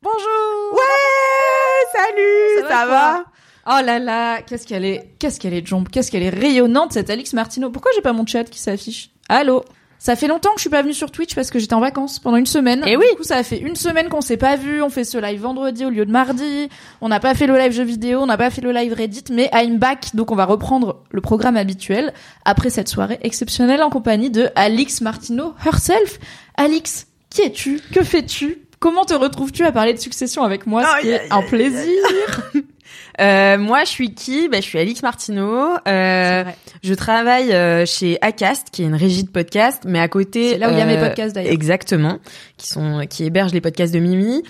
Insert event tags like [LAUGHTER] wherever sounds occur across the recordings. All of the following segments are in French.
Bonjour Ouais, salut, ça, va, Oh là là, qu'est-ce qu'elle est, qu'est-ce qu'elle est jombe, qu'est-ce qu'elle est rayonnante cette Alix Martineau. Pourquoi j'ai pas mon chat qui s'affiche? Allô? Ça fait longtemps que je suis pas venue sur Twitch parce que j'étais en vacances pendant une semaine. Eh oui. Du coup, ça a fait une semaine qu'on s'est pas vu. On fait ce live vendredi au lieu de mardi. On n'a pas fait le live jeu vidéo. On n'a pas fait le live Reddit. Mais I'm back. Donc, on va reprendre le programme habituel après cette soirée exceptionnelle en compagnie de Alix Martineau herself. Alix, qui es-tu? Que fais-tu? Comment te retrouves-tu à parler de succession avec moi? Ce qui Aïe, est aïe, un plaisir. [LAUGHS] Euh, moi, je suis qui? Bah, Je suis Alix Martineau. Euh, je travaille euh, chez Acast, qui est une régie de podcast, mais à côté... C'est là où il y a euh, mes podcasts, d'ailleurs. Exactement, qui sont qui hébergent les podcasts de Mimi.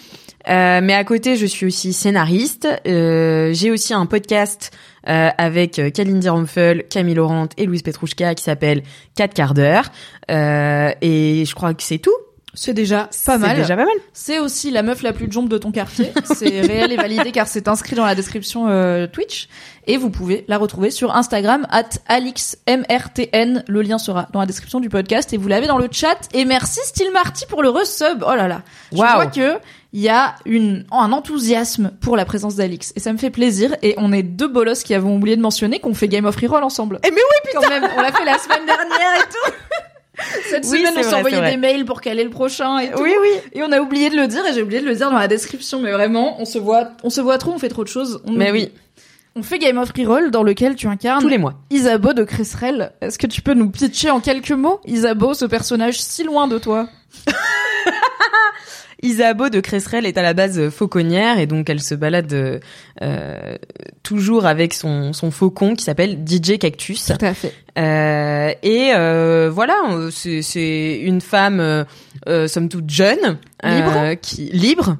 Euh, mais à côté, je suis aussi scénariste. Euh, J'ai aussi un podcast euh, avec euh, Kalindi Rumpel, Camille Laurent et Louise Petrouchka qui s'appelle 4 quarts d'heure. Euh, et je crois que c'est tout. C'est déjà pas mal. C'est déjà pas mal. C'est aussi la meuf la plus jombe de ton quartier. C'est [LAUGHS] réel et validé car c'est inscrit dans la description euh, Twitch. Et vous pouvez la retrouver sur Instagram, at AlixMRTN. Le lien sera dans la description du podcast et vous l'avez dans le chat. Et merci Steel Marty pour le resub. Oh là là. Je Waouh. vois que il y a une, un enthousiasme pour la présence d'Alix. Et ça me fait plaisir. Et on est deux bolosses qui avons oublié de mentionner qu'on fait Game of Reroll ensemble. Eh mais oui, Quand même, on l'a fait la semaine dernière et tout. [LAUGHS] Cette Oui, semaine, on s'est envoyé des mails pour caler le prochain et tout. Oui, oui. Et on a oublié de le dire et j'ai oublié de le dire dans la description. Mais vraiment, on se voit, on se voit trop, on fait trop de choses. On Mais oui, On fait Game of Reroll dans lequel tu incarnes tous les mois. Isabeau de Cresserelle. Est-ce que tu peux nous pitcher en quelques mots Isabeau, ce personnage si loin de toi [LAUGHS] Isabeau de Cresserelle est à la base euh, fauconnière et donc elle se balade euh, euh, toujours avec son, son faucon qui s'appelle DJ Cactus. Tout à fait. Euh, et euh, voilà, c'est une femme euh, euh, somme toute jeune, Libre. euh, qui libre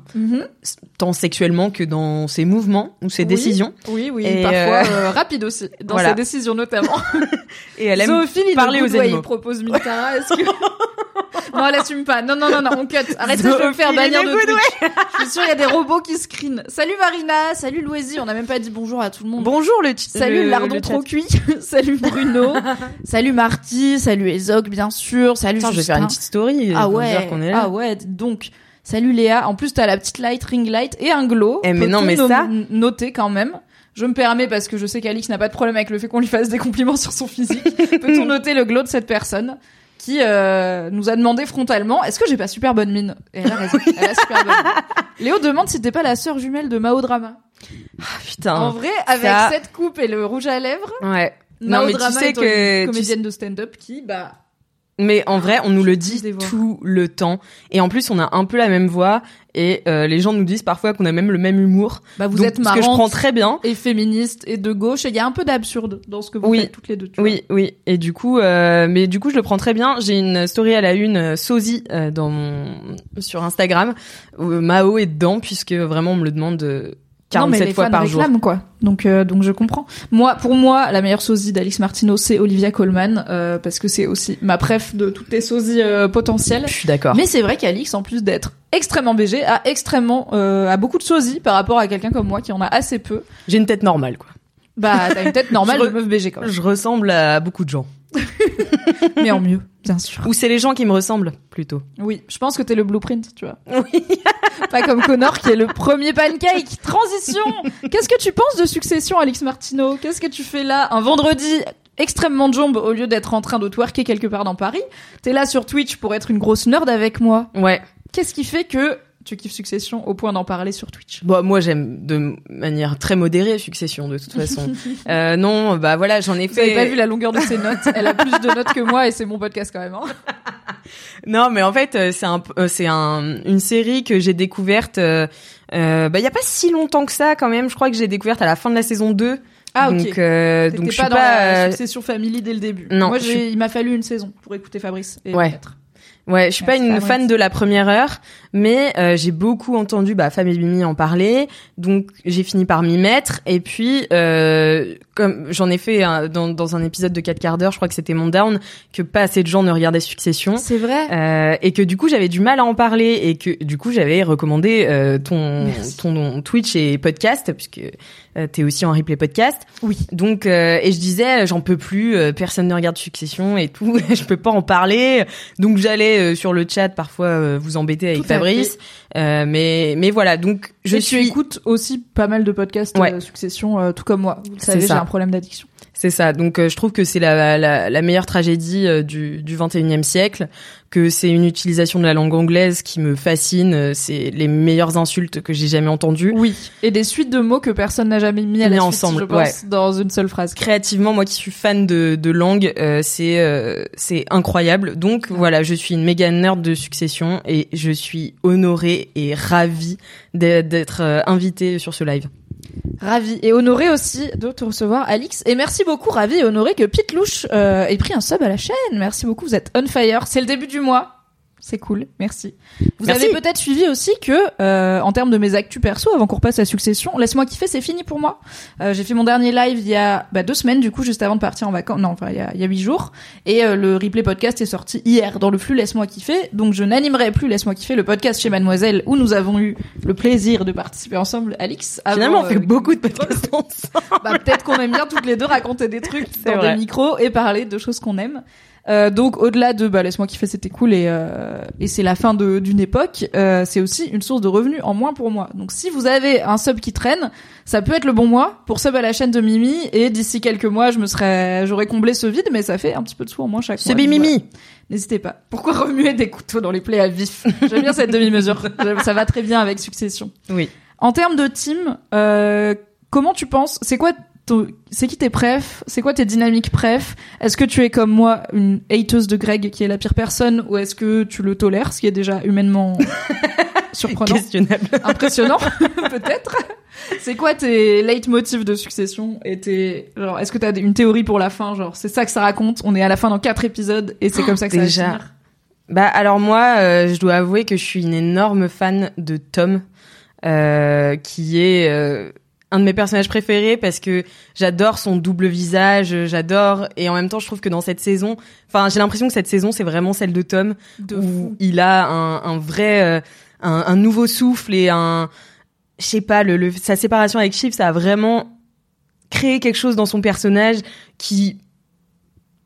tant sexuellement que dans ses mouvements ou ses Oui. décisions. Oui, oui. Et, parfois rapide aussi dans [LAUGHS] voilà. ses décisions notamment. [LAUGHS] Et elle aime parler aux aux animaux. Il propose Mintara. Est-ce que [LAUGHS] non, elle assume pas. Non, non, non, non, on cut. Arrête ça, je vais me faire bannir de Twitch. Je suis sûre, il y a des robots qui screenent. Salut Marina, salut Loisy. On a même pas dit bonjour à tout le monde. Bonjour le Salut le- Lardon le trop cuit. salut Bruno. [LAUGHS] salut Marty. Salut Ezok, bien sûr. Salut Attends, je vais faire une petite story. Ah ouais. dire qu'on est là. Ah ouais. Donc, salut Léa. En plus, t'as la petite light, ring light et un glow. Eh, mais non, mais ça- Noter quand même? Je me permets parce que je sais qu'Alix n'a pas de problème avec le fait qu'on lui fasse des compliments sur son physique. [LAUGHS] Peut-on noter le glow de cette personne qui euh, nous a demandé frontalement est-ce que j'ai pas super bonne mine? Et elle a raison. Elle a super bonne mine. [LAUGHS] Léo demande si t'es pas la sœur jumelle de Mao Drama. Ah, putain. En vrai, avec ça- cette coupe et le rouge à lèvres, Ouais. Non, mais tu sais que- une tu comédienne de stand-up qui, bah, Mais en vrai, on nous le Je dit tout le temps. Et en plus, on a un peu la même voix. Et euh, les gens nous disent parfois qu'on a même le même humour. bah vous Donc, êtes ce marrante que je prends très bien. et féministe et de gauche. Et il y a un peu d'absurde dans ce que vous Oui. faites toutes les deux. tu Oui, oui. Et du coup, euh, mais du coup, je le prends très bien. J'ai une story à la une euh, sosie euh, dans mon sur Instagram où Mao est dedans puisque vraiment on me le demande euh, non, mais 47 les fois fans par jour. réclament, quoi. Donc, euh, donc je comprends. Moi, pour moi, la meilleure sosie d'Alix Martino, c'est Olivia Colman, euh, parce que c'est aussi ma préf de toutes les sosies euh, potentielles. Je suis d'accord. Mais c'est vrai qu'Alix, en plus d'être extrêmement BG, a extrêmement, euh, a beaucoup de sosies par rapport à quelqu'un comme moi qui en a assez peu. J'ai une tête normale, quoi. Bah, t'as une tête normale [LAUGHS] de meuf BG, quoi. Je ressemble à beaucoup de gens. [LAUGHS] Mais en mieux, bien sûr. Ou c'est les gens qui me ressemblent, plutôt. Oui, je pense que t'es le blueprint, tu vois. [LAUGHS] Oui. [LAUGHS] Pas comme Connor qui est le premier pancake. Transition. Qu'est-ce que tu penses de Succession, Alix Martino Qu'est-ce que tu fais là? Un vendredi extrêmement jombe au lieu d'être en train de twerker quelque part dans Paris T'es là sur Twitch pour être une grosse nerd avec moi. Ouais. Qu'est-ce qui fait que tu kiffes Succession au point d'en parler sur Twitch? Bon, moi, j'aime de manière très modérée Succession, de toute façon. [LAUGHS] euh, non, bah voilà, j'en ai Vous fait. pas vu la longueur de ses notes? Elle a plus de notes que moi et c'est mon podcast quand même. hein. [LAUGHS] Non, mais en fait, euh, c'est un, euh, c'est un, une série que j'ai découverte. Euh, bah, il y a pas si longtemps que ça, quand même. Je crois que j'ai découvert à la fin de la saison 2. Ah ok. Donc, euh, donc je suis pas pas. dans la Succession Family dès le début. non, Moi, j'ai- suis- il m'a fallu une saison pour écouter Fabrice. Et Ouais. peut-être. Ouais, je suis pas une fan de la première heure, mais euh, j'ai beaucoup entendu bah, Famille Mimi en parler, donc j'ai fini par m'y mettre. Et puis, euh, comme j'en ai fait un- dans, dans un épisode de 4 quarts d'heure, je crois que c'était mon down, que pas assez de gens ne regardaient Succession. C'est vrai. Euh, et que du coup j'avais du mal à en parler et que du coup j'avais recommandé euh, ton ton Twitch et podcast puisque euh, t'es aussi en replay podcast Oui. donc euh, et je disais j'en peux plus euh, personne ne regarde Succession et tout [LAUGHS] je peux pas en parler donc j'allais euh, sur le chat parfois euh, vous embêter avec Tout Fabrice euh, mais mais voilà donc je Et suis tu écoutes aussi pas mal de podcasts Ouais. euh, Succession, euh, tout comme moi. Vous le savez, j'ai un problème d'addiction. C'est ça. Donc euh, je trouve que c'est la, la, la meilleure tragédie euh, du, du 21e siècle, que c'est une utilisation de la langue anglaise qui me fascine, euh, c'est les meilleures insultes que j'ai jamais entendues. Oui. Et des suites de mots que personne n'a jamais mis à la suite, ensemble, je pense, dans une seule phrase. Créativement, moi qui suis fan de, de langue, euh, c'est euh, c'est incroyable. Donc voilà, je suis une méga nerd de Succession et je suis honorée et ravie d'être invitée sur ce live. Ravi et honoré aussi de te recevoir, Alix. Et merci beaucoup, ravi et honoré que Pete Louche euh, ait pris un sub à la chaîne. Merci beaucoup, vous êtes on fire. C'est le début du mois. C'est cool, merci. Vous Merci. avez peut-être suivi aussi que, euh, en termes de mes actus perso, avant qu'on repasse à Succession, laisse-moi kiffer, c'est fini pour moi. Euh, j'ai fait mon dernier live il y a bah, deux semaines, du coup, juste avant de partir en vacances. Non, enfin, il y a, il y a huit jours. Et euh, le replay podcast est sorti hier dans le flux Laisse-moi kiffer. Donc, je n'animerai plus Laisse-moi kiffer, le podcast chez Mademoiselle, où nous avons eu le plaisir de participer ensemble, Alix. avant, Finalement, on fait euh, beaucoup de podcasts ensemble. bah, peut-être qu'on aime bien toutes les deux raconter des trucs [LAUGHS] dans vrai. des micros et parler de choses qu'on aime. Euh, donc au-delà de bah laisse-moi kiffer c'était cool et euh, et c'est la fin de d'une époque euh, c'est aussi une source de revenus en moins pour moi donc si vous avez un sub qui traîne ça peut être le bon mois pour sub à la chaîne de Mimi et d'ici quelques mois je me serais j'aurais comblé ce vide mais ça fait un petit peu de sous en moins chaque mois bimimi. voilà. n'hésitez pas pourquoi remuer des couteaux dans les plaies à vif? J'aime bien cette demi-mesure ça va très bien avec Succession Oui. en termes de team, euh, comment tu penses C'est quoi C'est qui tes prefs? C'est quoi tes dynamiques prefs? Est-ce que tu es comme moi une hateuse de Greg qui est la pire personne ou est-ce que tu le tolères, ce qui est déjà humainement [LAUGHS] surprenant, impressionnant [LAUGHS] peut-être. C'est quoi tes leitmotifs de succession et tes genre est-ce que t'as une théorie pour la fin? Genre c'est ça que ça raconte. On est à la fin dans quatre épisodes et c'est comme ça que ça va finir. Bah alors moi, euh, je dois avouer que je suis une énorme fan de Tom, euh, qui est euh, un de mes personnages préférés parce que j'adore son double visage, j'adore et en même temps je trouve que dans cette saison, enfin j'ai l'impression que cette saison c'est vraiment celle de Tom De où fou. il a un, un vrai, euh, un, un nouveau souffle et un, je sais pas, le, le- sa séparation avec Shiv, ça a vraiment créé quelque chose dans son personnage qui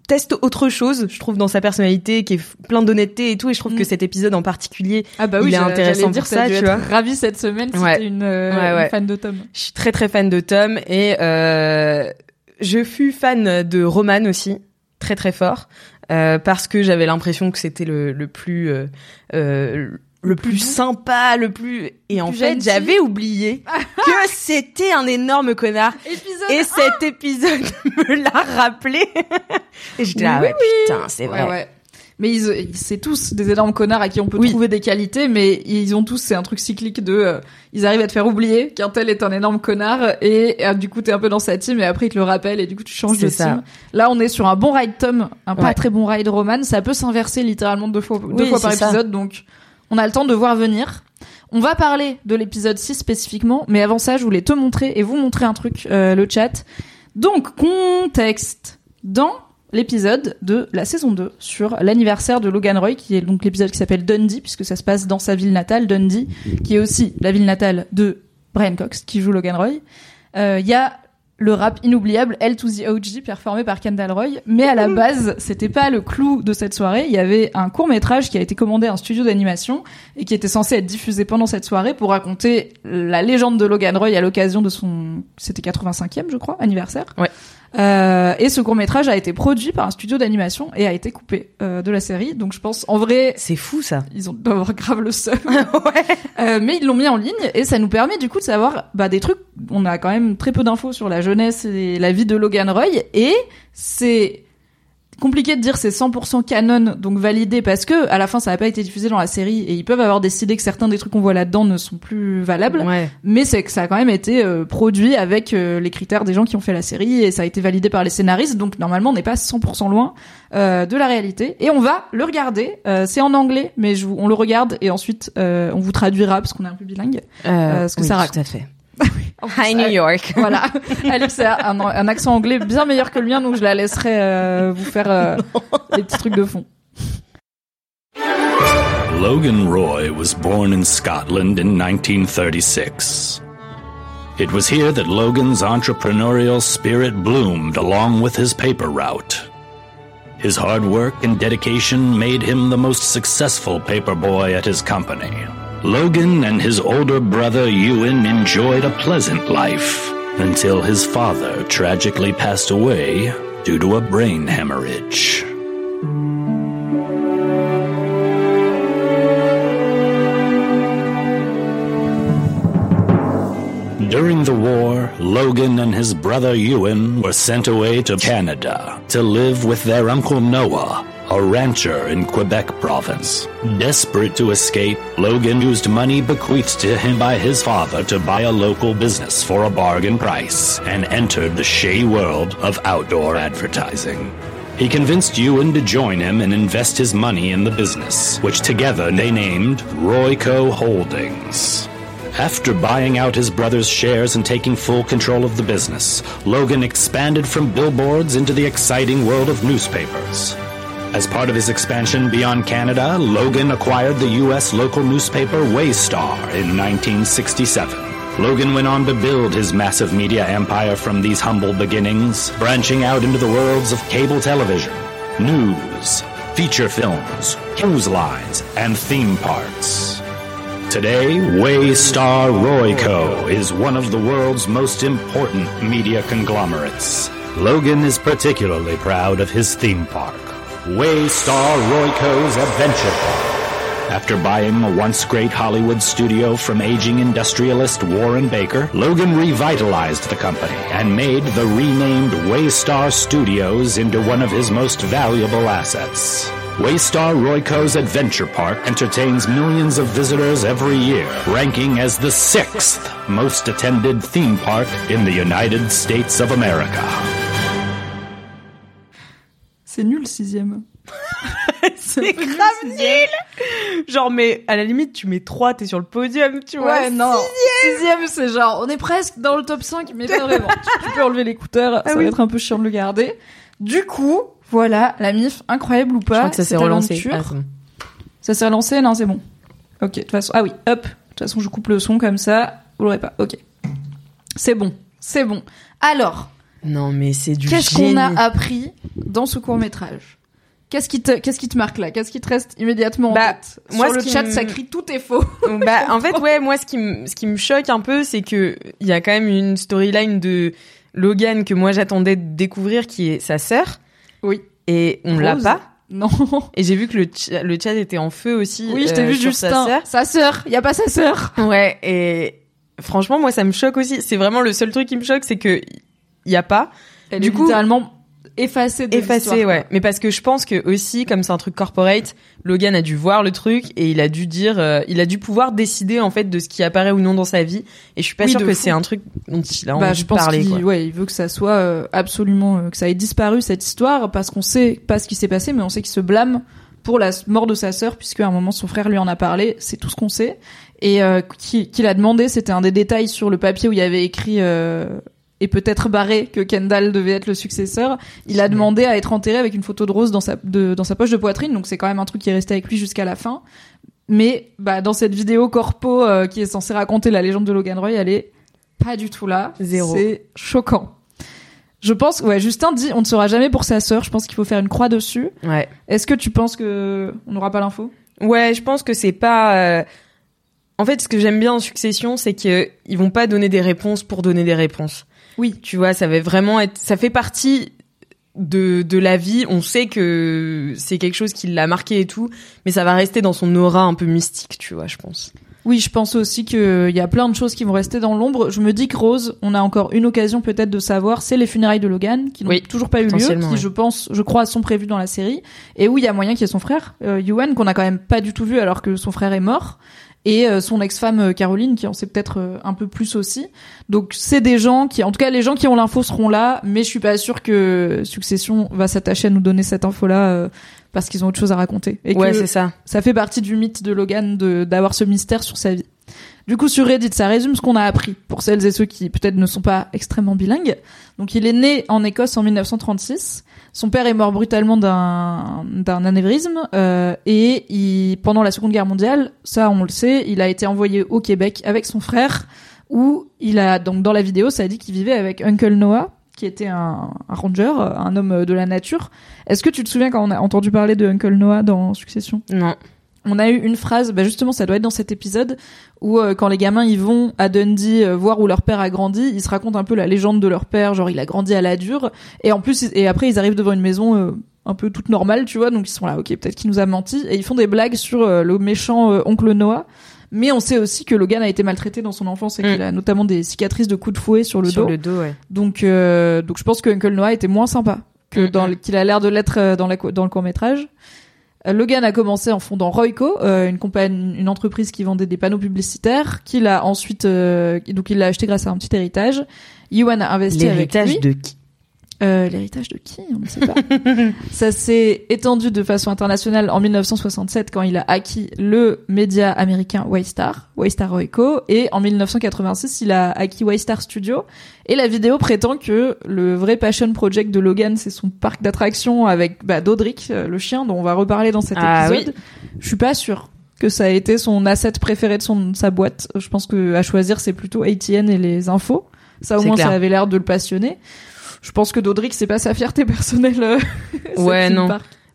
teste autre chose, je trouve, dans sa personnalité, qui est plein d'honnêteté et tout. Et je trouve Mm. que cet épisode en particulier, Ah bah oui, il est intéressant dire pour ça, tu vois. Ravie cette semaine si Ouais. t'es une, euh, Ouais, ouais. une fan de Tom. je suis très très fan de Tom et euh, je fus fan de Roman aussi, très très fort, euh, parce que j'avais l'impression que c'était le, le plus euh, euh, le plus doux. sympa, le plus et en plus fait j'avais oublié [LAUGHS] que c'était un énorme connard Épisode et cet épisode [LAUGHS] me l'a rappelé [LAUGHS] et j'étais là Oui, ouais putain c'est vrai Ouais, ouais. Mais ils, c'est tous des énormes connards à qui on peut Oui. trouver des qualités, mais ils ont tous, c'est un truc cyclique de, euh, ils arrivent à te faire oublier qu'un tel est un énorme connard et euh, du coup t'es un peu dans sa team et après ils te le rappellent et du coup tu changes de ça. team. Là on est sur un bon ride Tom, un pas très bon ride Roman, ça peut s'inverser littéralement deux fois, deux Oui, fois par ça. épisode donc on a le temps de voir venir. On va parler de l'épisode 6 spécifiquement, mais avant ça, je voulais te montrer et vous montrer un truc, euh, le chat. Donc, contexte. Dans l'épisode de la saison 2 sur l'anniversaire de Logan Roy, qui est donc l'épisode qui s'appelle Dundee, puisque ça se passe dans sa ville natale, Dundee, qui est aussi la ville natale de Brian Cox, qui joue Logan Roy. Euh, Il y a le rap inoubliable L to the OG performé par Kendall Roy, mais à la base, c'était pas le clou de cette soirée. Il y avait un court métrage qui a été commandé à un studio d'animation et qui était censé être diffusé pendant cette soirée pour raconter la légende de Logan Roy à l'occasion de son, c'était 85e, je crois, anniversaire. Ouais. Euh, et ce court métrage a été produit par un studio d'animation et a été coupé euh, de la série. Donc je pense, en vrai, C'est fou ça. ils ont doivent avoir grave le seum. [LAUGHS] Euh, mais ils l'ont mis en ligne et ça nous permet du coup de savoir bah, des trucs. On a quand même très peu d'infos sur la jeunesse et la vie de Logan Roy et c'est compliqué de dire c'est 100% canon donc validé parce que à la fin ça n'a pas été diffusé dans la série et ils peuvent avoir décidé que certains des trucs qu'on voit là-dedans ne sont plus valables. Ouais. Mais c'est que ça a quand même été euh, produit avec euh, les critères des gens qui ont fait la série et ça a été validé par les scénaristes. Donc normalement, on n'est pas 100% loin euh, de la réalité. Et on va le regarder. C'est en anglais, mais je vous- on le regarde et ensuite on vous traduira parce qu'on est un peu bilingue. Ce que oui, ça tout raconte. à fait. Hi New euh, York. [LAUGHS] Voilà. Alix a un, un accent anglais bien meilleur que le mien, donc je la laisserai euh, vous faire euh, les petits trucs de fond. Logan Roy was born in Scotland in 1936. It was here that Logan's entrepreneurial spirit bloomed along with his paper route. His hard work and dedication made him the most successful paperboy at his company. Logan and his older brother Ewan enjoyed a pleasant life until his father tragically passed away due to a brain hemorrhage. During the war, Logan and his brother Ewan were sent away to Canada to live with their uncle Noah, a rancher in Quebec province. Desperate to escape, Logan used money bequeathed to him by his father to buy a local business for a bargain price and entered the shady world of outdoor advertising. He convinced Ewan to join him and invest his money in the business, which together they named Royco Holdings. After buying out his brother's shares and taking full control of the business, Logan expanded from billboards into the exciting world of newspapers. As part of his expansion beyond Canada, Logan acquired the U.S. local newspaper Waystar in 1967. Logan went on to build his massive media empire from these humble beginnings, branching out into the worlds of cable television, news, feature films, cruise lines, and theme parks. Today, Waystar Royco is one of the world's most important media conglomerates. Logan is particularly proud of his theme park, Waystar Royco's Adventure Park. After buying a once great Hollywood studio from aging industrialist Warren Baker, Logan revitalized the company and made the renamed Waystar Studios into one of his most valuable assets. Waystar Royco's Adventure Park entertains millions of visitors every year, ranking as the sixth most attended theme park in the United States of America. C'est nul sixième. [LAUGHS] C'est grave nul. Genre, mais à la limite, tu mets 3, t'es sur le podium, tu vois. Ouais, non. Sixième, c'est genre, on est presque dans le top 5, mais pas vraiment. tu, tu peux enlever l'écouteur, ça va être un peu chiant de le garder. Du coup, voilà, la mif, incroyable ou Je pas. crois que ça s'est relancé. Ah. Ça s'est relancé Non, c'est bon. Ok, de toute façon, ah oui, hop. De toute façon, je coupe le son comme ça, vous l'aurez pas. Ok. C'est bon, c'est bon. Alors, Non, mais c'est du qu'est-ce qu'on a appris dans ce court métrage Qu'est-ce qui te, qu'est-ce qui te marque là? Qu'est-ce qui te reste immédiatement en Bah, tête? moi, Sur ce le chat, ça crie tout est faux. [LAUGHS] bah, en fait, ouais, moi, ce qui me, ce qui me choque un peu, c'est que il y a quand même une storyline de Logan que moi j'attendais de découvrir, qui est sa sœur, Oui. et on l'a pas. Non. [LAUGHS] Et j'ai vu que le, ch- le chat était en feu aussi. Oui, je t'ai euh, vu Justin. Sa sœur. Sa sœur. Il y a pas sa sœur. Ouais, et franchement, moi, ça me choque aussi. C'est vraiment le seul truc qui me choque, c'est que y a pas. Elle Du est coup- littéralement effacée de effacé, l'histoire, ouais. Mais parce que je pense que aussi, comme c'est un truc corporate, Logan a dû voir le truc et il a dû dire, euh, il a dû pouvoir décider en fait de ce qui apparaît ou non dans sa vie. Et je suis pas Oui, sûre de que c'est un truc dont il a Bah, envie je de pense parler. qu'il quoi. ouais, il veut que ça soit euh, absolument euh, que ça ait disparu cette histoire parce qu'on sait pas ce qui s'est passé mais on sait qu'il se blâme pour la mort de sa sœur, puisque à un moment son frère lui en a parlé. C'est tout ce qu'on sait. Et euh, qui, qu'il a demandé, c'était un des détails sur le papier où il y avait écrit euh, et peut-être barré que Kendall devait être le successeur. Il a demandé à être enterré avec une photo de Rose dans sa de, dans sa poche de poitrine. Donc c'est quand même un truc qui est resté avec lui jusqu'à la fin. Mais bah dans cette vidéo corpo euh, qui est censée raconter la légende de Logan Roy, elle est pas du tout là. Zéro. C'est choquant. Je pense, ouais, Justin dit, on ne saura jamais pour sa sœur. Je pense qu'il faut faire une croix dessus. Ouais. Est-ce que tu penses que on n'aura pas l'info? Ouais, je pense que c'est pas. euh, En fait, ce que j'aime bien en Succession, c'est que ils vont pas donner des réponses pour donner des réponses. Oui. Tu vois, ça va vraiment être. Ça fait partie de de la vie. On sait que c'est quelque chose qui l'a marqué et tout, mais ça va rester dans son aura un peu mystique, tu vois, je pense. Oui, je pense aussi qu'il y a plein de choses qui vont rester dans l'ombre. Je me dis que Rose, on a encore une occasion peut-être de savoir, c'est les funérailles de Logan, qui n'ont Oui, toujours pas eu lieu, qui je pense, je crois, sont prévues dans la série, et où il y a moyen qu'il y ait son frère, euh, qu'on a quand même pas du tout vu alors que son frère est mort, et euh, son ex-femme euh, Caroline, qui en sait peut-être euh, un peu plus aussi. Donc c'est des gens qui, en tout cas, les gens qui ont l'info seront là, mais je suis pas sûre que Succession va s'attacher à nous donner cette info-là. euh, parce qu'ils ont autre chose à raconter. Et ouais, c'est ça. ça fait partie du mythe de Logan de d'avoir ce mystère sur sa vie. Du coup, sur Reddit, ça résume ce qu'on a appris pour celles et ceux qui peut-être ne sont pas extrêmement bilingues. Donc, il est né en Écosse en 1936. Son père est mort brutalement d'un anévrisme euh, et il, pendant la Seconde Guerre mondiale, ça on le sait, il a été envoyé au Québec avec son frère où il a donc dans la vidéo, ça dit qu'il vivait avec Uncle Noah qui était un, un ranger, un homme de la nature. Est-ce que tu te souviens quand on a entendu parler de Uncle Noah dans Succession? Non. On a eu une phrase, bah justement, ça doit être dans cet épisode où euh, quand les gamins ils vont à Dundee euh, voir où leur père a grandi, ils se racontent un peu la légende de leur père, genre il a grandi à la dure, et en plus et après ils arrivent devant une maison euh, un peu toute normale, tu vois, donc ils sont là, ok, peut-être qu'il nous a menti, et ils font des blagues sur euh, le méchant euh, oncle Noah. Mais on sait aussi que Logan a été maltraité dans son enfance et Mm. qu'il a notamment des cicatrices de coups de fouet sur le Sur dos. le dos, ouais. Donc, euh, donc je pense que Uncle Noah était moins sympa que Mhm. dans le- qu'il a l'air de l'être dans, la, dans le court métrage. Euh, Logan a commencé en fondant Royco, euh, une compagnie, une entreprise qui vendait des panneaux publicitaires, qu'il a ensuite, euh, donc il l'a acheté grâce à un petit héritage. Ewan a investi avec L'héritage lui. de qui? Euh, l'héritage de qui On ne sait pas. [LAUGHS] Ça s'est étendu de façon internationale en 1967 quand il a acquis le média américain Waystar, Waystar Royco, et en 1986 il a acquis Waystar Studio. Et la vidéo prétend que le vrai passion project de Logan c'est son parc d'attractions avec bah, Dodric, euh, le chien dont on va reparler dans cet Ah épisode. Je suis pas sûre que ça a été son asset préféré de son de sa boîte. Je pense que à choisir c'est plutôt ATN et les infos. Ça au moins clair. ça avait l'air de le passionner. Je pense que Dodric c'est pas sa fierté personnelle. euh, [LAUGHS] Ouais, non.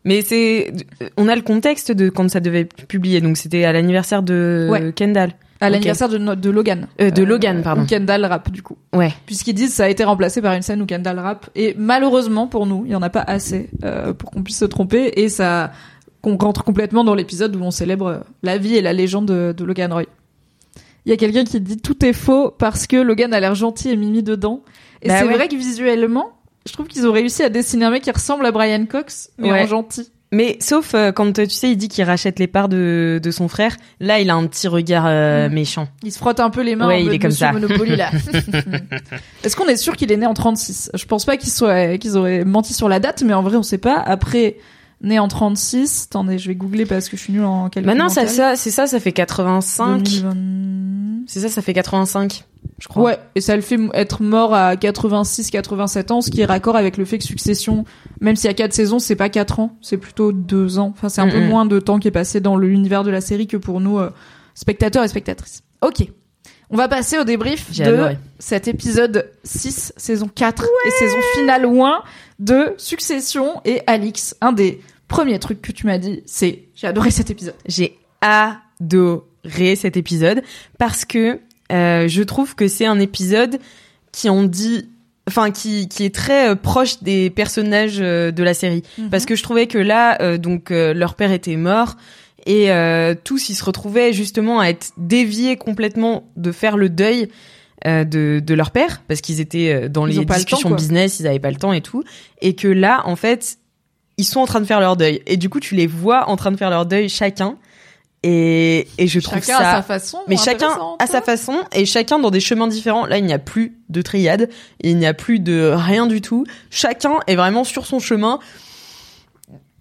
Mais c'est, on a le contexte de quand ça devait être publié, donc c'était à l'anniversaire de Ouais. Kendall. À l'anniversaire de, no- de Logan. Euh, de Logan, pardon. Où Kendall rap du coup. Ouais. Puisqu'ils disent ça a été remplacé par une scène où Kendall rap. Et malheureusement pour nous, il y en a pas assez euh, pour qu'on puisse se tromper. Et ça qu'on rentre complètement dans l'épisode où on célèbre euh, la vie et la légende de, de Logan Roy. Il y a quelqu'un qui dit tout est faux parce que Logan a l'air gentil et mimi dedans. Et Bah c'est ouais. vrai que visuellement, je trouve qu'ils ont réussi à dessiner un mec qui ressemble à Brian Cox, mais Ouais. en gentil. Mais sauf euh, quand tu sais, il dit qu'il rachète les parts de, de son frère. Là, il a un petit regard euh, Mm. méchant. Il se frotte un peu les mains. Ouais, il est comme ça. Monopoly, là. [LAUGHS] [LAUGHS] Est-ce qu'on est sûr qu'il est né en 36 Je pense pas qu'ils soient qu'ils auraient menti sur la date, mais en vrai, on sait pas. Après, né en 36. Attendez, je vais googler parce que je suis nulle en calcul. Maintenant, mental. ça, c'est ça, ça fait 85. 2020. C'est ça, ça fait 85, je crois. Ouais, et ça le fait être mort à 86, 87 ans, ce qui est raccord avec le fait que Succession, même s'il y a 4 saisons, c'est pas 4 ans, c'est plutôt 2 ans. Enfin, c'est un peu Mhm. moins de temps qui est passé dans l'univers de la série que pour nous, euh, spectateurs et spectatrices. Ok. On va passer au débrief de adoré. cet épisode 6, saison 4 et saison finale loin de Succession et Alix. Un des premiers trucs que tu m'as dit, c'est j'ai adoré cet épisode. J'ai adoré cet épisode parce que euh, je trouve que c'est un épisode qui en dit, enfin qui qui est très euh, proche des personnages euh, de la série. Parce que je trouvais que là, euh, donc leur père était mort et tous ils se retrouvaient justement à être déviés complètement de faire le deuil. Euh, de, de leur père parce qu'ils étaient euh, dans Ils les le discussions temps, business ils avaient pas le temps et tout et que là en fait ils sont en train de faire leur deuil et du coup tu les vois en train de faire leur deuil chacun et, et je trouve Chacun ça à sa façon. mais chacun intéressante. à sa façon et chacun dans des chemins différents. Là, il n'y a plus de triade, il n'y a plus de rien du tout. Chacun est vraiment sur son chemin.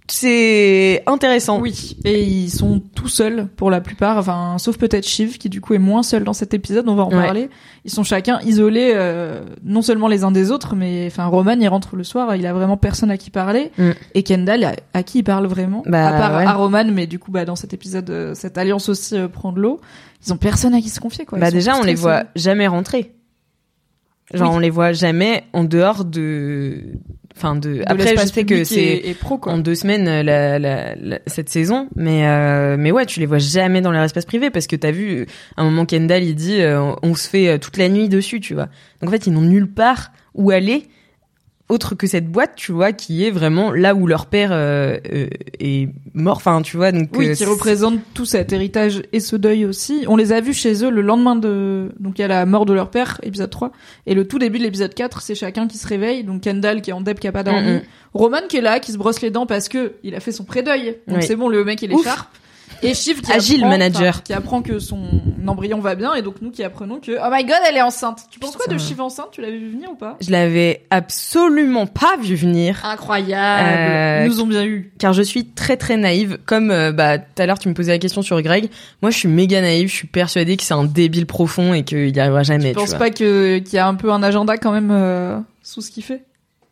C'est intéressant. Oui, et ils sont tout seuls pour la plupart, enfin sauf peut-être Shiv qui du coup est moins seul dans cet épisode, on va en Ouais. parler. Ils sont chacun isolés, euh, non seulement les uns des autres, mais enfin Roman il rentre le soir, il a vraiment personne à qui parler, Mm. et Kendall à, à qui il parle vraiment, Bah, à part ouais. à Roman, mais du coup bah dans cet épisode euh, cette alliance aussi euh, prend de l'eau. Ils ont personne à qui se confier quoi. Bah déjà, on les voit jamais rentrer. Genre, Oui. on les voit jamais en dehors de. Enfin, de. De Après, je sais que c'est en deux semaines euh, la, la, la- cette saison, mais euh, mais ouais, tu les vois jamais dans leur espace privé parce que t'as vu euh, à un moment Kendall il dit euh, on se fait toute la nuit dessus, tu vois. Donc en fait, ils n'ont nulle part où aller autre que cette boîte, tu vois, qui est vraiment là où leur père euh, euh, est mort. Enfin, tu vois, donc Oui, euh, qui représentent tout cet héritage et ce deuil aussi. On les a vus chez eux le lendemain de... Donc il y a la mort de leur père, épisode 3. Et le tout début de l'épisode 4, c'est chacun qui se réveille. Donc Kendall qui est en dep, qui a pas dormi. Roman qui est là, qui se brosse les dents parce que il a fait son pré-deuil. Donc Oui. c'est bon, le mec il est Ouf. sharp. Et Shiv qui Agile apprend, manager. qui apprend que son embryon va bien et donc nous qui apprenons que oh my god elle est enceinte. Tu penses quoi de. Shiv enceinte? Tu l'avais vu venir ou pas? Je l'avais absolument pas vu venir. Incroyable. Euh, Ils nous ont bien eu. car je suis très très naïve. Comme euh, bah tout à l'heure tu me posais la question sur Greg, moi je suis méga naïve. Je suis persuadée que c'est un débile profond et qu'il y arrivera jamais. Je tu pense vois. pas que qu'il y a un peu un agenda quand même euh, sous ce qu'il fait?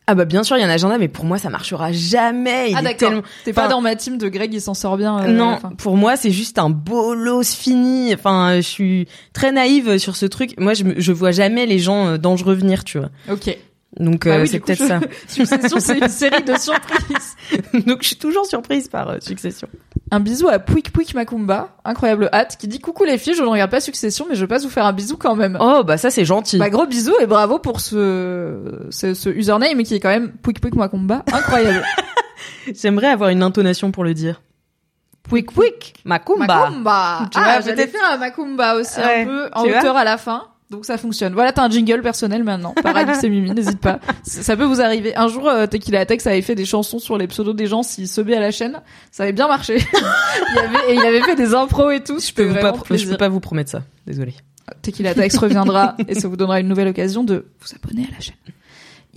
Ah bah bien sûr il y a un agenda, mais pour moi ça marchera jamais. Il ah d'accord. tellement. T'es pas Enfin, dans ma team de Greg, il s'en sort bien. euh, non, enfin. pour moi c'est juste un bolos fini. Enfin, je suis très naïve sur ce truc. Moi, je, je vois jamais les gens euh, dangereux venir, tu vois. Ok. Donc Ah euh, oui, c'est peut-être je- ça. [LAUGHS] Succession, c'est une série de surprises. [LAUGHS] Donc je suis toujours surprise par euh, Succession. Un bisou à Pouic Pouic Macumba, incroyable hâte, qui dit coucou les filles, je ne regarde pas Succession, mais je passe vous faire un bisou quand même. Oh bah ça c'est gentil. Bah gros bisous et bravo pour ce, ce, ce username qui est quand même Pouic Pouic Macumba, incroyable. [LAUGHS] J'aimerais avoir une intonation pour le dire. Pouic Pouic Macumba. Macumba. Tu ah, peut-être- faire un Macumba aussi Ouais, un peu en hauteur à la fin. Donc ça fonctionne. Voilà, t'as un jingle personnel maintenant. Par Alix et Mimi, n'hésite pas. Ça peut vous arriver. Un jour, euh, Tequila Tex avait fait des chansons sur les pseudos des gens s'ils subaient à la chaîne. Ça avait bien marché. [LAUGHS] il avait, et il avait fait des impros et tout. Je peux, vous pas, je peux pas vous promettre ça. Désolé. Tequila Tex reviendra et ça vous donnera une nouvelle occasion de vous abonner à la chaîne.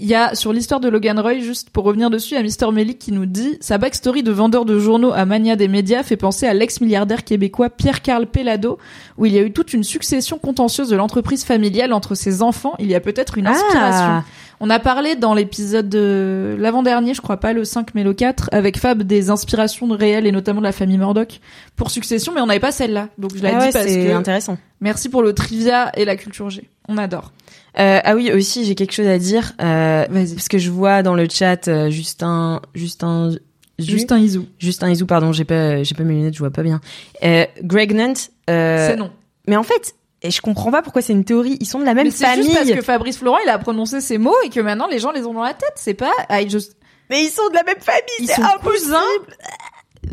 Il y a sur l'histoire de Logan Roy, juste pour revenir dessus, a Mister Melik qui nous dit sa backstory de vendeur de journaux à mania des médias fait penser à l'ex-milliardaire québécois Pierre-Carl Pellado, où il y a eu toute une succession contentieuse de l'entreprise familiale entre ses enfants. Il y a peut-être une inspiration. Ah. On a parlé dans l'épisode de l'avant-dernier, je crois pas le 5 mais le 4, avec Fab des inspirations de réelles et notamment de la famille Murdoch pour Succession, mais on n'avait pas celle-là. Donc je l'ai Ah dit ouais, parce c'est que intéressant. Merci pour le trivia et la culture G. On adore. Euh, ah oui, aussi j'ai quelque chose à dire. Euh, Vas-y. parce que je vois dans le chat euh, Justin, Justin, Ju- Juste un isou. Justin Isou, pardon, j'ai pas, j'ai pas mes lunettes, je vois pas bien. Euh, Greg Nunt. Euh, C'est non. Mais en fait, et je comprends pas pourquoi c'est une théorie. Ils sont de la même Mais c'est famille. juste parce que Fabrice Florent, il a prononcé ces mots et que maintenant les gens les ont dans la tête. C'est pas, il just- Mais ils sont de la même famille. ils c'est sont impossible. cousins.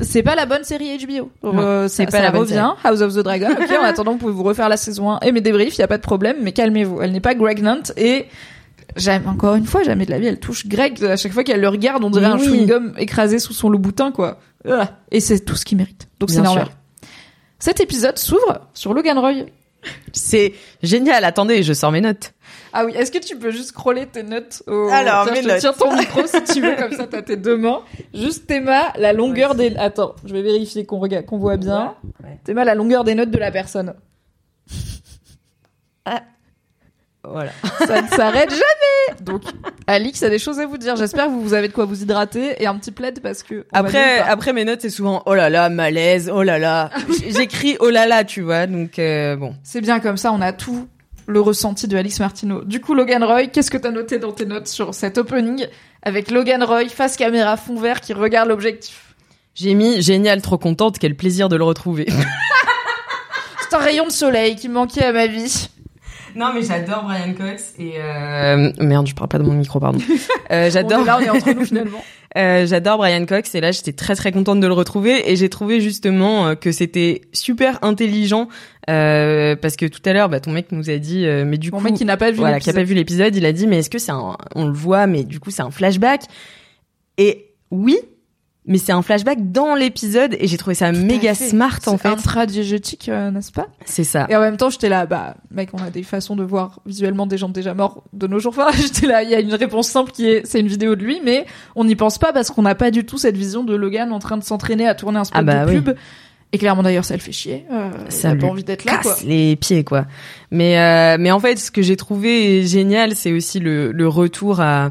C'est pas la bonne série HBO. Euh, c'est pas ça la bonne revient. House of the Dragon. Ok, en [LAUGHS] attendant, vous pouvez vous refaire la saison 1 et mes débriefs, y a pas de problème, mais calmez-vous. Elle n'est pas Greg Nunt et jamais, encore une fois, jamais de la vie, elle touche Greg. À chaque fois qu'elle le regarde, on dirait un chewing-gum écrasé sous son louboutin, quoi. Et c'est tout ce qu'il mérite. Donc c'est normal. sûr. Cet épisode s'ouvre sur Logan Roy. C'est génial. Attendez, je sors mes notes. Ah oui, est-ce que tu peux juste scroller tes notes au... Alors, Tiens, mes je te notes. tiens ton micro si tu veux, comme ça t'as tes deux mains. Juste Théma, la longueur des... Attends, je vais vérifier qu'on regarde, qu'on voit bien. Ouais. Théma, la longueur des notes de la personne. Voilà. Ça ne s'arrête jamais Donc, Alix a des choses à vous dire. J'espère que vous avez de quoi vous hydrater et un petit plaid parce que... Après, après mes notes, c'est souvent oh là là, malaise, oh là là. J- J'écris oh là là, tu vois. Donc euh, bon. C'est bien comme ça, on a tout le ressenti de Alix Martineau. Du coup, Logan Roy, qu'est-ce que t'as noté dans tes notes sur cet opening avec Logan Roy, face caméra, fond vert, qui regarde l'objectif? J'ai mis génial, trop contente, quel plaisir de le retrouver. [LAUGHS] C'est un rayon de soleil qui manquait à ma vie. Non mais j'adore Brian Cox et euh... merde, je parle pas de mon micro, pardon. [LAUGHS] Euh, j'adore. on est entre nous [LAUGHS] finalement. Euh, j'adore Brian Cox et là j'étais très très contente de le retrouver et j'ai trouvé justement euh, que c'était super intelligent euh, parce que tout à l'heure bah, ton mec nous a dit euh, mais du Mon coup mec qui n'a pas vu voilà qui a pas vu l'épisode il a dit mais est-ce que c'est un on le voit mais du coup c'est un flashback? Et oui mais c'est un flashback dans l'épisode et j'ai trouvé ça méga fait. smart en C'est fait. intradiégétique, euh, n'est-ce pas? C'est ça. Et en même temps, j'étais là, bah, mec, on a des façons de voir visuellement des gens déjà morts de nos jours. Enfin, [LAUGHS] j'étais là, il y a une réponse simple qui est, c'est une vidéo de lui, mais on n'y pense pas parce qu'on n'a pas du tout cette vision de Logan en train de s'entraîner à tourner un spot Ah bah de oui. pub. Et clairement, d'ailleurs, ça le fait chier. Euh, Ça il a pas envie d'être là, quoi. casse les pieds quoi. Mais euh, mais en fait ce que j'ai trouvé génial c'est aussi le, le retour à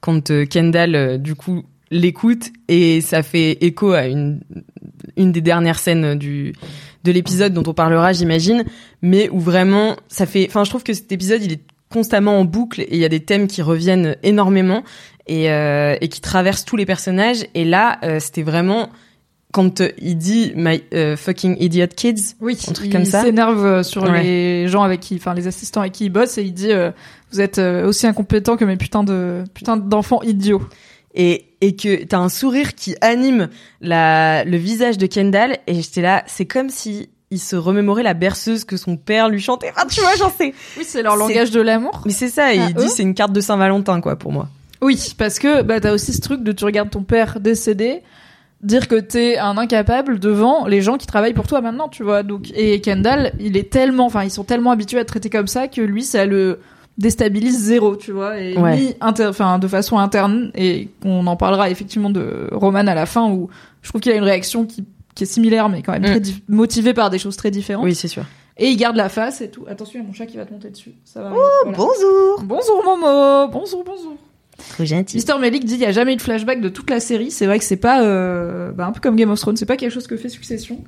quand euh, Kendall euh, du coup l'écoute et ça fait écho à une une des dernières scènes du de l'épisode dont on parlera j'imagine mais où vraiment ça fait enfin je trouve que cet épisode il est constamment en boucle et il y a des thèmes qui reviennent énormément et euh, et qui traversent tous les personnages et là euh, c'était vraiment quand euh, il dit my euh, fucking idiot kids Oui, un truc il comme ça. s'énerve euh, sur Ouais. les gens avec qui, enfin, les assistants avec qui il bosse et il dit, euh, vous êtes aussi incompétents que mes putains de, putains d'enfants idiots. Et et que t'as un sourire qui anime la le visage de Kendall et j'étais là c'est comme si il se remémorait la berceuse que son père lui chantait enfin tu vois j'en sais Oui, c'est leur langage de l'amour. mais c'est ça et Ah, il dit eux c'est une carte de Saint-Valentin quoi pour moi Oui, parce que bah t'as aussi ce truc de tu regardes ton père décédé, dire que t'es un incapable devant les gens qui travaillent pour toi maintenant, tu vois. Donc et Kendall, il est tellement, enfin ils sont tellement habitués à être traités comme ça que lui ça le déstabilise zéro, tu vois. Et Ouais. lui, inter- enfin de façon interne et on en parlera effectivement de Roman à la fin où je trouve qu'il a une réaction qui qui est similaire mais quand même Mm. très dif- motivée par des choses très différentes. oui c'est sûr Et il garde la face et tout. Attention, il y a mon chat qui va te monter dessus. Ça va. Oh, voilà. bonjour Bonjour Momo. Bonjour, bonjour. trop gentil Mister Melik dit il y a jamais eu de flashback de toute la série. C'est vrai que c'est pas euh, bah, un peu comme Game of Thrones, c'est pas quelque chose que fait Succession.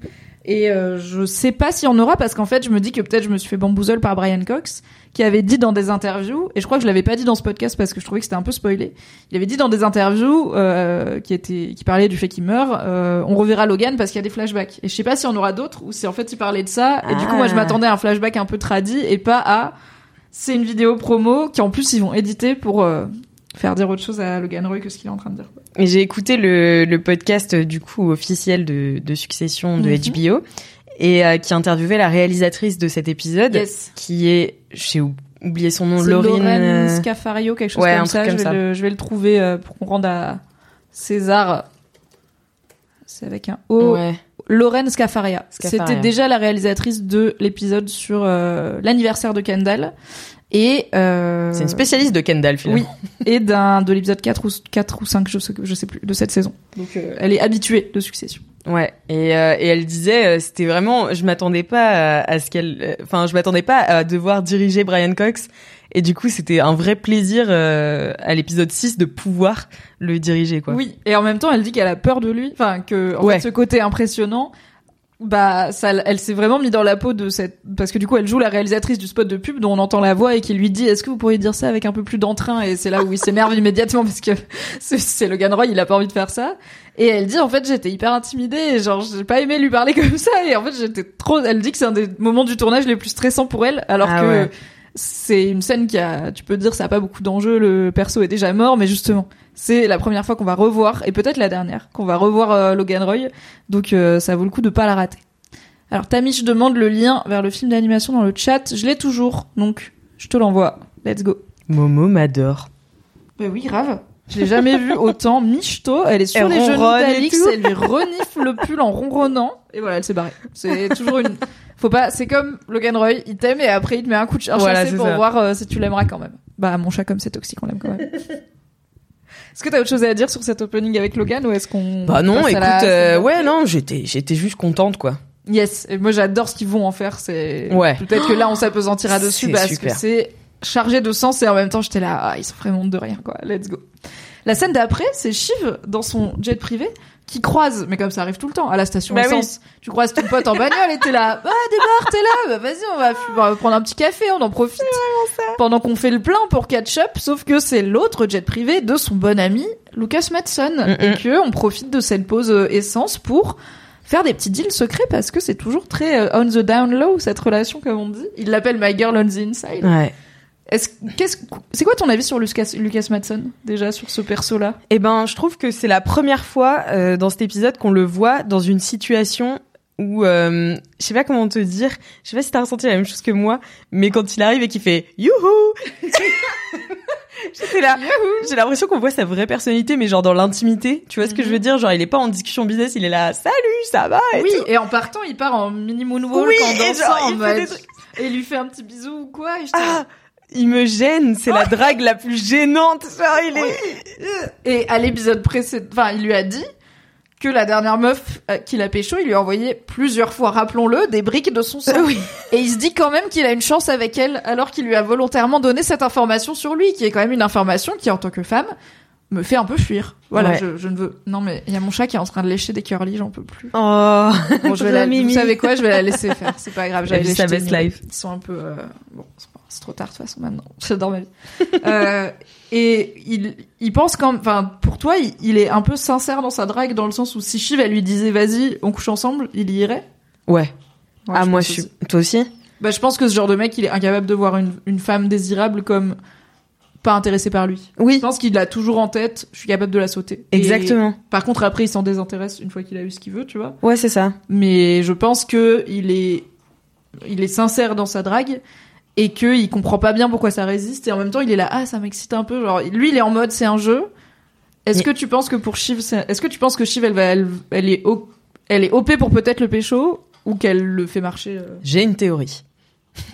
Et euh, je sais pas s'il y en aura parce qu'en fait je me dis que peut-être je me suis fait bamboozle par Brian Cox qui avait dit dans des interviews et je crois que je l'avais pas dit dans ce podcast parce que je trouvais que c'était un peu spoilé. Il avait dit dans des interviews euh, qui était qui parlait du fait qu'il meurt, euh, on reverra Logan parce qu'il y a des flashbacks. Et je sais pas si on aura d'autres ou si en fait il parlait de ça et du coup moi je Ah. m'attendais à un flashback un peu tradit et pas à c'est une vidéo promo qui en plus ils vont éditer pour euh, faire dire autre chose à Logan Roy que ce qu'il est en train de dire. Et j'ai écouté le, le podcast euh, du coup officiel de, de Succession de Mhm. HBO et euh, qui interviewait la réalisatrice de cet épisode Yes. qui est j'ai ou- oublié son nom Laurine euh, Scafario, quelque chose ouais, comme ça. comme je, vais ça. Le, je vais le trouver euh, pour qu'on rende à César. C'est avec un O. ouais Lorraine Scafaria. Scafaria. C'était déjà la réalisatrice de l'épisode sur euh, l'anniversaire de Kendall. Et euh, c'est une spécialiste de Kendall finalement Oui, et d'un de l'épisode 4 ou 4 ou 5, je sais, je sais plus, de cette saison. Donc euh, elle est habituée de Succession. Ouais, et, euh, et elle disait, euh, c'était vraiment, je m'attendais pas à, à ce qu'elle, euh, enfin, je m'attendais pas à devoir diriger Brian Cox, et du coup, c'était un vrai plaisir euh, à l'épisode 6 de pouvoir le diriger, quoi. Oui, et en même temps, elle dit qu'elle a peur de lui, enfin que en Ouais. fait, ce côté impressionnant, bah ça, elle s'est vraiment mis dans la peau de cette, parce que du coup, elle joue la réalisatrice du spot de pub dont on entend la voix et qui lui dit, est-ce que vous pourriez dire ça avec un peu plus d'entrain? Et c'est là où il s'énerve [LAUGHS] immédiatement parce que [LAUGHS] c'est- Logan Roy, il a pas envie de faire ça. Et elle dit en fait j'étais hyper intimidée, et genre j'ai pas aimé lui parler [LAUGHS] comme ça et en fait j'étais trop. Elle dit que c'est un des moments du tournage les plus stressants pour elle, alors Ah que ouais. C'est une scène qui a, tu peux dire, ça a pas beaucoup d'enjeux, le perso est déjà mort, mais justement, c'est la première fois qu'on va revoir, et peut-être la dernière, qu'on va revoir euh, Logan Roy, donc euh, ça vaut le coup de pas la rater. Alors Tamish demande le lien vers le film d'animation dans le chat, je l'ai toujours, donc je te l'envoie. Let's go. Momo m'adore. Bah oui, grave. Je l'ai jamais vu autant michto. Elle est sur Elle les genoux d'Alix, elle lui renifle le pull en ronronnant. Et voilà, elle s'est barrée. C'est toujours une. Faut pas. C'est comme Logan Roy, il t'aime et après il te met un coup de chien Voilà, pour ça. voir euh, si tu l'aimeras quand même. Bah mon chat comme c'est toxique, on l'aime quand même. [LAUGHS] Est-ce que t'as autre chose à dire sur cet opening avec Logan ou est-ce qu'on Bah non, écoute, la- euh, ouais, non, j'étais, j'étais juste contente, quoi. Yes, et moi j'adore ce qu'ils vont en faire. C'est Ouais. peut-être que là on s'apesantira dessus C'est parce super. que c'est chargé de sens et en même temps j'étais là, ah, ils sont vraiment de rien quoi. Let's go. La scène d'après, c'est Shiv dans son jet privé qui croise, mais comme ça arrive tout le temps, à la station Bah oui. essence. Tu croises ton pote en bagnole et t'es là, bah débarque, t'es là, bah vas-y, on va, on va prendre un petit café, on en profite. Pendant qu'on fait le plein pour catch up, sauf que c'est l'autre jet privé de son bon ami Lucas Madsen Mm-mm. et que on profite de cette pause euh, essence pour faire des petits deals secrets parce que c'est toujours très euh, on the down low cette relation comme on dit. Il l'appelle my girl on the inside. Ouais. Est-ce qu'est-ce c'est quoi ton avis sur Lucas Lucas Madsen déjà sur ce perso là Eh ben, je trouve que c'est la première fois euh, dans cet épisode qu'on le voit dans une situation où, euh, je sais pas comment te dire, je sais pas si t'as ressenti la même chose que moi, mais quand il arrive et qu'il fait youhou, [LAUGHS] J'étais là. J'ai l'impression qu'on voit sa vraie personnalité, mais genre dans l'intimité. Tu vois ce que je veux dire? Genre, il est pas en discussion business, il est là. Salut, ça va? et Oui, tout. et en partant, il part en mini moonwalk Oui, en et dansant en il fait des mode- trucs- Et il lui fait un petit bisou ou quoi et j'étais Ah, il me gêne. C'est la drague la plus gênante. Genre, il est. Et à l'épisode précédent, enfin, il lui a dit que la dernière meuf euh, qu'il a pécho, il lui a envoyé plusieurs fois, rappelons-le, des briques de son sang. [LAUGHS] Et il se dit quand même qu'il a une chance avec elle, alors qu'il lui a volontairement donné cette information sur lui, qui est quand même une information qui, en tant que femme, me fait un peu fuir. Voilà, Ouais. je, je ne veux. Non, mais il y a mon chat qui est en train de lécher des curly, j'en peux plus. Oh. Bon, je [LAUGHS] vais la... Mimi. Vous savez quoi Je vais la laisser faire. C'est pas grave. [LAUGHS] J'avais sa best life. Ils sont un peu. euh, Bon, c'est trop tard de toute façon maintenant. [LAUGHS] J'adore ma vie. euh, et il, il pense quand, enfin, pour toi, il, il est un peu sincère dans sa drague dans le sens où si Shiv elle lui disait vas-y, on couche ensemble, il y irait? Ouais. Ouais, ah, moi, je suis. Toi aussi? Bah, je pense que ce genre de mec, il est incapable de voir une, une femme désirable comme pas intéressée par lui. Je Oui. pense qu'il l'a toujours en tête. Je suis capable de la sauter. Et Exactement. par contre, après, il s'en désintéresse une fois qu'il a eu ce qu'il veut, tu vois. Ouais, c'est ça. mais je pense que il est il est sincère dans sa drague et que il comprend pas bien pourquoi ça résiste et en même temps il est là ah ça m'excite un peu genre lui il est en mode c'est un jeu est-ce Mais- que tu penses que pour Shiv est-ce que tu penses que Shiv elle va elle, elle est O- elle est OP pour peut-être le pécho ou qu'elle le fait marcher euh? J'ai une théorie.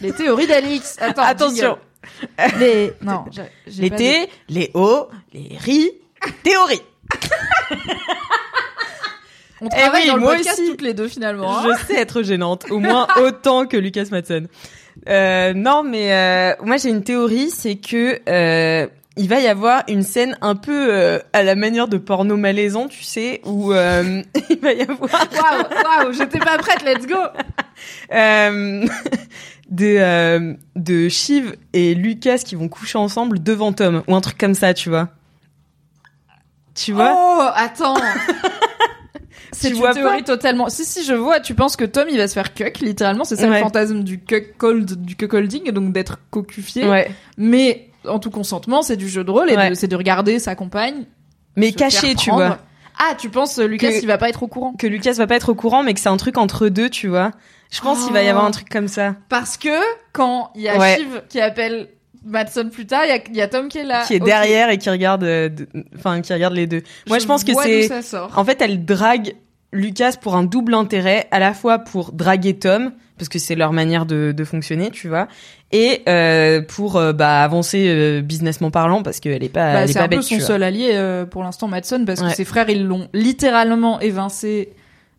les théories d'Alix [LAUGHS] attends Attention. jingle. les non [LAUGHS] Les T, les O, les ri, théorie. [LAUGHS] on travaille oui, dans le moi podcast aussi. toutes les deux finalement hein. Je sais être gênante, au moins autant que Lucas Matson. Euh, non, mais euh, moi j'ai une théorie, c'est que euh, il va y avoir une scène un peu euh, à la manière de porno malaisant, tu sais, où euh, [LAUGHS] il va y avoir waouh waouh j'étais pas prête let's go [LAUGHS] euh, de euh, de Shiv et Lucas qui vont coucher ensemble devant Tom ou un truc comme ça, tu vois. Tu vois? Oh, attends. [LAUGHS] C'est une vois théorie totalement. Si si, je vois. Tu penses que Tom il va se faire cuck, littéralement, c'est ça Ouais. le fantasme du cuckold, du cuckolding, donc d'être cocufié. Ouais. Mais en tout consentement, c'est du jeu de rôle et Ouais. c'est de regarder sa compagne. Mais caché, tu vois. Ah, tu penses euh, Lucas Que- il va pas être au courant? Que Lucas va pas être au courant, mais que c'est un truc entre deux, tu vois. Je pense qu'il va y avoir un truc comme ça. Parce que quand il y a Ouais. Shiv qui appelle Madson plus tard, il y a, il y a Tom qui est là. qui est derrière et qui regarde, euh, enfin qui regarde les deux. Moi, je, pense que c'est, en fait, elle drague Lucas pour un double intérêt, à la fois pour draguer Tom parce que c'est leur manière de, de fonctionner, tu vois, et euh, pour euh, bah avancer euh, businessment parlant parce qu'elle est pas, Bah, elle est pas un peu son seul allié euh, pour l'instant, Madson, parce Ouais. que ses frères, ils l'ont littéralement évincé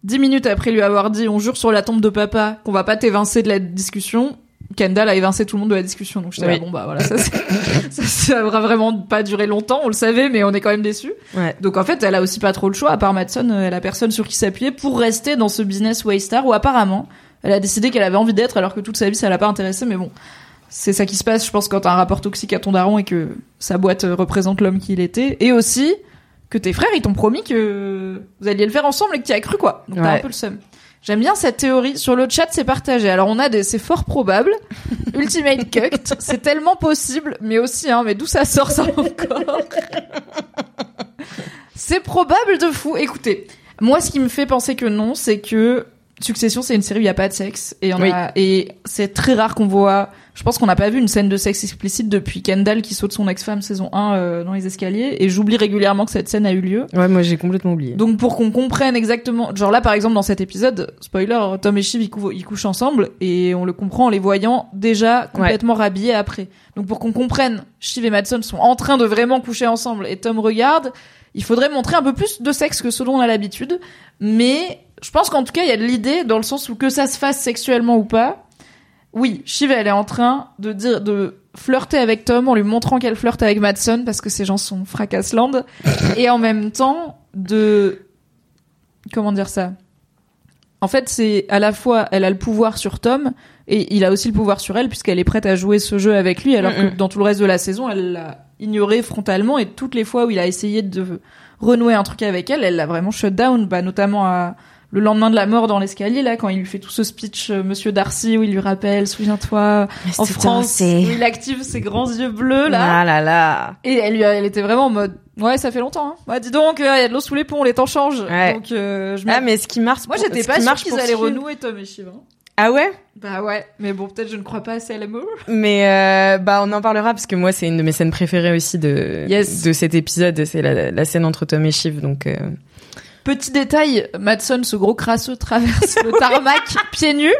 dix minutes après lui avoir dit on jure sur la tombe de papa qu'on va pas t'évincer de la discussion. Kendall a évincé tout le monde de la discussion, donc j'étais Oui. là, bon bah voilà, ça, [LAUGHS] ça, ça va vraiment pas durer longtemps, on le savait, mais on est quand même déçus. Ouais. Donc en fait, elle a aussi pas trop le choix, à part Madson, euh, elle a personne sur qui s'appuyer pour rester dans ce business Waystar où apparemment, elle a décidé qu'elle avait envie d'être alors que toute sa vie ça l'a pas intéressé, mais bon. C'est ça qui se passe, je pense, quand t'as un rapport toxique à ton daron et que sa boîte euh, représente l'homme qu'il était. Et aussi, que tes frères, ils t'ont promis que vous alliez le faire ensemble et que t'y as cru, quoi. Donc t'as un peu le seum. J'aime bien cette théorie. Sur le chat, c'est partagé. Alors on a des, c'est fort probable. [LAUGHS] Ultimate Cucked, c'est tellement possible, mais aussi, hein, mais d'où ça sort ça encore [LAUGHS] C'est probable de fou. Écoutez, moi, ce qui me fait penser que non, c'est que Succession, c'est une série où il y a pas de sexe et on Oui. a et c'est très rare qu'on voit. Je pense qu'on n'a pas vu une scène de sexe explicite depuis Kendall qui saute son ex-femme saison 1 euh, dans les escaliers et j'oublie régulièrement que cette scène a eu lieu. Ouais, moi j'ai complètement oublié. Donc pour qu'on comprenne exactement, genre là par exemple dans cet épisode, spoiler, Tom et Shiv ils, cou- ils couchent ensemble et on le comprend en les voyant déjà complètement rhabillés après. Donc pour qu'on comprenne, Shiv et Madson sont en train de vraiment coucher ensemble et Tom regarde, il faudrait montrer un peu plus de sexe que ce dont on a l'habitude, mais je pense qu'en tout cas il y a de l'idée dans le sens où que ça se fasse sexuellement ou pas, oui, Shiv elle est en train de dire de flirter avec Tom en lui montrant qu'elle flirte avec Madson parce que ces gens sont fracassland [LAUGHS] et en même temps de comment dire ça? En fait c'est à la fois elle a le pouvoir sur Tom et il a aussi le pouvoir sur elle puisqu'elle est prête à jouer ce jeu avec lui alors que dans tout le reste de la saison elle l'a ignoré frontalement et toutes les fois où il a essayé de renouer un truc avec elle elle l'a vraiment shut down bah notamment à le lendemain de la mort dans l'escalier là quand il lui fait tout ce speech euh, monsieur Darcy où il lui rappelle souviens-toi en France où il active ses grands yeux bleus là Ah là là. et elle, lui elle était vraiment en mode ouais ça fait longtemps hein. ouais dis donc il y a de l'eau sous les ponts les temps changent Ouais. donc euh, je me- Ah mais ce qui marche moi j'étais pas sûre qu'ils allaient renouer Tom et Shiv hein. Ah ouais? Bah ouais, mais bon, peut-être je ne crois pas assez à l'amour. Mais euh, bah on en parlera parce que moi c'est une de mes scènes préférées aussi de Yes. de cet épisode, c'est la, la scène entre Tom et Shiv donc euh, Petit détail, Madson, ce gros crasseux, traverse le tarmac [LAUGHS] pieds nus,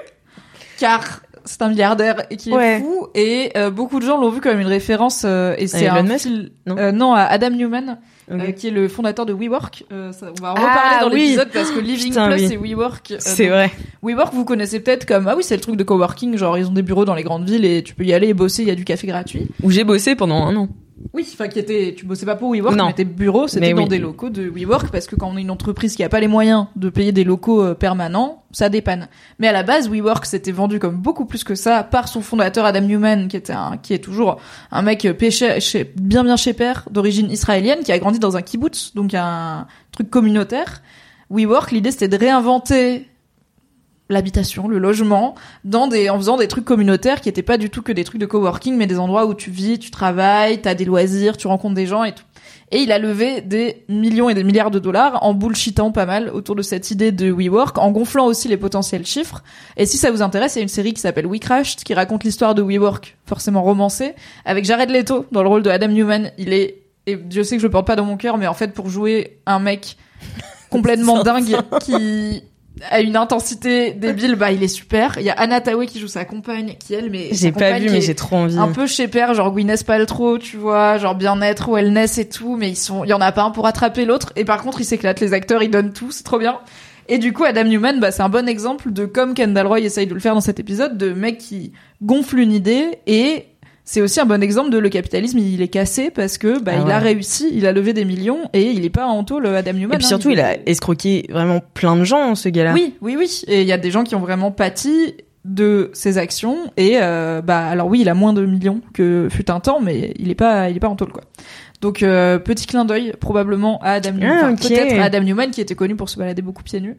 car c'est un milliardaire et qui est fou. Et euh, beaucoup de gens l'ont vu comme une référence. euh, et c'est un Musk Non. euh, non, à Adam Newman, euh, qui est le fondateur de WeWork. Euh, ça- on va en Ah, reparler dans oui. l'épisode parce que Living Putain, Plus oui. et WeWork. euh, c'est vrai. WeWork, vous connaissez peut-être comme ah oui, c'est le truc de coworking. Genre ils ont des bureaux dans les grandes villes et tu peux y aller et bosser. Il y a du café gratuit. Où j'ai bossé pendant un an. Oui, enfin qui était, tu bossais pas pour WeWork, Non. mais tes bureaux c'était dans oui. des locaux de WeWork parce que quand on est une entreprise qui a pas les moyens de payer des locaux euh, permanents, ça dépanne. Mais à la base, WeWork s'était vendu comme beaucoup plus que ça par son fondateur Adam Newman, qui était un, qui est toujours un mec péché, chez, bien bien chez père, d'origine israélienne, qui a grandi dans un kibbutz, donc un truc communautaire. WeWork, l'idée c'était de réinventer l'habitation, le logement, dans des, en faisant des trucs communautaires qui étaient pas du tout que des trucs de coworking, mais des endroits où tu vis, tu travailles, t'as des loisirs, tu rencontres des gens et tout. Et il a levé des millions et des milliards de dollars en bullshitant pas mal autour de cette idée de WeWork, en gonflant aussi les potentiels chiffres. Et si ça vous intéresse, il y a une série qui s'appelle We Crashed, qui raconte l'histoire de WeWork, forcément romancée, avec Jared Leto dans le rôle de Adam Newman. Il est, et Dieu sait que je le porte pas dans mon cœur, mais en fait, pour jouer un mec [LAUGHS] complètement dingue qui a une intensité débile, bah il est super. Il y a Anna Tawai qui joue sa compagne, qui elle, mais J'ai pas vu mais j'ai trop envie. un peu chez père, genre Gwyneth Paltrow, tu vois, genre bien-être, wellness et tout, mais ils sont, il y en a pas un pour attraper l'autre, et par contre ils s'éclatent, les acteurs ils donnent tout, c'est trop bien. Et du coup Adam Newman, bah c'est un bon exemple de comme Kendall Roy essaye de le faire dans cet épisode, de mec qui gonfle une idée et c'est aussi un bon exemple de le capitalisme, il est cassé parce que bah Ah il a réussi, il a levé des millions et il est pas en taux le Adam Newman. Et puis hein, surtout, il a escroqué vraiment plein de gens, ce gars-là. oui, oui, oui. Et il y a des gens qui ont vraiment pâti de ses actions. Et euh, bah alors oui, il a moins de millions que fut un temps, mais il est pas, il est pas en tôle quoi. Donc euh, petit clin d'œil probablement à Adam Newman, Ah, ok. peut-être à Adam Newman qui était connu pour se balader beaucoup pieds nus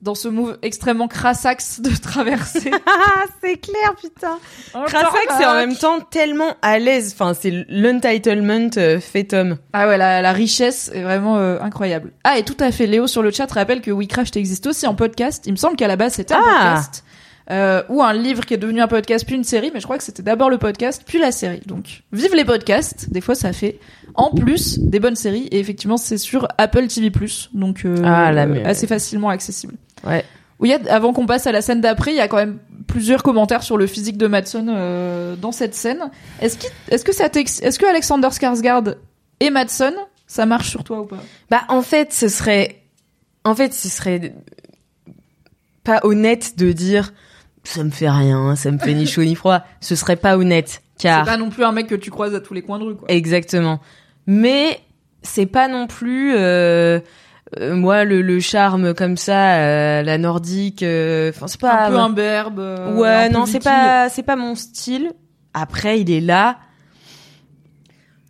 dans ce move extrêmement crassax de [LAUGHS] traverser. [LAUGHS] Ah, c'est clair, putain. Crassac, c'est en même temps tellement à l'aise. Enfin, c'est l'entitlement euh, fait homme. Ah ouais, la, la richesse est vraiment euh, incroyable. Ah et tout à fait, Léo sur le chat rappelle que We Crashed existe aussi en podcast. Il me semble qu'à la base c'était un Ah. podcast. Euh, ou un livre qui est devenu un podcast puis une série, mais je crois que c'était d'abord le podcast puis la série. Donc, vive les podcasts. Des fois, ça fait en plus des bonnes séries. Et effectivement, c'est sur Apple TV+. Donc, euh, Ah, assez facilement accessible. Ouais. Oui, avant qu'on passe à la scène d'après, il y a quand même plusieurs commentaires sur le physique de Madson euh, dans cette scène. Est-ce qu'il- est-ce que ça est-ce que Alexander Skarsgård et Madson, ça marche sur toi ou pas? Bah, en fait, ce serait, en fait, ce serait pas honnête de dire ça me fait rien, ça me fait ni chaud ni froid. Ce serait pas honnête, car C'est pas non plus un mec que tu croises à tous les coins de rue, quoi. Exactement. Mais c'est pas non plus euh, euh, moi le, le charme comme ça, euh, la nordique. euh, Enfin c'est pas. un peu imberbe. euh, ouais, un non, c'est pas c'est pas mon style. Après, il est là.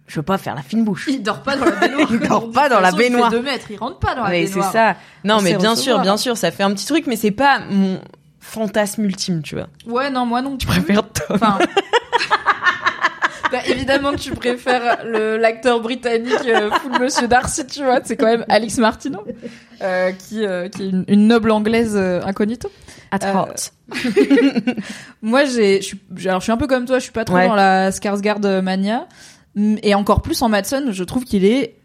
Je veux pas faire la fine bouche. Il dort pas dans la [LAUGHS] baignoire. Il dort pas dans la façon, il fait baignoire. deux mètres, il rentre pas dans la Ouais, c'est baignoire. ça. Non, On mais bien recevoir. sûr, bien sûr, ça fait un petit truc, mais c'est pas mon fantasme ultime, tu vois. Ouais, non, moi non. Je préfère Tom. Enfin. [LAUGHS] Bah, évidemment que tu préfères le l'acteur britannique euh, full Monsieur Darcy, tu vois, c'est quand même Alex Martineau, euh, qui euh, qui est une, une noble anglaise euh, incognito. At Euh, heart. [LAUGHS] Moi, j'ai, je suis, j'ai- alors je suis un peu comme toi, je suis pas trop Ouais. dans la Skarsgård mania, Mm, et encore plus en Madsen, je trouve qu'il est,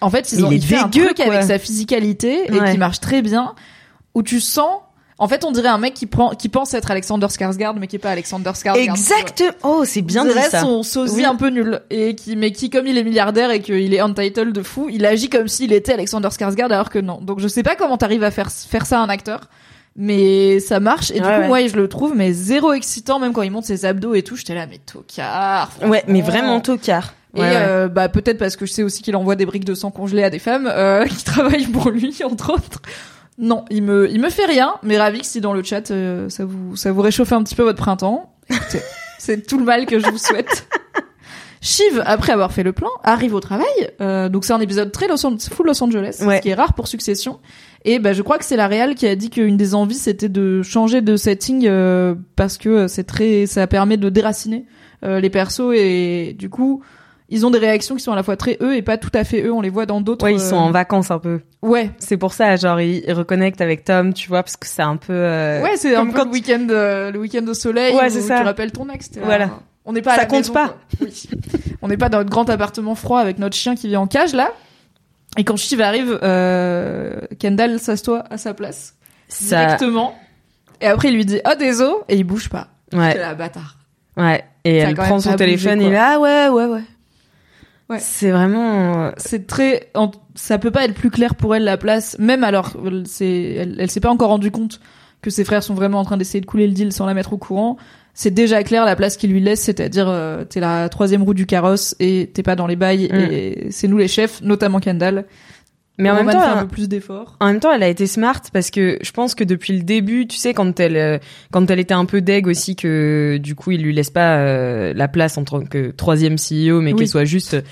en fait, ils Il ont, est il fait un truc quoi. avec sa physicalité et Ouais. qui marche très bien, où tu sens, en fait, on dirait un mec qui prend, qui pense être Alexander Skarsgård, mais qui est pas Alexander Skarsgård. Exact. Oh, c'est bien dirait ça. son sosie Oui. un peu nul et qui mais qui comme il est milliardaire et qu'il est untitled de fou, il agit comme s'il était Alexander Skarsgård alors que non. Donc je sais pas comment t'arrives à faire faire ça à un acteur. Mais ça marche et du Ouais, coup ouais. moi je le trouve mais zéro excitant même quand il monte ses abdos et tout j'étais là mais tocard Ouais, mais vraiment tocard. et Ouais, ouais. euh, bah peut-être parce que je sais aussi qu'il envoie des briques de sang congelées à des femmes euh, [LAUGHS] qui travaillent pour lui entre autres non il me il me fait rien mais ravi que si dans le chat euh, ça vous ça vous réchauffe un petit peu votre printemps [LAUGHS] c'est tout le mal que je vous souhaite Shiv, après avoir fait le plan, arrive au travail. Euh, donc c'est un épisode très Los full Los Angeles, Ouais. ce qui est rare pour Succession. Et bah, je crois que c'est la réal qui a dit qu'une des envies c'était de changer de setting euh, parce que c'est très, ça permet de déraciner euh, les persos et du coup ils ont des réactions qui sont à la fois très eux et pas tout à fait eux. On les voit dans d'autres. Ouais, ils sont euh, en vacances un peu. Ouais, C'est pour ça, genre, ils, ils reconnectent avec Tom, tu vois, parce que c'est un peu... euh, ouais, c'est un peu le week-end, euh, le week-end au soleil. Ouais, c'est ça. Tu rappelles ton ex. là. Voilà. On n'est pas. à Ça la compte maison, pas. [LAUGHS] Oui. On n'est pas dans notre grand appartement froid avec notre chien qui vit en cage là. Et quand Shiv arrive, euh, Kendall s'assoit à sa place ça... directement. Et après, il lui dit oh désolé et il bouge pas. Ouais. C'est la bâtard. Ouais. Et Ça a elle quand prend son téléphone bougé, et là, ah ouais, ouais, ouais. Ouais. C'est vraiment... euh, C'est très, ça peut pas être plus clair pour elle la place, même alors c'est, elle, elle s'est pas encore rendu compte que ses frères sont vraiment en train d'essayer de couler le deal sans la mettre au courant. C'est déjà clair la place qu'il lui laisse, c'est-à-dire euh, t'es la troisième roue du carrosse et t'es pas dans les bails Mm. et c'est nous les chefs, notamment Kendall. Mais en même temps, un peu plus d'efforts. En même temps, elle a été smart parce que je pense que depuis le début, tu sais, quand elle, euh, quand elle était un peu deg aussi que du coup, il lui laisse pas euh, la place en tant que troisième CEO, mais Oui. qu'elle soit juste Quand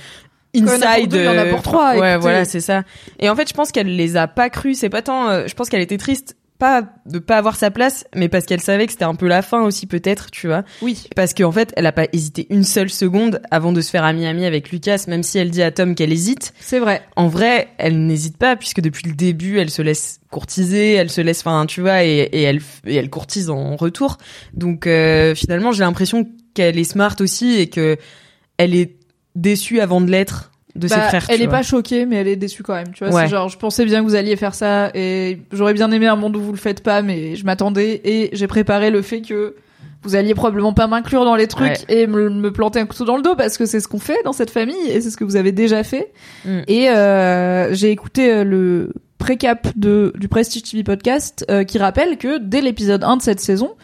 il y en a pour inside. deux, il y en a euh, pour trois, Ouais, écoutez. voilà, c'est ça. Et en fait, je pense qu'elle les a pas cru. C'est pas tant. euh, je pense qu'elle était triste, pas de pas avoir sa place, mais parce qu'elle savait que c'était un peu la fin aussi, peut-être, tu vois. Oui. Parce qu'en fait, elle a pas hésité une seule seconde avant de se faire ami-ami avec Lucas, même si elle dit à Tom qu'elle hésite C'est vrai. en vrai, elle n'hésite pas puisque depuis le début, elle se laisse courtiser, elle se laisse, enfin, tu vois, et, et elle et elle courtise en retour. Donc euh, finalement, j'ai l'impression qu'elle est smart aussi et que elle est déçue avant de l'être de ses Bah, tu elle est vois. pas choquée, mais elle est déçue quand même. Tu vois, Ouais. c'est genre, je pensais bien que vous alliez faire ça et j'aurais bien aimé un monde où vous le faites pas, mais je m'attendais et j'ai préparé le fait que vous alliez probablement pas m'inclure dans les trucs Ouais. et me, me planter un couteau dans le dos parce que c'est ce qu'on fait dans cette famille et c'est ce que vous avez déjà fait. Mm. Et euh, j'ai écouté euh, le précap de du Prestige TV podcast euh, qui rappelle que dès l'épisode 1 de cette saison,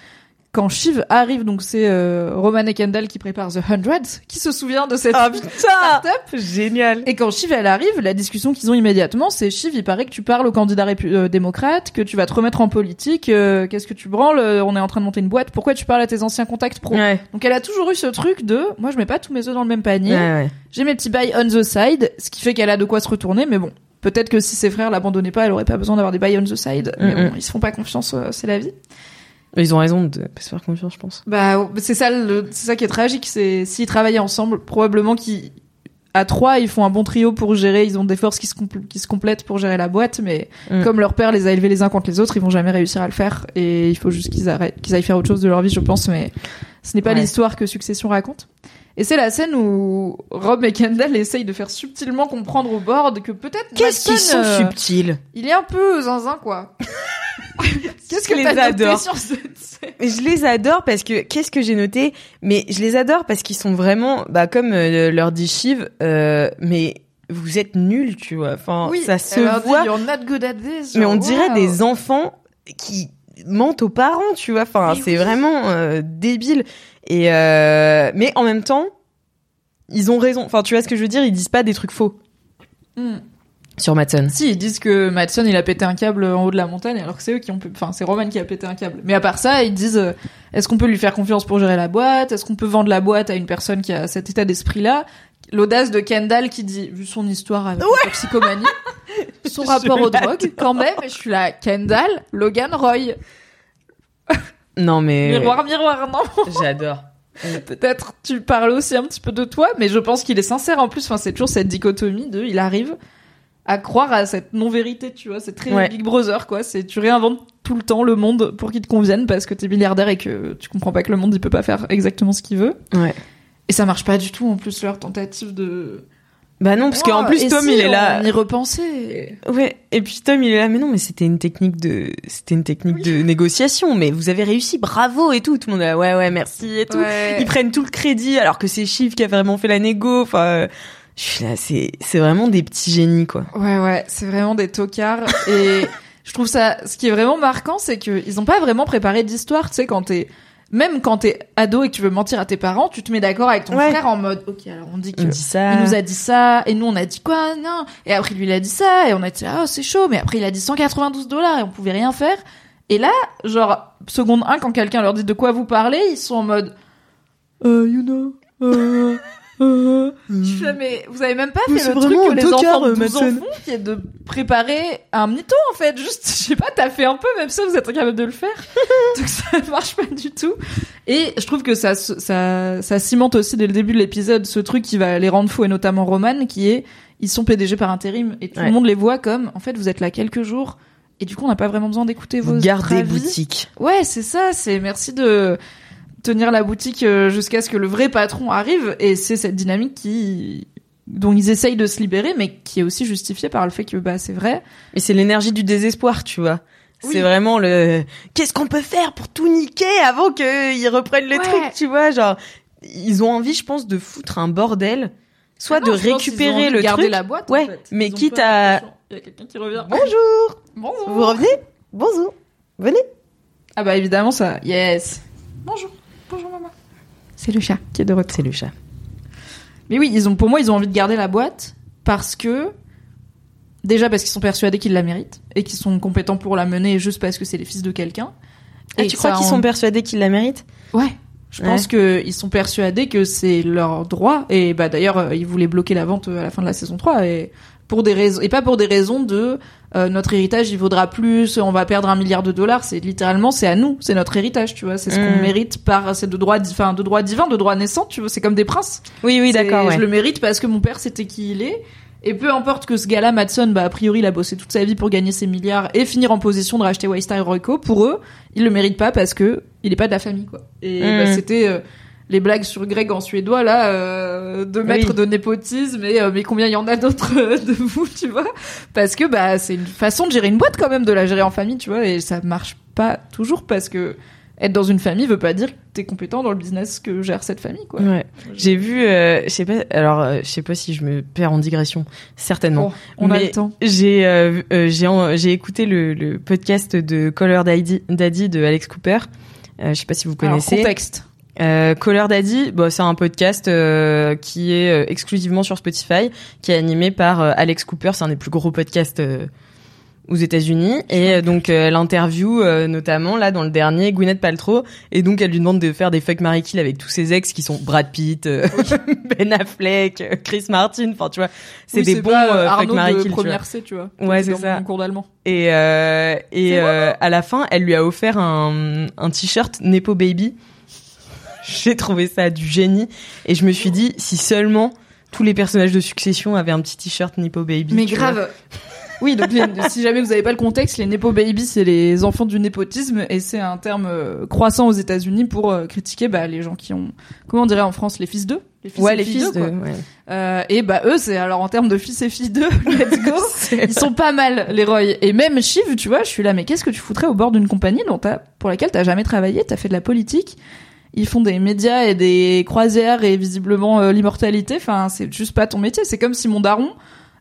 quand Shiv arrive, donc c'est euh, Roman et Kendall qui préparent The Hundred, qui se souvient de cette Ah start-up Génial et quand Shiv elle arrive, la discussion qu'ils ont immédiatement, c'est Shiv, il paraît que tu parles au candidat euh, démocrate, que tu vas te remettre en politique, euh, qu'est-ce que tu branles, euh, on est en train de monter une boîte, pourquoi tu parles à tes anciens contacts pro Ouais. Donc elle a toujours eu ce truc de, moi je mets pas tous mes œufs dans le même panier, Ouais, ouais. j'ai mes petits bails on the side, ce qui fait qu'elle a de quoi se retourner, mais bon. Peut-être que si ses frères l'abandonnaient pas, elle aurait pas besoin d'avoir des bails on the side. Mais Mm, bon, ils se font pas confiance, euh, c'est la vie. Ils ont raison de pas se faire confiance, je pense. Bah, c'est ça, le- c'est ça qui est tragique. C'est s'ils travaillaient ensemble, probablement qu'ils à trois, ils font un bon trio pour gérer. Ils ont des forces qui se, compl- qui se complètent pour gérer la boîte, mais Mm. comme leur père les a élevés les uns contre les autres, ils vont jamais réussir à le faire. Et il faut juste qu'ils arrêtent, qu'ils aillent faire autre chose de leur vie, je pense. Mais ce n'est pas Ouais. l'histoire que Succession raconte. Et c'est la scène où Rob et Kendall essayent de faire subtilement comprendre au board que peut-être Qu'est-ce qu'ils sont euh, subtils? Il est un peu zinzin, quoi. [LAUGHS] Qu'est-ce que Je les adore. sur Je les adore parce que qu'est-ce que j'ai noté? Mais je les adore parce qu'ils sont vraiment, bah comme euh, leur dit Shiv, euh, mais vous êtes nuls, tu vois. Enfin, ça se dit, voit. You're not good at this. mais on dirait des enfants qui mentent aux parents, tu vois. Enfin, c'est oui. vraiment euh, débile. Et mais en même temps, ils ont raison. Enfin, tu vois ce que je veux dire? Ils disent pas des trucs faux Hmm. Sur Matson. Si, ils disent que Madsen, il a pété un câble en haut de la montagne, alors que c'est eux qui ont, pu- enfin, c'est Roman qui a pété un câble. Mais à part ça, ils disent, euh, est-ce qu'on peut lui faire confiance pour gérer la boîte? Est-ce qu'on peut vendre la boîte à une personne qui a cet état d'esprit-là? L'audace de Kendall qui dit, vu son histoire avec la toxicomanie, son [LAUGHS] rapport aux drogues, quand même, je suis là, Kendall, Logan Roy. [LAUGHS] Non mais Miroir, miroir, non? j'adore. [LAUGHS] Peut-être tu parles aussi un petit peu de toi, mais je pense qu'il est sincère en plus. Enfin, c'est toujours cette dichotomie de, il arrive à croire à cette non-vérité, tu vois. C'est très Ouais. Big Brother, quoi. C'est tu réinventes tout le temps le monde pour qu'il te convienne parce que t'es milliardaire et que tu comprends pas que le monde il peut pas faire exactement ce qu'il veut. Ouais. Et ça marche pas du tout en plus leur tentative de. Bah non, parce qu'en Oh, plus Tom si il est là. On y repensait. Ouais, et puis Tom il est là, mais non, mais c'était une technique de, c'était une technique de négociation, mais vous avez réussi, bravo et tout. Tout le monde est là, ouais, ouais, merci et tout. Ouais. Ils prennent tout le crédit alors que c'est Chief qui a vraiment fait la négo. Enfin, je suis là, c'est, c'est vraiment des petits génies quoi. Ouais, ouais, c'est vraiment des tocards. [LAUGHS] Et je trouve ça, ce qui est vraiment marquant, c'est qu'ils ont pas vraiment préparé d'histoire. Tu sais, quand t'es, même quand t'es ado et que tu veux mentir à tes parents, tu te mets d'accord avec ton Ouais. frère en mode, ok, alors on dit que Il dit ça. il nous a dit ça, et nous on a dit quoi, non. Et après lui il a dit ça, et on a dit, ah, c'est chaud, mais après il a dit 192 dollars et on pouvait rien faire. Et là, genre, seconde 1, quand quelqu'un leur dit de quoi vous parlez, ils sont en mode, euh, you know, euh, Je fais, mais vous avez même pas Mais fait le truc que les enfants de euh, 12 ans Madsen. font, qui est de préparer un mytho, en fait. Juste, [LAUGHS] je sais pas, t'as fait un peu, même ça, vous êtes incapable de le faire. [LAUGHS] Donc ça marche pas du tout. Et je trouve que ça, ça, ça cimente aussi dès le début de l'épisode ce truc qui va les rendre fous, et notamment Roman, qui est, ils sont PDG par intérim, et tout Ouais. le monde les voit comme, en fait, vous êtes là quelques jours, et du coup, on n'a pas vraiment besoin d'écouter vos gardez boutique. Ouais, c'est ça, c'est merci de tenir la boutique euh, jusqu'à ce que le vrai patron arrive et c'est cette dynamique qui dont ils essayent de se libérer mais qui est aussi justifiée par le fait que bah c'est vrai. Mais c'est l'énergie du désespoir, tu vois. Oui. C'est vraiment le qu'est-ce qu'on peut faire pour tout niquer avant qu'ils reprennent le Ouais. truc, tu vois, genre ils ont envie, je pense, de foutre un bordel, soit non, de récupérer le garder truc. la boîte. Ouais, en fait. mais Ils quitte à- attention, Il y a quelqu'un qui revient. Bonjour, Bonjour. vous revenez? Bonjour, venez. Ah bah évidemment ça. Yes. Bonjour. C'est le chat qui est de retour. C'est le chat. Mais oui, ils ont, pour moi, ils ont envie de garder la boîte parce que, déjà parce qu'ils sont persuadés qu'ils la méritent et qu'ils sont compétents pour la mener juste parce que c'est les fils de quelqu'un. Ah, Et tu crois qu'ils en- sont persuadés qu'ils la méritent Ouais. Je Ouais. pense que ils sont persuadés que c'est leur droit et bah d'ailleurs euh, ils voulaient bloquer la vente euh, à la fin de la saison 3 et pour des raisons et pas pour des raisons de euh, notre héritage il vaudra plus, on va perdre un milliard de dollars, c'est littéralement c'est à nous, c'est notre héritage, tu vois, c'est ce qu'on Mm. mérite par c'est de droit enfin de droit divin, de droit naissant, tu vois, c'est comme des princes. Oui, oui, d'accord. Je le mérite parce que mon père c'était qui il est. Et peu importe que ce gars-là, Madson, bah, a priori, il a bossé toute sa vie pour gagner ses milliards et finir en position de racheter Waystar et Royco. Pour eux, il le mérite pas parce que il est pas de la famille, quoi. Et Mm. bah, c'était euh, les blagues sur Greg en suédois, là, euh, de maître Oui. de népotisme. Et, euh, mais combien il y en a d'autres euh, de [LAUGHS] vous, tu vois? Parce que, bah, c'est une façon de gérer une boîte quand même, de la gérer en famille, tu vois. Et ça marche pas toujours parce que être dans une famille veut pas dire que t'es compétent dans le business que gère cette famille, quoi. Ouais. J'ai vu, euh, je sais pas, alors euh, je sais pas si je me perds en digression, certainement. Oh, on a Mais le temps. J'ai euh, j'ai écouté le, le podcast de Caller Daddy, Daddy de Alex Cooper. Je sais pas si vous Alors, connaissez. contexte. Euh, Caller Daddy, bon, c'est un podcast euh, qui est euh, exclusivement sur Spotify, qui est animé par euh, Alex Cooper. C'est un des plus gros podcasts euh, aux États-Unis. Et euh, donc, elle interview euh, notamment là dans le dernier Gwyneth Paltrow. Et donc, elle lui demande de faire des fuck Mary Kill avec tous ses ex qui sont Brad Pitt, [LAUGHS] Ben Affleck, Chris Martin. Enfin, tu vois, c'est Oui, des bons pas, fuck Mary de Kill. tu vois. première C, tu vois. Ouais, c'est ça. mon cours d'allemand. Et, euh, et euh, à la fin, elle lui a offert un, un t-shirt Nepo Baby. [LAUGHS] J'ai trouvé ça du génie. Et je me suis dit, si seulement tous les personnages de Succession avaient un petit t-shirt Nepo Baby. Mais grave. [LAUGHS] Oui, donc les- si jamais vous n'avez pas le contexte, les Nepo Babies, c'est les enfants du népotisme et c'est un terme euh, croissant aux États-Unis pour euh, critiquer bah, les gens qui ont, comment on dirait en France, les fils d'eux? Les Ouais, et les fils de. d'eux, ouais. Euh, et bah eux, c'est alors en termes de fils et filles d'eux, [LAUGHS] let's go. Ils sont pas mal, les Roy. Et même Shiv, tu vois, je suis là, mais qu'est-ce que tu foutrais au bord d'une compagnie dont t'as, pour laquelle t'as jamais travaillé, t'as fait de la politique? Ils font des médias et des croisières et visiblement euh, l'immortalité. Enfin, c'est juste pas ton métier. C'est comme si mon daron,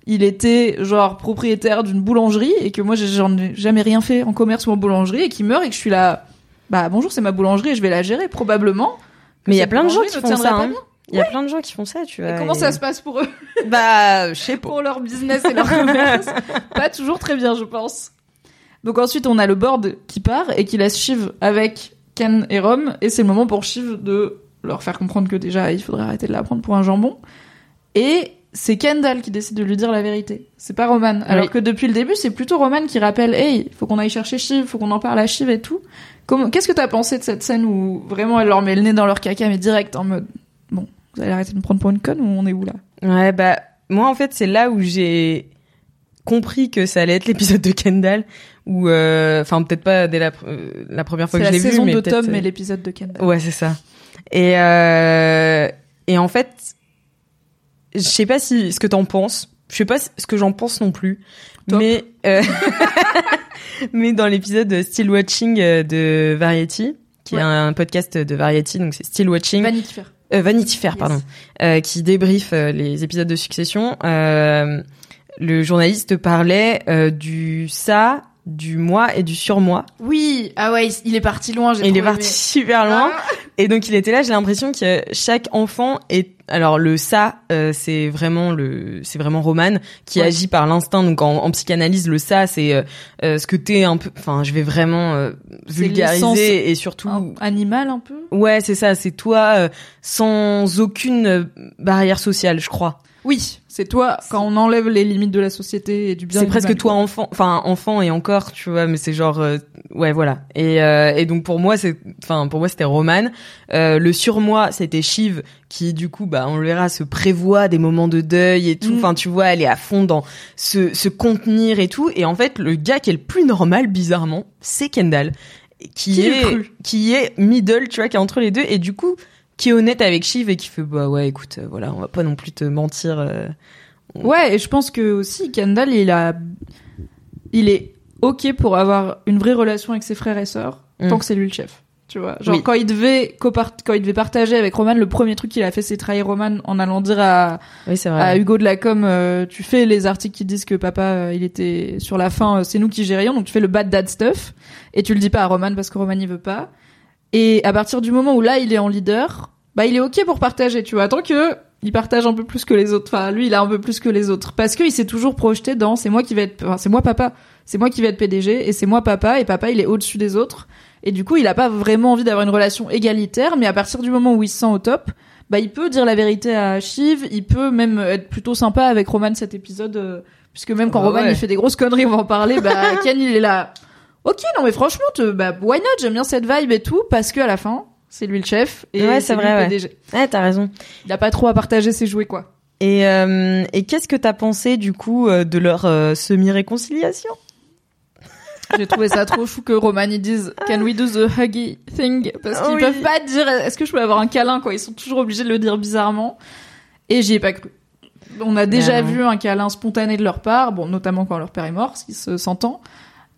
il était genre propriétaire d'une boulangerie et que moi j'en ai jamais rien fait en commerce ou en boulangerie et qu'il meurt et que je suis là. Bah bonjour, c'est ma boulangerie et je vais la gérer probablement. Mais il y a plein de gens qui font ça. hein. Il y a plein de gens qui font ça, tu vois. Et comment et- ça se passe pour eux? [LAUGHS] Bah, je sais pas. pour leur business et leur commerce? [LAUGHS] pas toujours très bien, je pense. Donc ensuite, on a le board qui part et qui laisse Shiv avec Ken et Rom. Et c'est le moment pour Shiv de leur faire comprendre que déjà, il faudrait arrêter de la prendre pour un jambon. Et c'est Kendall qui décide de lui dire la vérité. C'est pas Roman. Alors Oui. que depuis le début, c'est plutôt Roman qui rappelle, hey, faut qu'on aille chercher Shiv, faut qu'on en parle à Shiv et tout. Comment, qu'est-ce que t'as pensé de cette scène où vraiment elle leur met le nez dans leur caca, mais direct en mode, bon, vous allez arrêter de me prendre pour une conne ou on est où là? Ouais, bah, moi, en fait, c'est là où j'ai compris que ça allait être l'épisode de Kendall, où, euh, enfin, peut-être pas dès la, euh, la première fois que la je l'ai vu, saison mais de peut-être, Tom euh, et l'épisode de Kendall. Ouais, c'est ça. Et euh, et en fait, je sais pas si ce que t'en penses. Je sais pas ce que j'en pense non plus. Top. Mais euh, [LAUGHS] mais dans l'épisode Still Watching euh, de Variety, qui Ouais. est un podcast de Variety, donc c'est Still Watching. Vanity Fair. Euh, Vanity Fair, Yes. pardon, euh, qui débriefe euh, les épisodes de Succession. Euh, le journaliste parlait euh, du ça du moi et du surmoi. Oui, ah ouais, il- est parti loin. il est parti aimé. [LAUGHS] super loin. Ah. Et donc il était là, j'ai l'impression que chaque enfant est alors le ça euh, c'est vraiment le c'est vraiment Roman qui Ouais. agit par l'instinct donc en, en psychanalyse le ça c'est euh, euh, ce que t'es un peu enfin je vais vraiment euh, vulgariser et surtout Un animal un peu. ouais c'est ça c'est toi euh, sans aucune barrière sociale je crois Oui, c'est toi quand on enlève les limites de la société et du bien. c'est presque toi quoi. enfant enfin enfant et encore tu vois mais c'est genre euh, ouais voilà et euh, et donc pour moi c'est enfin pour moi c'était Roman euh, le surmoi c'était Shiv qui du coup bah on le verra se prévoit des moments de deuil et tout Mm. enfin tu vois elle est à fond dans se se contenir et tout et en fait le gars qui est le plus normal bizarrement c'est Kendall qui, est cru qui est middle tu vois qui est entre les deux et du coup qui est honnête avec Shiv et qui fait bah ouais écoute euh, voilà on va pas non plus te mentir euh, Ouais, et je pense que aussi Kendall, il a, il est ok pour avoir une vraie relation avec ses frères et sœurs Mm. tant que c'est lui le chef. Tu vois, genre Oui. quand il devait quand il devait partager avec Roman, le premier truc qu'il a fait, c'est trahir Roman en allant dire à, oui c'est vrai à Hugo de la com, euh, tu fais les articles qui disent que papa, il était sur la fin, c'est nous qui gérions, donc tu fais le bad dad stuff et tu le dis pas à Roman parce que Roman il veut pas. Et à partir du moment où là il est en leader, bah il est ok pour partager, tu vois, tant que il partage un peu plus que les autres. Enfin, lui, il a un peu plus que les autres parce qu'il s'est toujours projeté dans c'est moi qui vais être, enfin, c'est moi papa, c'est moi qui vais être PDG et c'est moi papa et papa il est au-dessus des autres. Et du coup, il a pas vraiment envie d'avoir une relation égalitaire, mais à partir du moment où il se sent au top, bah il peut dire la vérité à Shiv, il peut même être plutôt sympa avec Roman cet épisode, euh, puisque même quand Bah Roman ouais. il fait des grosses conneries, on va en parler, bah [LAUGHS] Ken il est là. Ok, non mais franchement, te, bah why not? J'aime bien cette vibe et tout, parce que à la fin, c'est lui le chef et Ouais, c'est vrai, le ouais. PDG. ouais t'as raison Il a pas trop à partager ses jouets quoi. Et, euh, et qu'est-ce que t'as pensé du coup euh, de leur euh, semi-réconciliation? [LAUGHS] J'ai trouvé ça trop chou que Roman ils disent Can we do the huggy thing Parce qu'ils Oui. peuvent pas dire Est-ce que je peux avoir un câlin? Quoi Ils sont toujours obligés de le dire bizarrement. Et j'y ai pas cru. On a déjà Ben vu un câlin spontané de leur part, bon notamment quand leur père est mort, qui se s'entend.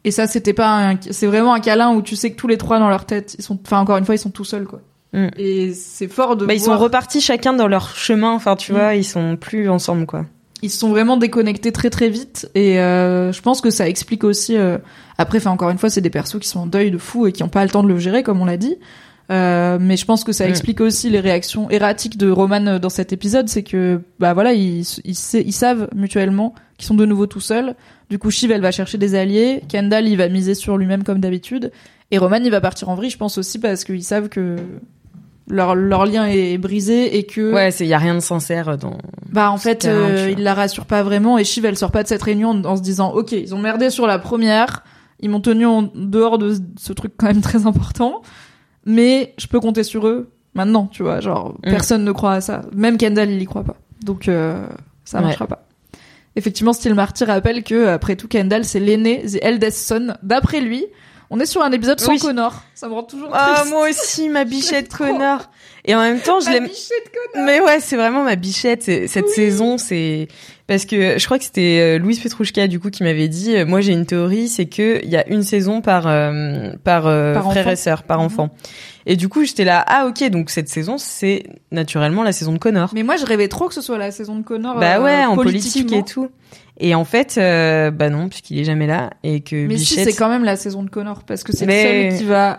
Et ça c'était pas un... c'est vraiment un câlin où tu sais que tous les trois dans leur tête, ils sont enfin encore une fois ils sont tout seuls quoi. Mm. Et c'est fort de bah, Ils sont repartis chacun dans leur chemin, enfin tu Mm. vois, ils sont plus ensemble quoi. ils se sont vraiment déconnectés très très vite et euh, je pense que ça explique aussi euh, après enfin encore une fois c'est des persos qui sont en deuil de fou et qui ont pas le temps de le gérer comme on l'a dit Euh, mais je pense que ça Mm. explique aussi les réactions erratiques de Roman euh, dans cet épisode c'est que bah voilà ils, ils, sa- ils savent mutuellement qu'ils sont de nouveau tout seuls du coup Shiv elle va chercher des alliés Kendall il va miser sur lui-même comme d'habitude et Roman il va partir en vrille je pense aussi parce qu'ils savent que leur, leur lien est brisé et que Ouais, c'est y a rien de sincère dans. bah en fait, euh, il la rassure pas vraiment et Shiv elle sort pas de cette réunion en, en se disant ok ils ont merdé sur la première, ils m'ont tenu en dehors de ce truc quand même très important, mais je peux compter sur eux maintenant tu vois genre Mm. personne ne croit à ça, même Kendall il y croit pas donc euh, ça Ouais. marchera pas. Effectivement, Steel Marty rappelle que après tout Kendall c'est l'aîné, the eldest son. D'après lui, on est sur un épisode sans Oui. Connor. Ça me rend toujours Ah triste. moi aussi ma bichette [LAUGHS] connard. Et en même temps, je Ma l'aime. bichette Connor. Mais ouais, c'est vraiment ma bichette. Cette saison, c'est parce que je crois que c'était euh, Louise Petrouchka du coup qui m'avait dit. euh, moi, j'ai une théorie, c'est que il y a une saison par euh, par, euh, Par frère et sœur, par Mhm. enfant. Et du coup, j'étais là. Ah ok, donc cette saison, c'est naturellement la saison de Connor. Mais moi je rêvais trop que ce soit la saison de Connor. Bah euh, ouais, en politique et tout. Et en fait, euh, bah non, puisqu'il est jamais là et que Mais si, c'est quand même la saison de Connor, parce que c'est Mais- le seul qui va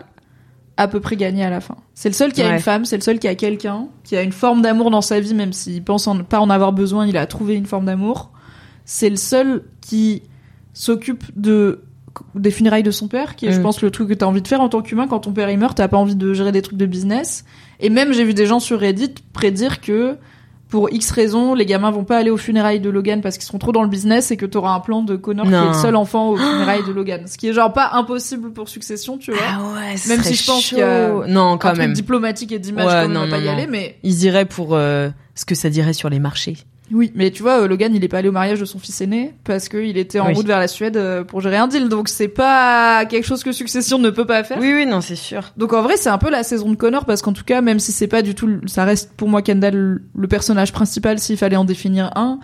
à peu près gagner à la fin. C'est le seul qui a Ouais. une femme, c'est le seul qui a quelqu'un, qui a une forme d'amour dans sa vie, même s'il pense en- pas en avoir besoin, il a trouvé une forme d'amour. C'est le seul qui s'occupe de des funérailles de son père, qui est, je Mm. pense, le truc que t'as envie de faire en tant qu'humain. Quand ton père il meurt, t'as pas envie de gérer des trucs de business. Et même, j'ai vu des gens sur Reddit prédire que pour X raisons, les gamins vont pas aller aux funérailles de Logan parce qu'ils seront trop dans le business et que t'auras un plan de Connor qui est le seul enfant aux [GASPS] funérailles de Logan. Ce qui est genre pas impossible pour Succession, tu vois. Ah ouais, Même si je pense chaud. a non un quand truc même. diplomatique et d'image, Ouais, comme non, on va pas y aller, mais Ils iraient pour euh, ce que ça dirait sur les marchés. Oui. Mais tu vois, euh, Logan, il est pas allé au mariage de son fils aîné parce qu'il était en Oui. route vers la Suède euh, pour gérer un deal. Donc c'est pas quelque chose que Succession ne peut pas faire. Oui oui non c'est sûr. Donc en vrai, c'est un peu la saison de Connor parce qu'en tout cas, même si c'est pas du tout, ça reste pour moi Kendall le personnage principal s'il fallait en définir un.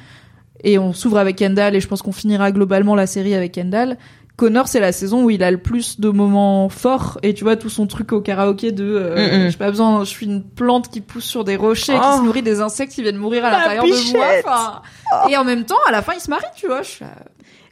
Et on s'ouvre avec Kendall et je pense qu'on finira globalement la série avec Kendall. Connor, c'est la saison où il a le plus de moments forts et tu vois tout son truc au karaoké de euh, Mm-mm. j'ai pas besoin, je suis une plante qui pousse sur des rochers, qui Oh. se nourrit des insectes qui viennent mourir à La l'intérieur de moi. Enfin, et en même temps, à la fin, il se marie, tu vois. Je suis là,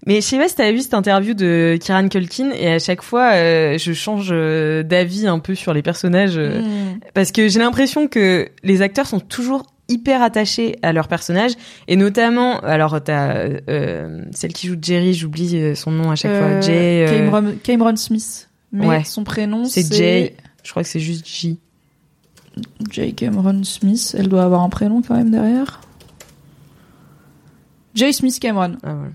Mais je sais pas si t'avais vu cette interview de Kieran Culkin et à chaque fois euh, je change euh, d'avis un peu sur les personnages euh, Mm. parce que j'ai l'impression que les acteurs sont toujours hyper attachés à leurs personnages et notamment alors t'as euh, celle qui joue Jerry j'oublie euh, son nom à chaque fois Euh, Jay euh, Cameron, Cameron Smith. Mais ouais. son prénom, c'est c'est Jay je crois que c'est juste J Jay Cameron Smith. Elle doit avoir un prénom quand même derrière. Jay Smith Cameron. ah, voilà.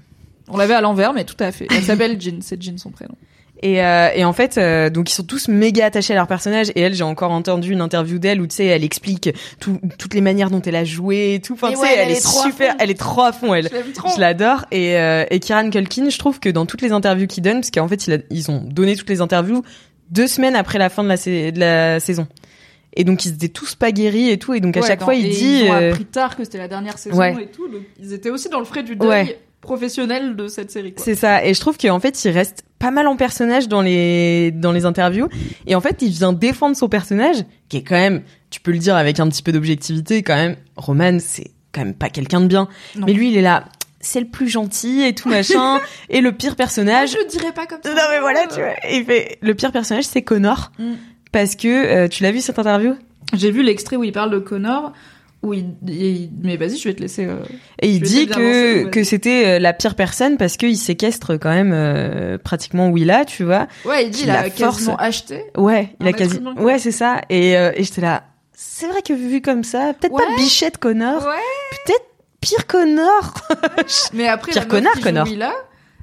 On l'avait à l'envers, mais tout à fait. Elle s'appelle Jean. C'est Jean son prénom. Et, euh, et en fait, euh, donc ils sont tous méga attachés à leur personnage. Et elle, j'ai encore entendu une interview d'elle où tu sais, elle explique tout- toutes les manières dont elle a joué, et tout. Enfin, ouais, elle elle, est super, elle est trop à fond. Elle, Je l'adore. Et euh, et Kieran Culkin, je trouve que dans toutes les interviews qu'il donne, parce qu'en fait, il a- ils ont donné toutes les interviews deux semaines après la fin de la, sa- de la saison. Et donc ils étaient tous pas guéris et tout. Et donc à Ouais, chaque dans- fois, il dit. Ils ont euh, appris tard que c'était la dernière saison Ouais. et tout. donc ils étaient aussi dans le frais du deuil. Professionnel de cette série. C'est ça. Et je trouve qu'en fait, il reste pas mal en personnage dans les dans les interviews. Et en fait, il vient défendre son personnage, qui est quand même, tu peux le dire avec un petit peu d'objectivité, quand même. Roman, c'est quand même pas quelqu'un de bien. Non. Mais lui, il est là. C'est le plus gentil et tout machin. [LAUGHS] et le pire personnage. je dirais pas comme ça. Non mais voilà, tu vois. Et il fait le pire personnage, c'est Connor. Mm. Parce que euh, tu l'as vu cette interview? J'ai vu l'extrait où il parle de Connor. Où il, il- mais vas-y, je vais te laisser. euh, Et il dit que que c'était euh, la pire personne parce qu'il séquestre quand même euh, pratiquement Willa, tu vois. Ouais, il dit il a quasiment acheté. Ouais, il a quasi. Ouais, c'est ça. Et, euh, et j'étais là. C'est vrai que vu comme ça, peut-être Ouais. pas Bichette Connor, Ouais. peut-être pire Connor. [LAUGHS] Mais après, Pire la connard, qui joue Connor. Willa,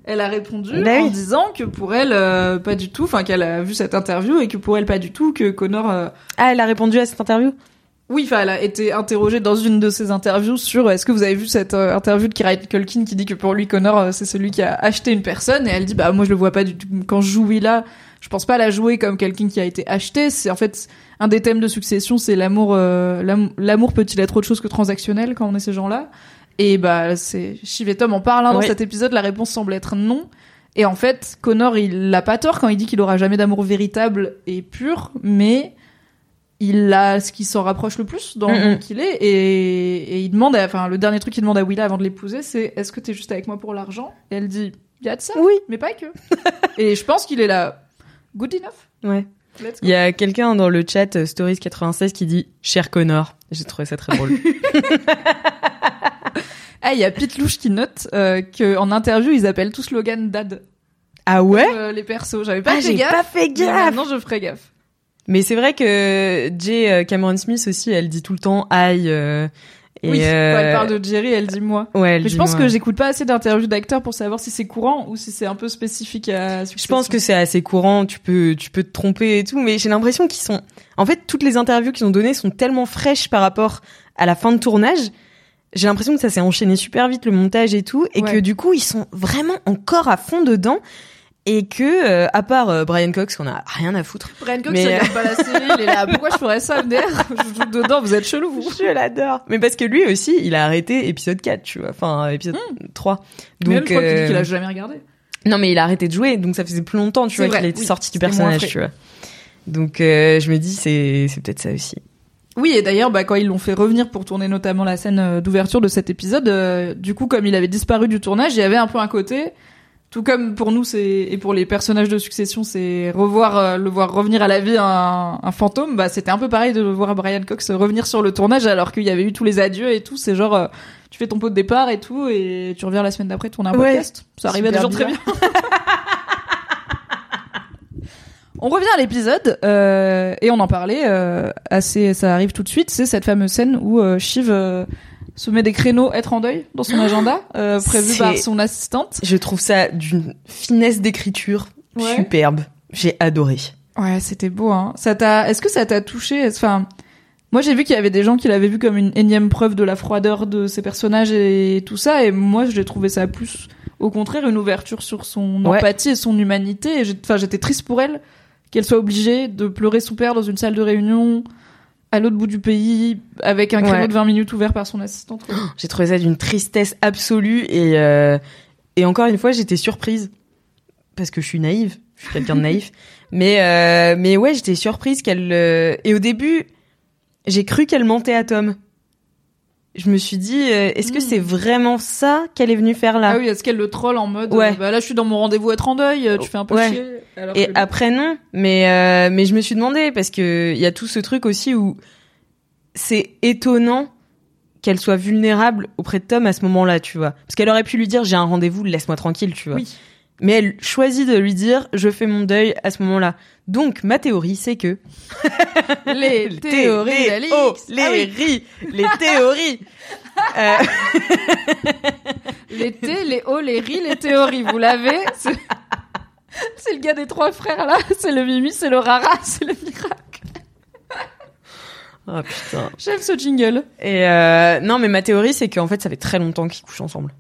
elle a répondu Bah en disant que pour elle, euh, pas du tout. Enfin, qu'elle a vu cette interview et que pour elle, pas du tout. Que Connor. euh, Ah, elle a répondu à cette interview? Oui, enfin, elle a été interrogée dans une de ses interviews sur est-ce que vous avez vu cette euh, interview de Kieran Culkin qui dit que pour lui Connor euh, c'est celui qui a acheté une personne? Et elle dit bah moi je le vois pas du tout. Quand je joue Willa, je pense pas la jouer comme quelqu'un qui a été acheté, c'est en fait un des thèmes de succession, c'est l'amour euh, l'am- l'amour peut-il être autre chose que transactionnel quand on est ces gens-là? Et bah c'est Shiv et Tom en parle hein, dans cet épisode, la réponse semble être non. Et en fait, Connor, il a pas tort quand il dit qu'il aura jamais d'amour véritable et pur, mais il a ce qui s'en rapproche le plus dans le monde qu'il est et, et il demande à- enfin le dernier truc qu'il demande à Willa avant de l'épouser c'est est-ce que t'es juste avec moi pour l'argent? Et elle dit il y a de ça Oui. mais pas que [LAUGHS] et je pense qu'il est là good enough Ouais. Let's go. Il y a quelqu'un dans le chat euh, Stories 96 qui dit cher Connor. J'ai trouvé ça très drôle. ah [LAUGHS] [LAUGHS] il y a Pete Louche qui note euh, que en interview ils appellent tous Logan Dad ah ouais? Euh, les persos j'avais pas Ah, fait j'ai gaffe pas fait gaffe. maintenant je ferai gaffe Mais c'est vrai que Jay euh, Cameron Smith aussi, elle dit tout le temps aïe. euh, et oui euh, quand elle parle de Jerry elle dit moi Ouais, elle mais je pense moi. que j'écoute pas assez d'interviews d'acteurs pour savoir si c'est courant ou si c'est un peu spécifique à Je pense que c'est assez courant, tu peux, tu peux te tromper et tout, mais j'ai l'impression qu'ils sont, en fait, toutes les interviews qu'ils ont données sont tellement fraîches par rapport à la fin de tournage. J'ai l'impression que ça s'est enchaîné super vite, le montage et tout, et Ouais. que du coup, ils sont vraiment encore à fond dedans, et que, euh, à part euh, Brian Cox, qu'on a rien à foutre. Brian Cox, Mais- il regarde pas la série, il est là. Pourquoi je ferais ça, MDR [LAUGHS] Je joue dedans, vous êtes chelou, vous. Je l'adore. Mais parce que lui aussi, il a arrêté épisode 4, tu vois, enfin, épisode 3. Mais Donc, même, je crois qu'il euh, a jamais regardé. Non, mais il a arrêté de jouer, donc ça faisait plus longtemps, tu vois, qu'il était oui. sorti du personnage, tu vois. Donc, euh, je me dis, c'est, c'est peut-être ça aussi. Oui, et d'ailleurs, bah, quand ils l'ont fait revenir pour tourner notamment la scène euh, d'ouverture de cet épisode, euh, du coup, comme il avait disparu du tournage, il y avait un peu un côté, tout comme pour nous, c'est et pour les personnages de Succession, c'est revoir euh, le voir revenir à la vie un, un fantôme. Bah, c'était un peu pareil de voir Brian Cox revenir sur le tournage alors qu'il y avait eu tous les adieux et tout. C'est genre, euh, tu fais ton pot de départ et tout, et tu reviens la semaine d'après tourner un Ouais. podcast. Ça arrivait toujours très bien. bien. [LAUGHS] On revient à l'épisode euh, et on en parlait euh, assez. Ça arrive tout de suite. C'est cette fameuse scène où euh, Shiv euh, se met des créneaux être en deuil dans son agenda euh, prévu par son assistante. Je trouve ça d'une finesse d'écriture Ouais. superbe. J'ai adoré. Ouais, c'était beau. Hein. Ça t'a. Est-ce que ça t'a touché? Enfin, moi j'ai vu qu'il y avait des gens qui l'avaient vu comme une énième preuve de la froideur de ses personnages et tout ça, et moi j'ai trouvé ça plus, au contraire, une ouverture sur son Ouais. empathie et son humanité. Et Enfin, j'étais triste pour elle qu'elle soit obligée de pleurer son père dans une salle de réunion à l'autre bout du pays avec un créneau Ouais. de 20 minutes ouvert par son assistante. [GASPS] J'ai trouvé ça d'une tristesse absolue et euh, et encore une fois j'étais surprise parce que je suis naïve, je suis quelqu'un de [LAUGHS] naïf. Mais euh, mais ouais j'étais surprise qu'elle euh, et au début j'ai cru qu'elle mentait à Tom. Je me suis dit, euh, est-ce que c'est vraiment ça qu'elle est venue faire là Ah oui, est-ce qu'elle le troll en mode Ouais. euh, bah là je suis dans mon rendez-vous être en deuil, tu fais un peu Ouais. chier. alors Et que- après non, mais euh, mais je me suis demandé parce que il y a tout ce truc aussi où c'est étonnant qu'elle soit vulnérable auprès de Tom à ce moment-là, tu vois. Parce qu'elle aurait pu lui dire j'ai un rendez-vous, laisse-moi tranquille, tu vois. Oui. Mais elle choisit de lui dire je fais mon deuil à ce moment-là. Donc ma théorie c'est que [LAUGHS] les [LAUGHS] Les théories d'Alix. oh, les Ah oui. ri- les théories. [LAUGHS] Euh, Les T, les O, les les théories, vous l'avez C'est le gars des trois frères là, c'est le Mimi, c'est le Rara, c'est le miracle. Oh putain. J'aime ce jingle. Et euh, non, mais ma théorie, c'est qu'en fait, ça fait très longtemps qu'ils couchent ensemble.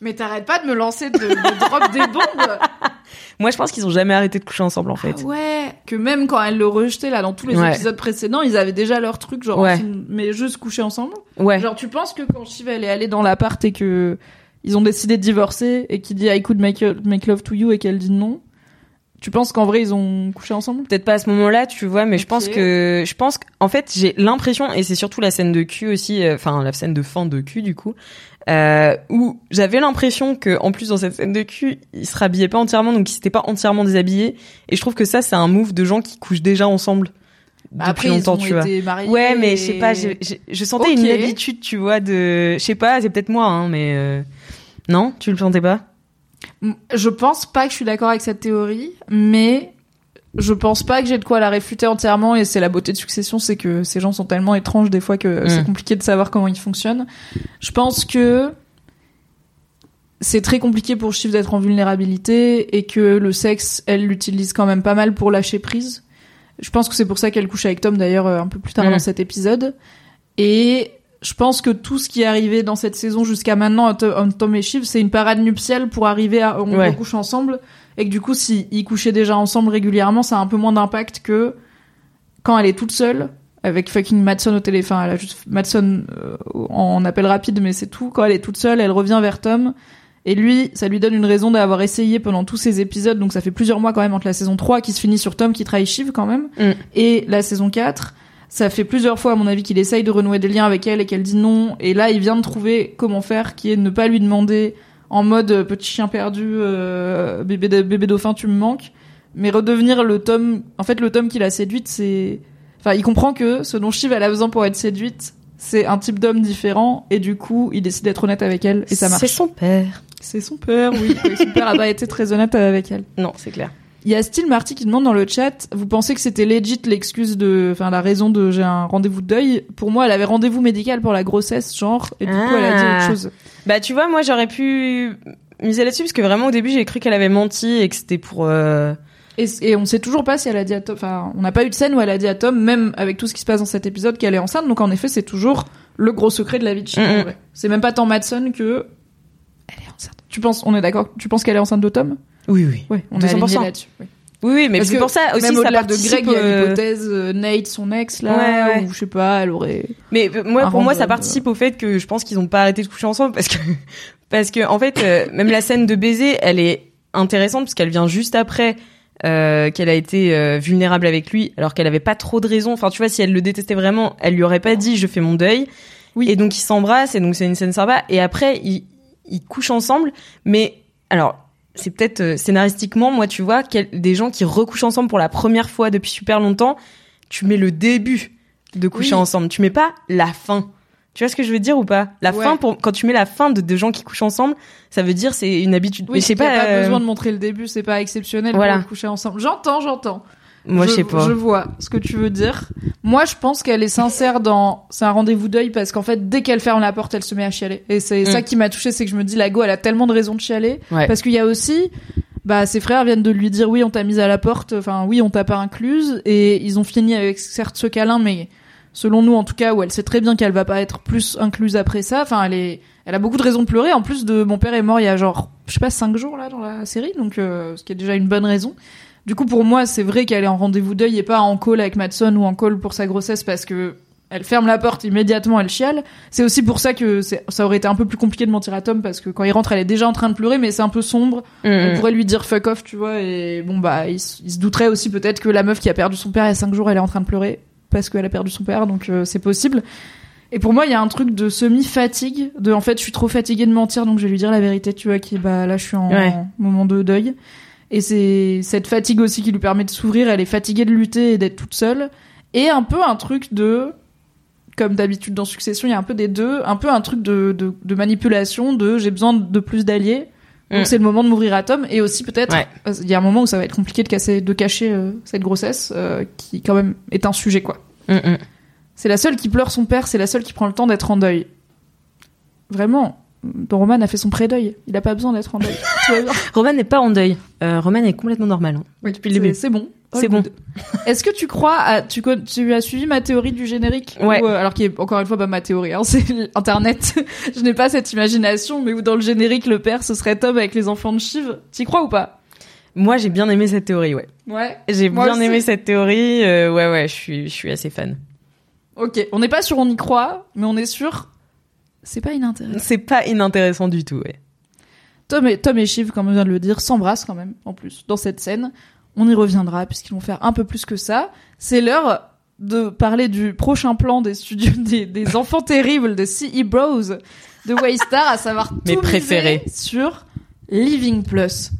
Mais t'arrêtes pas de me lancer de, de drop des bombes. [LAUGHS] Moi, je pense qu'ils ont jamais arrêté de coucher ensemble, en fait. Ah ouais. Que même quand elle le rejetait là dans tous les Ouais. épisodes précédents, ils avaient déjà leur truc genre Ouais. mais juste coucher ensemble. Ouais. Genre tu penses que quand Shiv elle est allée dans l'appart et que ils ont décidé de divorcer et qu'il dit I could make, make love to you et qu'elle dit non, tu penses qu'en vrai ils ont couché ensemble? Peut-être pas à ce moment-là, tu vois, mais je pense que, je pense qu'en fait, j'ai l'impression, et c'est surtout la scène de cul aussi, euh, enfin, la scène de fin de cul, du coup, euh, où j'avais l'impression que, en plus, dans cette scène de cul, il se rhabillait pas entièrement, donc il s'était pas entièrement déshabillé. Et je trouve que ça, c'est un move de gens qui couchent déjà ensemble. Depuis Après longtemps, ils ont tu vois. été. Ouais, mais je sais pas, j'ai- j'ai- je sentais une habitude, tu vois, de, je sais pas, c'est peut-être moi, hein, mais euh, non, tu le sentais pas? Je pense pas que je suis d'accord avec cette théorie, mais je pense pas que j'ai de quoi la réfuter entièrement et c'est la beauté de Succession, c'est que ces gens sont tellement étranges des fois que Mm. c'est compliqué de savoir comment ils fonctionnent. Je pense que c'est très compliqué pour Shiv d'être en vulnérabilité et que le sexe, elle l'utilise quand même pas mal pour lâcher prise. Je pense que c'est pour ça qu'elle couche avec Tom d'ailleurs euh, un peu plus tard Mm. dans cet épisode. Et je pense que tout ce qui est arrivé dans cette saison jusqu'à maintenant entre entre Tom et Shiv, c'est une parade nuptiale pour arriver à on Ouais. recouche ensemble et que du coup si ils couchaient déjà ensemble régulièrement, ça a un peu moins d'impact que quand elle est toute seule avec fucking Madson au téléphone, elle a juste Madson euh, en appel rapide mais c'est tout. Quand elle est toute seule, elle revient vers Tom et lui, ça lui donne une raison d'avoir essayé pendant tous ces épisodes, donc ça fait plusieurs mois quand même entre la saison 3 qui se finit sur Tom qui trahit Shiv quand même, Mm. et la saison 4. Ça fait plusieurs fois, à mon avis, qu'il essaye de renouer des liens avec elle et qu'elle dit non. Et là, il vient de trouver comment faire, qui est de ne pas lui demander en mode euh, petit chien perdu, euh, bébé, bébé dauphin, tu me manques. Mais redevenir le Tom, en fait, le Tom qui l'a séduite, c'est, enfin, il comprend que ce dont Shiv elle a besoin pour être séduite, c'est un type d'homme différent. Et du coup, il décide d'être honnête avec elle et ça marche. C'est son père. C'est son père, oui. Et son père a pas été très honnête avec elle. Non, c'est clair. Il y a Steel Marty qui demande dans le chat, vous pensez que c'était legit l'excuse de, enfin la raison de j'ai un rendez-vous de deuil? Pour moi, elle avait rendez-vous médical pour la grossesse, genre, et du coup elle a dit Ah. autre chose. Bah, tu vois, moi, j'aurais pu miser là-dessus parce que vraiment, au début, j'ai cru qu'elle avait menti et que c'était pour. euh, Et, et on sait toujours pas si elle a dit à Tom, enfin on n'a pas eu de scène où elle a dit à Tom, même avec tout ce qui se passe dans cet épisode, qu'elle est enceinte. Donc en effet, c'est toujours le gros secret de la vie de vrai. C'est même pas tant Madson que elle est enceinte. Tu penses, on est d'accord? Tu penses qu'elle est enceinte de Tom? Oui, oui. Ouais, on est 200%. aligné là-dessus. oui. Oui, oui, mais c'est pour ça aussi, même ça au-delà de. Greg, il y a euh, l'hypothèse euh, Nate, son ex là, Ouais, ouais. ou je sais pas, elle aurait. Mais euh, moi, pour moi, ça participe au fait que je pense qu'ils ont pas arrêté de coucher ensemble parce que, [LAUGHS] parce que, en fait, euh, même la scène de baiser, elle est intéressante parce qu'elle vient juste après euh, qu'elle a été euh, vulnérable avec lui, alors qu'elle avait pas trop de raison. Enfin, tu vois, si elle le détestait vraiment, elle lui aurait pas dit je fais mon deuil. Oui. Et donc ils s'embrassent et donc c'est une scène sympa. Et après ils, ils couchent ensemble, mais alors. C'est peut-être euh, scénaristiquement, moi, tu vois, des gens qui recouchent ensemble pour la première fois depuis super longtemps, tu mets le début de coucher Oui. ensemble. Tu mets pas la fin. Tu vois ce que je veux dire ou pas? La Ouais. fin pour quand tu mets la fin de, de gens qui couchent ensemble, ça veut dire c'est une habitude. Oui, mais a pas. pas euh, besoin de montrer le début, c'est pas exceptionnel Voilà. pour coucher ensemble. J'entends, j'entends. Moi, je, sais pas. Je vois ce que tu veux dire. Moi, je pense qu'elle est sincère dans. C'est un rendez-vous d'œil parce qu'en fait, dès qu'elle ferme la porte, elle se met à chialer. Et c'est Mm. ça qui m'a touché, c'est que je me dis, la go, elle a tellement de raisons de chialer. Ouais. Parce qu'il y a aussi, bah, ses frères viennent de lui dire, oui, on t'a mise à la porte. Enfin, oui, on t'a pas incluse. Et ils ont fini avec certes ce câlin, mais selon nous, en tout cas, où elle sait très bien qu'elle va pas être plus incluse après ça. Enfin, elle est, elle a beaucoup de raisons de pleurer. En plus de, mon père est mort il y a genre, je sais pas, cinq jours là dans la série, donc euh, ce qui est déjà une bonne raison. Du coup, pour moi, c'est vrai qu'elle est en rendez-vous deuil et pas en call avec Madson ou en call pour sa grossesse parce que elle ferme la porte immédiatement, elle chiale. C'est aussi pour ça que ça aurait été un peu plus compliqué de mentir à Tom parce que quand il rentre, elle est déjà en train de pleurer, mais c'est un peu sombre. Mm, On pourrait lui dire fuck off, tu vois, et bon bah, il, se douterait aussi peut-être que la meuf qui a perdu son père il y a cinq jours, elle est en train de pleurer. parce qu'elle a perdu son père, donc euh, c'est possible. Et pour moi, il y a un truc de semi-fatigue, de en fait, je suis trop fatiguée de mentir, donc je vais lui dire la vérité, tu vois, qui bah là, je suis en Ouais. moment de deuil. Et c'est cette fatigue aussi qui lui permet de s'ouvrir. Elle est fatiguée de lutter et d'être toute seule. Et un peu un truc de, comme d'habitude dans Succession, il y a un peu des deux, un peu un truc de, de, de manipulation, de j'ai besoin de plus d'alliés. Donc Mm. c'est le moment de m'ouvrir à Tom. Et aussi peut-être, Ouais. euh, il y a un moment où ça va être compliqué de casser, de cacher euh, cette grossesse, euh, qui quand même est un sujet quoi. Mm, mm. C'est la seule qui pleure son père, c'est la seule qui prend le temps d'être en deuil. Vraiment, Roman a fait son pré-deuil. Il a pas besoin d'être en deuil. [LAUGHS] Roman n'est pas en deuil. Euh, Roman est complètement normal. hein. depuis le C'est- début. C'est bon. C'est bon. Est-ce que tu crois à, tu, as suivi ma théorie du générique Ouais. Ou, euh, alors qui est encore une fois pas ma théorie, hein, [LAUGHS] c'est internet. Je n'ai pas cette imagination, mais où dans le générique le père ce serait Tom avec les enfants de Shiv. T'y crois ou pas? Moi, j'ai bien aimé cette théorie, ouais. Ouais. J'ai bien aussi. aimé cette théorie. euh, ouais, ouais, je suis, je suis assez fan. Ok. On n'est pas sûr on y croit, mais on est sûr. C'est pas inintéressant. C'est pas inintéressant du tout, ouais. Tom et, Tom et Shiv, comme on vient de le dire, s'embrassent quand même, en plus, dans cette scène. On y reviendra, puisqu'ils vont faire un peu plus que ça. C'est l'heure de parler du prochain plan des studios, [LAUGHS] des, des enfants terribles de CE Bros de Waystar, à savoir Mes tout préférés. sur Living Plus.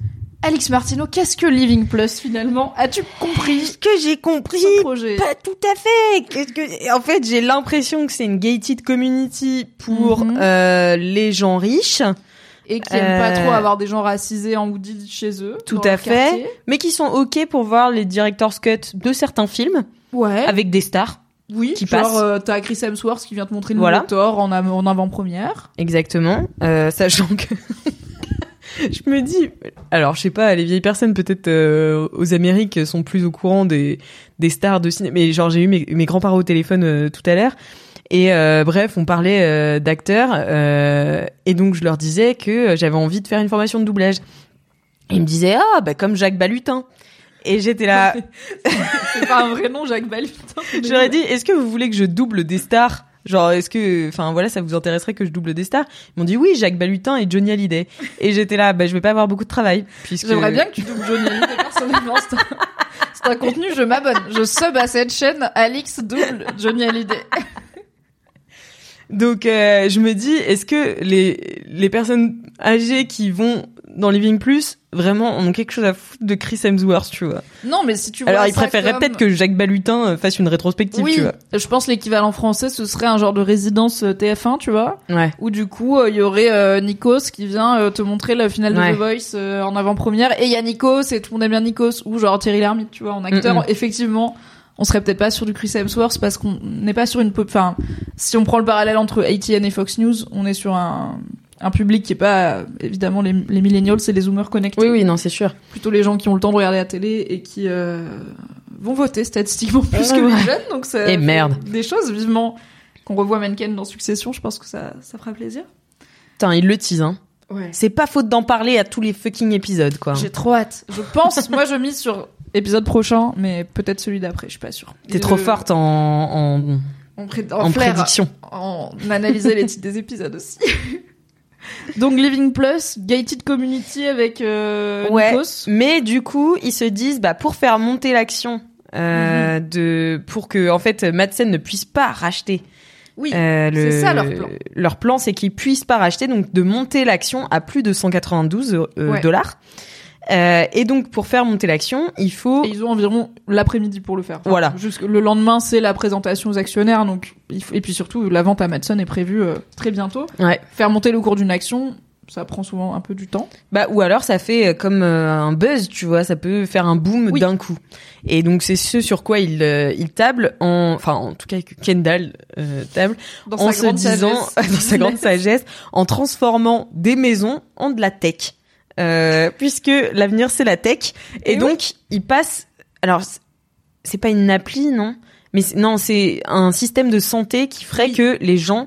Alix Martino, qu'est-ce que Living Plus finalement? As-tu compris Ce que j'ai compris, ce projet? Pas tout à fait. Qu'est-ce que, en fait, j'ai l'impression que c'est une gated community pour Mhm. euh, les gens riches, Et qui aiment pas Euh, trop avoir des gens racisés en hoodie chez eux. Tout à fait. quartier. mais qui sont ok pour voir les director's cut de certains films Ouais. avec des stars. Oui, qui genre euh, t'as Chris Hemsworth qui vient te montrer le Voilà. Thor en, av- en avant-première. Exactement, euh, sachant que je me dis, alors je sais pas, les vieilles personnes peut-être euh, aux Amériques sont plus au courant des des stars de cinéma, mais genre j'ai eu mes, mes grands-parents au téléphone euh, tout à l'heure. Et euh, bref, on parlait d'acteurs et donc je leur disais que j'avais envie de faire une formation de doublage. Et ils me disaient ah bah comme Jacques Balutin. Et j'étais là, [LAUGHS] C'est pas un vrai nom, Jacques Balutin. [LAUGHS] J'aurais dit, est-ce que vous voulez que je double des stars? Genre, est-ce que, enfin voilà, ça vous intéresserait que je double des stars? Ils m'ont dit oui, Jacques Balutin et Johnny Hallyday. Et j'étais là, bah je vais pas avoir beaucoup de travail puisque. J'aimerais bien que tu doubles Johnny Hallyday [LAUGHS] personnellement. C'est un, contenu, je m'abonne. Je sub à cette chaîne. Alix double Johnny Hallyday. Donc euh, je me dis, est-ce que les les personnes âgées qui vont dans Living Plus vraiment ont quelque chose à foutre de Chris Hemsworth, tu vois Non, mais si tu vois Alors préféreraient comme- peut-être que Jacques Balutin euh, fasse une rétrospective, Oui, tu vois. je pense l'équivalent français, ce serait un genre de résidence euh, TF1, tu vois, Ouais. où du coup euh, il y aurait euh, Nikos qui vient euh, te montrer la finale de. The Voice en avant-première, et il y a Nikos et tout le monde aime bien Nikos, ou genre Thierry Lhermitte, tu vois, en acteur. Effectivement, on serait peut-être pas sur du Chris Hemsworth parce qu'on n'est pas sur une pop. Enfin, si on prend le parallèle entre ATN et Fox News, on est sur un un public qui est pas évidemment les, les millennials, c'est les zoomers connectés Oui, oui, non, c'est sûr. plutôt les gens qui ont le temps de regarder la télé et qui euh, vont voter statistiquement [LAUGHS] plus que les jeunes. Donc ça Et merde. Des choses vivement qu'on revoit Menken dans Succession. Je pense que ça ça fera plaisir. Putain, il le tease, hein. Ouais. C'est pas faute d'en parler à tous les fucking épisodes, quoi. J'ai trop hâte. Je pense, [LAUGHS] moi je mise sur épisode prochain, mais peut-être celui d'après, je suis pas sûre. T'es trop le- forte en, en, en, en prédiction. en analyser les titres des épisodes aussi. [LAUGHS] Donc Living Plus, Gated Community avec euh, Ouais. Nikos. Mais du coup, ils se disent, bah, pour faire monter l'action, euh, Mhm. de, pour que, en fait, Madsen ne puisse pas racheter. Oui, euh, c'est ça leur plan. Leur plan, c'est qu'ils puissent pas racheter, donc de monter l'action à plus de 192 euh, Ouais. dollars. Euh, et donc, pour faire monter l'action, il faut. Et ils ont environ l'après-midi pour le faire. Enfin, Voilà. Jusque le lendemain, c'est la présentation aux actionnaires, donc il faut- et puis surtout la vente à Madsen est prévue euh, très bientôt. Ouais. Faire monter le cours d'une action, ça prend souvent un peu du temps. Bah ou alors ça fait euh, comme euh, un buzz, tu vois, ça peut faire un boom Oui. d'un coup. Et donc c'est ce sur quoi il euh, il table en enfin en tout cas que Kendall euh, table Dans en se disant sagesse. [LAUGHS] dans sa grande [LAUGHS] sagesse en transformant des maisons en de la tech. Euh, puisque l'avenir c'est la tech et, Et donc il passe alors c'est- pas une appli non? Mais non c'est un système de santé qui ferait Oui. que les gens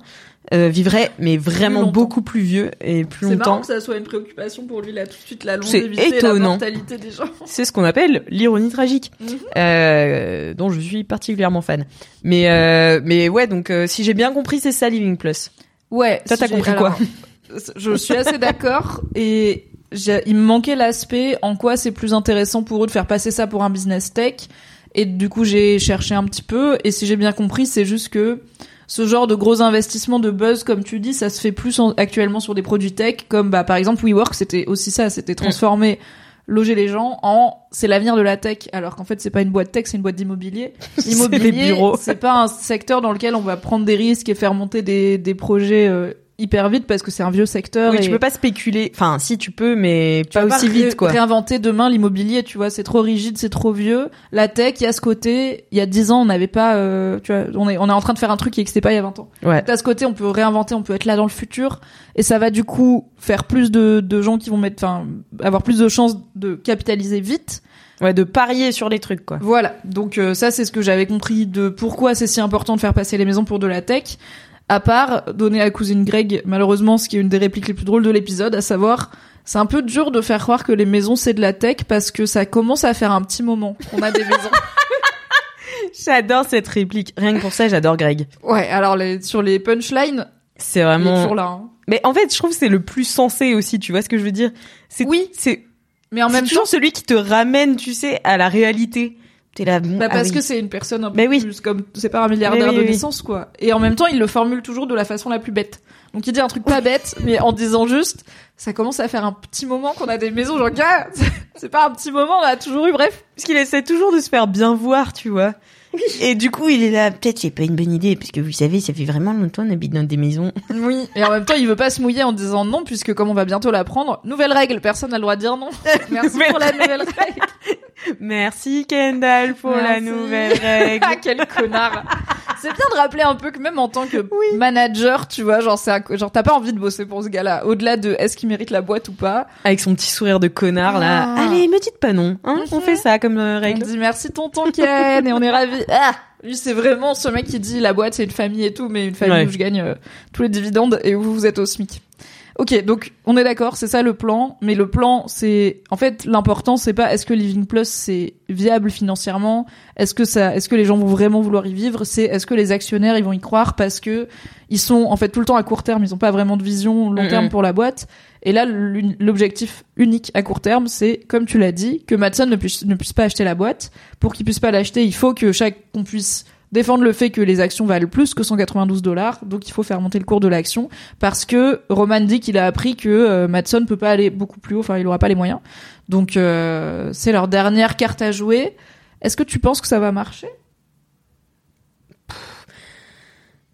euh, vivraient mais vraiment longtemps. beaucoup plus vieux et plus C'est marrant longtemps que ça soit une préoccupation pour lui là tout de suite la longévité et la étonnant. mortalité des gens. [LAUGHS] C'est ce qu'on appelle l'ironie tragique, Mhm. euh, dont je suis particulièrement fan. Mais euh, mais ouais, donc si j'ai bien compris, c'est ça Living Plus. Ouais. Toi, t'as j'ai- compris alors, Je suis assez d'accord et il me manquait l'aspect en quoi c'est plus intéressant pour eux de faire passer ça pour un business tech Et du coup, j'ai cherché un petit peu. Et si j'ai bien compris, c'est juste que ce genre de gros investissement de buzz, comme tu dis, ça se fait plus en- actuellement sur des produits tech, comme bah par exemple WeWork, c'était aussi ça, c'était transformer loger les gens en c'est l'avenir de la tech alors qu'en fait c'est pas une boîte tech c'est une boîte d'immobilier [LAUGHS] bureaux. c'est pas un secteur dans lequel on va prendre des risques et faire monter des, des projets euh, hyper vite parce que c'est un vieux secteur Oui, et tu peux pas spéculer. Enfin, si tu peux, mais tu pas aussi ré- vite, quoi. réinventer demain l'immobilier tu vois c'est trop rigide c'est trop vieux la tech il y a ce côté il y a 10 ans on n'avait pas euh, tu vois on est on est en train de faire un truc qui n'existait pas il y a 20 ans Ouais. à ce côté, on peut réinventer, on peut être là dans le futur, et ça va du coup faire plus de, de gens qui vont mettre, enfin, avoir plus de chances de capitaliser vite. Ouais, de parier sur les trucs, quoi. Voilà. Donc euh, ça, c'est ce que j'avais compris de pourquoi c'est si important de faire passer les maisons pour de la tech. À part donner à cousine Greg, malheureusement, ce qui est une des répliques les plus drôles de l'épisode, à savoir, c'est un peu dur de faire croire que les maisons c'est de la tech parce que ça commence à faire un petit moment qu'on a des maisons. [LAUGHS] J'adore cette réplique. Rien que pour ça, j'adore Greg. ouais. Alors les, sur les punchlines, C'est il est vraiment. toujours là. hein. Mais en fait, je trouve que c'est le plus sensé aussi. Tu vois ce que je veux dire? C'est Oui. C'est Mais en même temps, toujours celui qui te ramène, tu sais, à la réalité. T'es là. bon, Bah ah parce oui. que c'est une personne un peu Mais oui. plus comme c'est pas un milliardaire oui, de oui, oui. naissance quoi. Et en même temps, il le formule toujours de la façon la plus bête. Donc il dit un truc pas bête, mais en disant juste, ça commence à faire un petit moment qu'on a des maisons. Genre gars, [LAUGHS] c'est pas un petit moment, on a toujours eu. Bref, Parce qu'il essaie toujours de se faire bien voir, tu vois. Et du coup, il est là. Peut-être c'est pas une bonne idée, parce que vous savez, ça fait vraiment longtemps qu'on habite dans des maisons. [LAUGHS] oui. Et en même temps, il veut pas se mouiller en disant non, puisque comme on va bientôt l'apprendre, nouvelle règle, personne n'a le droit de dire non. [LAUGHS] Merci Nouvelle pour la nouvelle règle. Merci Kendall pour la nouvelle [LAUGHS] règle. Ah, quel connard. C'est bien de rappeler un peu que même en tant que manager, tu vois, genre c'est un- genre t'as pas envie de bosser pour ce gars-là. Au-delà de est-ce qu'il mérite la boîte ou pas, Avec son petit sourire de connard là. Ah. Allez, me dites pas non. Hein On fait ça comme euh, on règle. dit merci tonton Ken et on est ravis. Ah, lui c'est vraiment ce mec qui dit la boîte c'est une famille et tout, mais une famille Ouais. où je gagne euh, tous les dividendes et où vous êtes au SMIC. Ok, donc on est d'accord, c'est ça le plan, mais le plan c'est en fait l'important c'est pas est-ce que Living Plus c'est viable financièrement, est-ce que ça est-ce que les gens vont vraiment vouloir y vivre, c'est est-ce que les actionnaires ils vont y croire parce que ils sont en fait tout le temps à court terme, ils ont pas vraiment de vision long terme pour la boîte. Et là l'objectif unique à court terme c'est comme tu l'as dit que Matson ne puisse ne puisse pas acheter la boîte. Pour qu'il puisse pas l'acheter, il faut que chaque qu'on puisse défendre le fait que les actions valent plus que 192 dollars, donc il faut faire monter le cours de l'action parce que Roman dit qu'il a appris que euh, Matson peut pas aller beaucoup plus haut, enfin il aura pas les moyens. Donc euh, c'est leur dernière carte à jouer. Est-ce que tu penses que ça va marcher?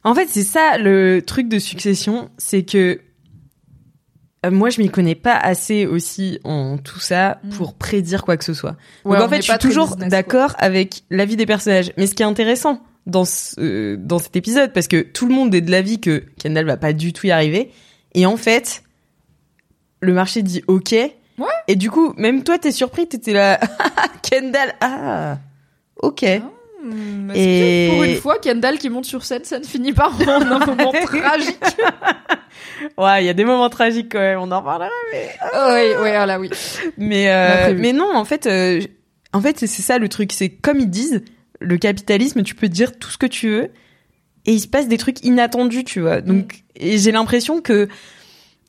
En fait, c'est ça le truc de succession, c'est que moi, je m'y connais pas assez aussi en tout ça Mm. pour prédire quoi que ce soit. Ouais, Donc en fait, je suis toujours d'accord avec l'avis des personnages. Mais ce qui est intéressant dans ce, euh, dans cet épisode, parce que tout le monde est de l'avis que Kendall va pas du tout y arriver, et en fait, le marché dit OK. Et du coup, même toi, t'es surpris, t'étais là, [LAUGHS] Kendall, ah, OK. Hmm, est-ce Et- que pour une fois, Kendall qui monte sur scène, ça ne finit pas en un moment [LAUGHS] tragique. Ouais, il y a des moments tragiques quand même, on en parlera. Oh, oui, oui, ah là oui. Mais euh, mais non, en fait, euh, en fait, c'est c'est ça le truc. C'est comme ils disent, le capitalisme, tu peux dire tout ce que tu veux, et il se passe des trucs inattendus, tu vois. Donc, et j'ai l'impression que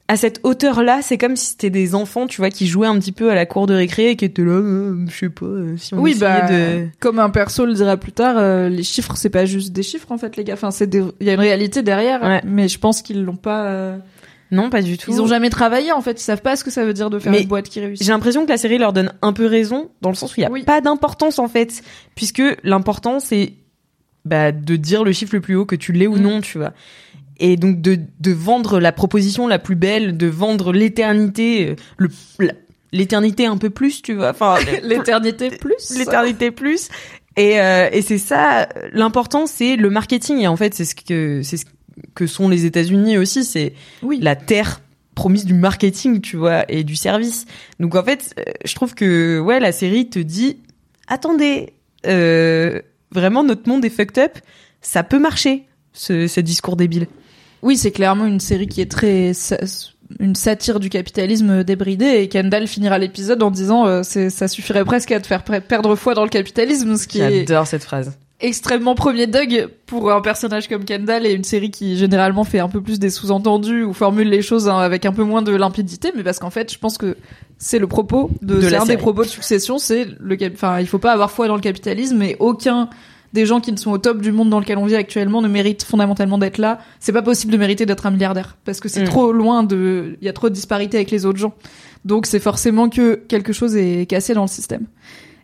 à cette hauteur-là, c'est comme si c'était des enfants, tu vois, qui jouaient un petit peu à la cour de récré et qui étaient là, euh, je sais pas, euh, si on Oui, bah, de. comme un perso le dira plus tard, euh, les chiffres, c'est pas juste des chiffres, en fait, les gars. Enfin, c'est des... il y a une réalité derrière, Ouais. mais je pense qu'ils l'ont pas, euh, Non, pas du tout. ils ont jamais travaillé, en fait. Ils savent pas ce que ça veut dire de faire Mais une boîte qui réussit. J'ai l'impression que la série leur donne un peu raison, dans le sens où il y a Oui. pas d'importance en fait, puisque l'important c'est bah, de dire le chiffre le plus haut que tu l'es ou Mm. non, tu vois. Et donc de, de vendre la proposition la plus belle, de vendre l'éternité, euh, le l'éternité un peu plus, tu vois. Enfin, [LAUGHS] [LAUGHS] L'éternité plus. l'éternité plus. Et, euh, et c'est ça, l'important c'est le marketing. Et en fait, c'est ce que c'est ce que sont les États-Unis aussi. C'est Oui. la terre promise du marketing, tu vois, et du service. Donc en fait, euh, je trouve que ouais, la série te dit attendez, euh, vraiment notre monde est fucked up, ça peut marcher ce, ce discours débile. Oui, c'est clairement une série qui est très une satire du capitalisme débridé et Kendall finira l'épisode en disant euh, ça suffirait presque à te faire perdre foi dans le capitalisme, ce qui est J'adore cette phrase. extrêmement premier Doug pour un personnage comme Kendall et une série qui généralement fait un peu plus des sous-entendus ou formule les choses hein, avec un peu moins de limpidité mais parce qu'en fait je pense que c'est le propos de, De c'est des propos de succession c'est le enfin il faut pas avoir foi dans le capitalisme et aucun des gens qui ne sont au top du monde dans lequel on vit actuellement ne méritent fondamentalement d'être là. C'est pas possible de mériter d'être un milliardaire parce que c'est Mm. trop loin de il y a trop de disparité avec les autres gens. Donc c'est forcément que quelque chose est cassé dans le système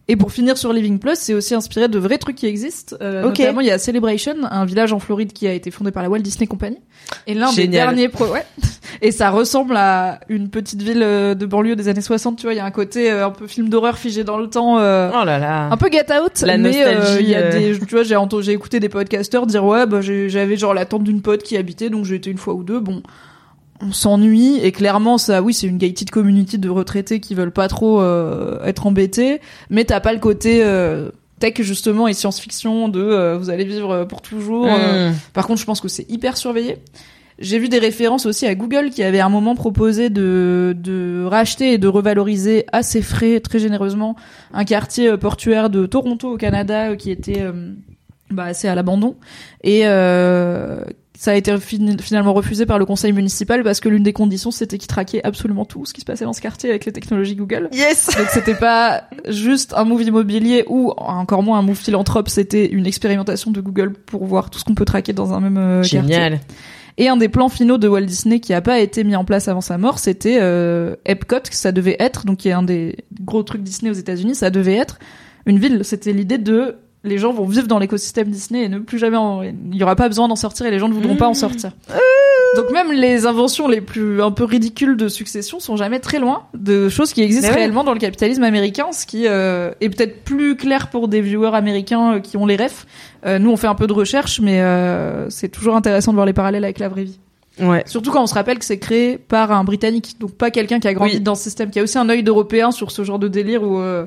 et pour finir sur Living Plus, c'est aussi inspiré de vrais trucs qui existent. Euh, Ok. Notamment, il y a Celebration, un village en Floride qui a été fondé par la Walt Disney Company. Et l'un des derniers pro, ouais. [LAUGHS] Et ça ressemble à une petite ville euh, de banlieue des années 60, tu vois. Il y a un côté euh, un peu film d'horreur figé dans le temps. euh, Oh là là. un peu get out, La mais nostalgie, y a des, tu vois, j'ai entendu, j'ai écouté des podcasteurs dire ouais, bah j'avais genre la tante d'une pote qui habitait, donc j'ai été une fois ou deux. Bon, on s'ennuie et clairement ça, oui, c'est une gated community de retraités qui veulent pas trop euh, être embêtés, mais t'as pas le côté euh, tech justement et science-fiction de euh, vous allez vivre pour toujours. euh. Mm. Par contre, je pense que c'est hyper surveillé. J'ai vu des références aussi à Google qui avait à un moment proposé de, de racheter et de revaloriser à ses frais très généreusement un quartier euh, portuaire de Toronto au Canada euh, qui était euh, bah, assez à l'abandon et euh, ça a été fin- finalement refusé par le conseil municipal parce que l'une des conditions c'était qu'ils traquaient absolument tout ce qui se passait dans ce quartier avec les technologies Google. Yes. Donc c'était pas juste un move immobilier ou encore moins un move philanthrope, c'était une expérimentation de Google pour voir tout ce qu'on peut traquer dans un même euh, quartier. Génial. Et un des plans finaux de Walt Disney qui a pas été mis en place avant sa mort, c'était euh, Epcot, que ça devait être, donc qui est un des gros trucs Disney aux États-Unis, ça devait être une ville. C'était l'idée de les gens vont vivre dans l'écosystème Disney et ne plus jamais, en- il y aura pas besoin d'en sortir et les gens ne voudront pas en sortir. Donc même les inventions les plus un peu ridicules de succession sont jamais très loin de choses qui existent ouais. réellement dans le capitalisme américain, ce qui euh, est peut-être plus clair pour des viewers américains euh, qui ont les refs. Euh, nous on fait un peu de recherche, mais euh, c'est toujours intéressant de voir les parallèles avec la vraie vie. Ouais. Surtout quand on se rappelle que c'est créé par un Britannique, donc pas quelqu'un qui a grandi Oui. dans ce système, qui a aussi un œil d'Européen sur ce genre de délire où euh,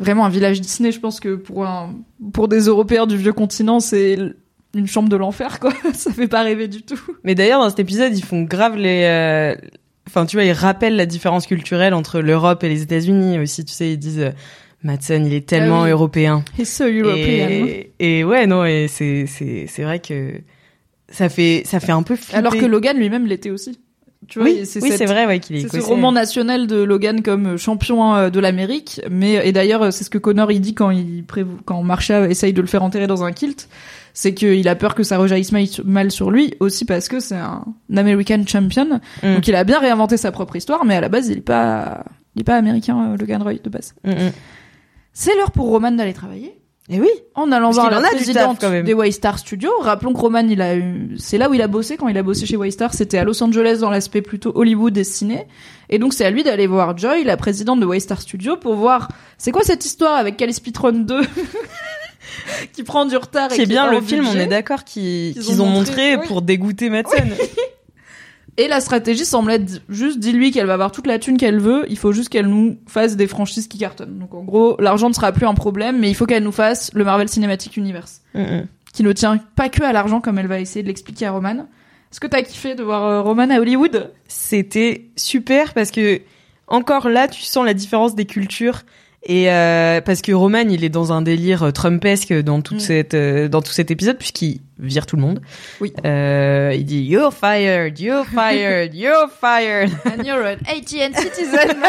vraiment un village Disney, je pense que pour un pour des Européens du vieux continent, c'est une chambre de l'enfer quoi. [LAUGHS] Ça fait pas rêver du tout. Mais d'ailleurs, dans cet épisode, ils font grave les. euh, Enfin, tu vois, ils rappellent la différence culturelle entre l'Europe et les États-Unis aussi. Tu sais, ils disent euh, Madsen, il est tellement Ah oui. européen. He's so European. Et, et ouais, non, et c'est c'est c'est vrai que ça fait ça fait un peu flipper. Alors que Logan lui-même l'était aussi. Tu vois, oui, c'est oui, vrai, ouais, qu'il est C'est ce roman national de Logan comme champion euh, de l'Amérique, mais et d'ailleurs c'est ce que Connor il dit quand il quand Marsha essaye de le faire enterrer dans un kilt, c'est qu'il a peur que ça rejaillisse mal- mal sur lui aussi parce que c'est un American champion, Mm. donc il a bien réinventé sa propre histoire, mais à la base il est pas il est pas américain euh, Logan Roy de base. Mm, mm. C'est l'heure pour Roman d'aller travailler. Et oui. En allant voir la taf, présidente des Waystar Studios. Rappelons que Roman, il a eu, c'est là où il a bossé quand il a bossé chez Waystar. C'était à Los Angeles dans l'aspect plutôt Hollywood et ciné. Et donc c'est à lui d'aller voir Joy, la présidente de Waystar Studios, pour voir c'est quoi cette histoire avec Calispitron 2 [LAUGHS] qui prend du retard et Qui est bien le film, on est d'accord, qu'ils ont ont montré, montré oui. pour dégoûter Madsen. [LAUGHS] Et la stratégie semble être juste dis-lui qu'elle va avoir toute la thune qu'elle veut, il faut juste qu'elle nous fasse des franchises qui cartonnent. Donc en gros, l'argent ne sera plus un problème, mais il faut qu'elle nous fasse le Marvel Cinematic Universe. Qui ne tient pas que à l'argent comme elle va essayer de l'expliquer à Roman. Est-ce que t'as kiffé de voir euh, Roman à Hollywood? C'était super parce que encore là, tu sens la différence des cultures. Et euh, parce que Roman, il est dans un délire euh, Trumpesque dans toute Mm. cette euh, dans tout cet épisode puisqu'il vire tout le monde. Oui. Euh, il dit you're fired, you're fired, [LAUGHS] you're fired, And you're an ATN [LAUGHS] citizen.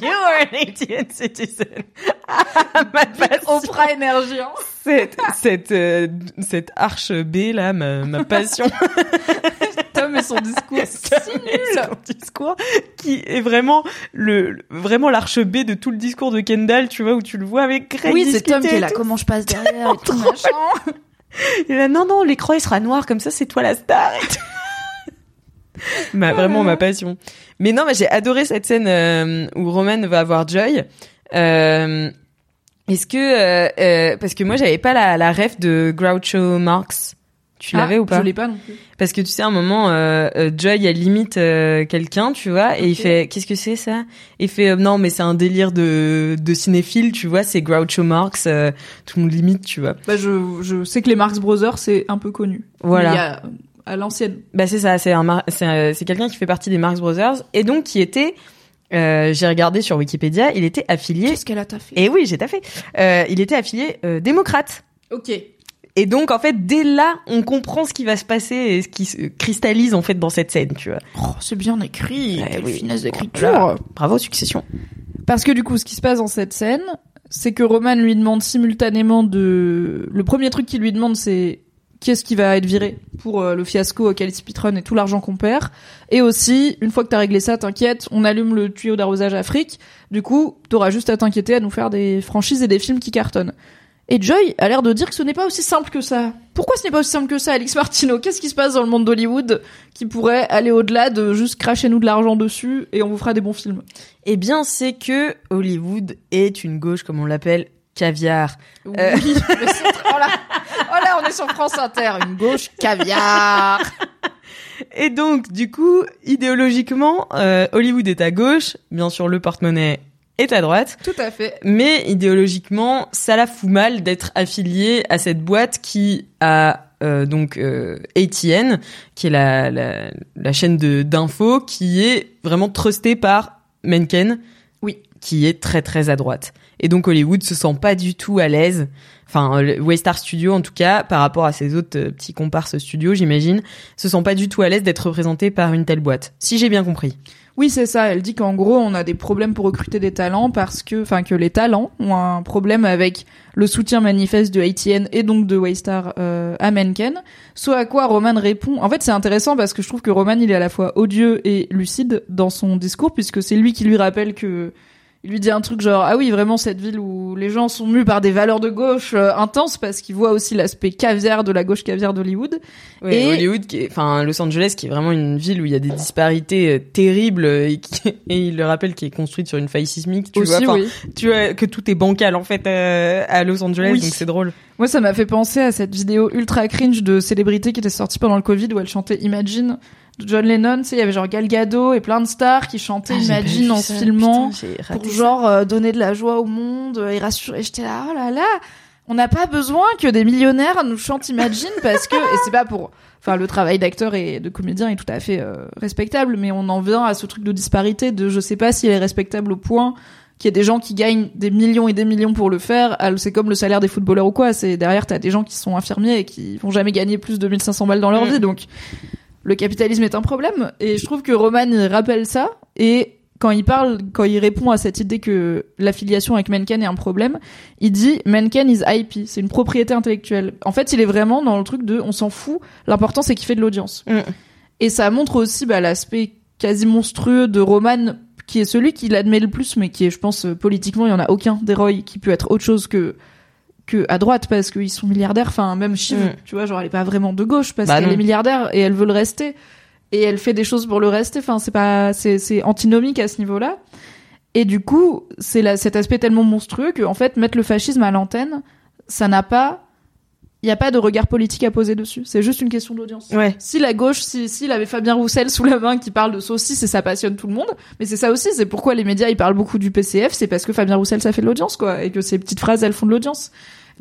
you're an AT&T citizen. [LAUGHS] Ma passion. Oprah Energy. hein. cette cette euh, cette arche B là, ma, ma passion. Tom et son discours [LAUGHS] si nul. son discours qui est vraiment le vraiment l'arche B de tout le discours de Kendall, tu vois où tu le vois avec Greg Oui, c'est Tom qui est là. Comment je passe derrière [LAUGHS] et tout machin. Là, non non, l'écran il sera noir comme ça, c'est toi la star. [LAUGHS] ma, vraiment ma passion. Mais non, mais j'ai adoré cette scène euh, où Roman va avoir Joy. Euh, Est-ce que euh, euh, parce que moi j'avais pas la, la ref de Groucho Marx. Tu l'avais Ah, ou pas Je l'ai pas non plus. Parce que tu sais, à un moment, euh, euh, Joy, elle limite euh, quelqu'un, tu vois, et il fait, qu'est-ce que c'est ça? Il fait, euh, non, mais c'est un délire de, de cinéphile, tu vois, c'est Groucho Marx, euh, tout le monde limite, tu vois. Bah, je, je sais que les Marx Brothers, c'est un peu connu. Voilà. Il y a, à l'ancienne. Bah c'est ça, c'est un, c'est c'est quelqu'un qui fait partie des Marx Brothers, et donc qui était, euh, j'ai regardé sur Wikipédia, il était affilié. Qu'est-ce qu'elle a taffé? Et oui, j'ai taffé. Euh, il était affilié euh, démocrate. Ok. Et donc en fait dès là on comprend ce qui va se passer et ce qui se cristallise en fait dans cette scène, tu vois. Oh, c'est bien écrit, Ouais, quelle oui. finesse d'écriture. Bravo Succession. Parce que du coup, ce qui se passe dans cette scène, c'est que Roman lui demande simultanément de... Le premier truc qu'il lui demande, c'est qu'est-ce qui va être viré pour euh, le fiasco auquel il speedrun et tout l'argent qu'on perd. Et aussi, une fois que t'as réglé ça, t'inquiète, on allume le tuyau d'arrosage Afrique. Du coup, t'auras juste à t'inquiéter à nous faire des franchises et des films qui cartonnent. Et Joy a l'air de dire que ce n'est pas aussi simple que ça. Pourquoi ce n'est pas aussi simple que ça, Alex Martino Qu'est-ce qui se passe dans le monde d'Hollywood qui pourrait aller au-delà de juste cracher nous de l'argent dessus et on vous fera des bons films? Eh bien c'est que Hollywood est une gauche comme on l'appelle caviar. Oui, Euh. oh, là, oh là, on est sur France Inter, une gauche caviar. Et donc, du coup, idéologiquement, euh, Hollywood est à gauche, bien sûr le porte-monnaie est à droite, Tout à fait. mais idéologiquement, ça la fout mal d'être affilié à cette boîte qui a euh, donc euh, ATN, qui est la, la, la chaîne de d'infos, qui est vraiment trustée par Mencken, Oui. qui est très très à droite. Et donc Hollywood se sent pas du tout à l'aise, enfin Waystar Studio en tout cas, par rapport à ses autres euh, petits comparses studios, j'imagine, se sent pas du tout à l'aise d'être représenté par une telle boîte. Si j'ai bien compris. Oui, c'est ça. Elle dit qu'en gros, on a des problèmes pour recruter des talents parce que, enfin, que les talents ont un problème avec le soutien manifeste de ATN et donc de Waystar euh, à. Soit à quoi Roman répond. En fait, c'est intéressant parce que je trouve que Roman, il est à la fois odieux et lucide dans son discours puisque c'est lui qui lui rappelle que il lui dit un truc genre ah oui vraiment cette ville où les gens sont mus par des valeurs de gauche euh, intenses parce qu'il voit aussi l'aspect caviar de la gauche caviar d'Hollywood Ouais, Et- Hollywood, qui est- enfin Los Angeles, qui est vraiment une ville où il y a des disparités euh, terribles euh, et, qui, [LAUGHS] et il le rappelle qui est construite sur une faille sismique. Tu aussi vois, oui tu vois que tout est bancal en fait euh, à Los Angeles, Oui. donc c'est drôle. Moi, ça m'a fait penser à cette vidéo ultra cringe de célébrité qui était sortie pendant le Covid où elle chantait Imagine John Lennon. Tu sais, il y avait genre Gal Gadot et plein de stars qui chantaient Imagine en se filmant pour genre euh, donner de la joie au monde euh, et rassurer. J'étais là, oh là là, on n'a pas besoin que des millionnaires nous chantent Imagine parce que et c'est pas pour. Enfin, le travail d'acteur et de comédien est tout à fait euh, respectable, mais on en vient à ce truc de disparité de je sais pas s'il est respectable au point qu'il y ait des gens qui gagnent des millions et des millions pour le faire. Ah, C'est comme le salaire des footballeurs ou quoi. C'est derrière, t'as des gens qui sont infirmiers et qui vont jamais gagner plus de 1500 balles dans leur Mm. vie. Donc, le capitalisme est un problème. Et je trouve que Roman, il rappelle ça. Et quand il parle, quand il répond à cette idée que l'affiliation avec Mencken est un problème, il dit Mencken is IP. C'est une propriété intellectuelle. En fait, il est vraiment dans le truc de on s'en fout. L'important, c'est qu'il fait de l'audience. Mm. Et ça montre aussi bah, l'aspect quasi monstrueux de Roman, qui est celui qui l'admet le plus, mais qui est, je pense, euh, politiquement, il y en a aucun d'Heroy qui peut être autre chose que que à droite parce qu'ils sont milliardaires. Enfin, même Shiv, Mm. tu vois, genre elle est pas vraiment de gauche parce Bah qu'elle est milliardaire et elle veut le rester et elle fait des choses pour le rester. Enfin, c'est pas, c'est c'est antinomique à ce niveau-là. Et du coup, c'est là cet aspect tellement monstrueux que en fait mettre le fascisme à l'antenne, ça n'a pas il y a pas de regard politique à poser dessus. C'est juste une question d'audience. Ouais. Si la gauche, si s'il avait Fabien Roussel sous la main qui parle de saucisses et ça passionne tout le monde, mais c'est ça aussi, c'est pourquoi les médias ils parlent beaucoup du PCF, c'est parce que Fabien Roussel ça fait de l'audience quoi, et que ces petites phrases elles font de l'audience.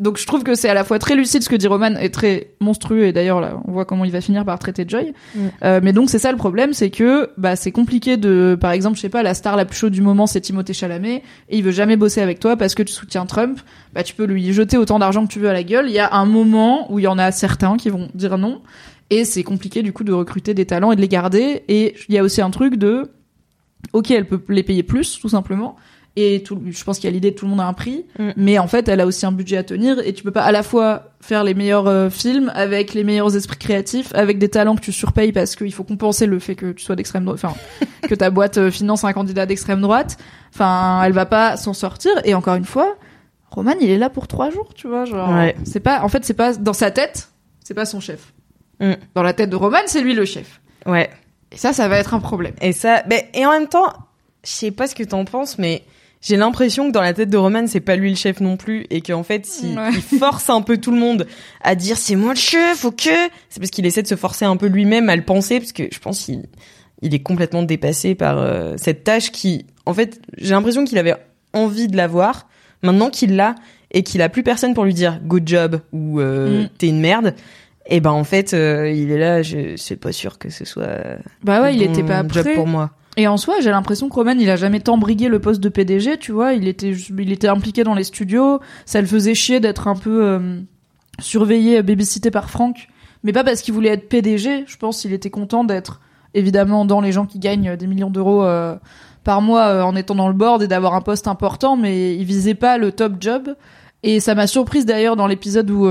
Donc je trouve que c'est à la fois très lucide ce que dit Roman et très monstrueux et d'ailleurs là on voit comment il va finir par traiter Joy. Mm. Euh, mais donc c'est ça le problème, c'est que bah c'est compliqué de par exemple je sais pas la star la plus chaude du moment c'est Timothée Chalamet et il veut jamais bosser avec toi parce que tu soutiens Trump, bah tu peux lui jeter autant d'argent que tu veux à la gueule. Il y a un moment où il y en a certains qui vont dire non et c'est compliqué du coup de recruter des talents et de les garder et il y a aussi un truc de ok elle peut les payer plus tout simplement et tout, je pense qu'il y a l'idée de tout le monde a un prix, Mm. mais en fait, elle a aussi un budget à tenir et tu peux pas à la fois faire les meilleurs euh, films avec les meilleurs esprits créatifs, avec des talents que tu surpayes parce qu'il faut compenser le fait que tu sois d'extrême droite, enfin [LAUGHS] que ta boîte euh, finance un candidat d'extrême droite. Enfin, elle va pas s'en sortir. Et encore une fois, Roman, il est là pour trois jours, tu vois, genre. Ouais. C'est pas, en fait, c'est pas dans sa tête, c'est pas son chef. Mm. Dans la tête de Roman, c'est lui le chef. Ouais. Et ça, ça va être un problème. Et ça, ben, et en même temps, je sais pas ce que t'en penses, mais j'ai l'impression que dans la tête de Roman, c'est pas lui le chef non plus, et qu'en fait, Ouais. il force un peu tout le monde à dire c'est moi le chef, ok, c'est parce qu'il essaie de se forcer un peu lui-même à le penser, parce que je pense qu'il il est complètement dépassé par euh, cette tâche qui, en fait, j'ai l'impression qu'il avait envie de l'avoir, maintenant qu'il l'a et qu'il a plus personne pour lui dire good job ou euh, Mm. t'es une merde. Et ben en fait, euh, il est là, je suis pas sûr que ce soit Bah ouais, le il bon était pas job prêt. pour moi. Et en soi, j'ai l'impression que Roman, il a jamais tant brigué le poste de PDG, tu vois. Il était, impliqué dans les studios. Ça le faisait chier d'être un peu euh, surveillé, babysité par Franck, mais pas parce qu'il voulait être PDG. Je pense qu'il était content d'être évidemment dans les gens qui gagnent des millions d'euros euh, par mois euh, en étant dans le board et d'avoir un poste important, mais il visait pas le top job. Et ça m'a surprise d'ailleurs dans l'épisode où,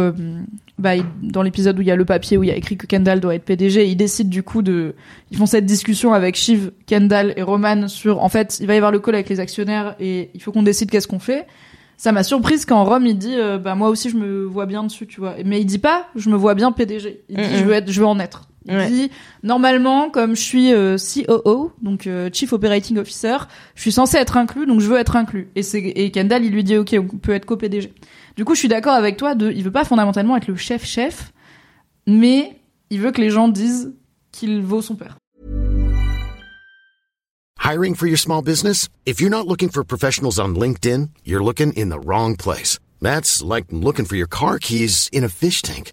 bah, il- dans l'épisode où il y a le papier où il y a écrit que Kendall doit être PDG, ils décident du coup de, ils font cette discussion avec Shiv, Kendall et Roman sur, en fait, il va y avoir le call avec les actionnaires et il faut qu'on décide qu'est-ce qu'on fait. Ça m'a surprise quand Rome il dit, euh, bah moi aussi je me vois bien dessus, tu vois. Mais il dit pas, je me vois bien PDG. Il dit, je veux être, je veux en être. Il Ouais. dit, normalement, comme je suis euh, COO, donc euh, Chief Operating Officer, je suis censé être inclus, donc je veux être inclus. Et c'est et Kendall, il lui dit, ok, on peut être co-PDG. Du coup, je suis d'accord avec toi. De, il veut pas fondamentalement être le chef-chef, mais il veut que les gens disent qu'il vaut son père. Hiring for your small business? If you're not looking for professionals on LinkedIn, you're looking in the wrong place. That's like looking for your car keys in a fish tank.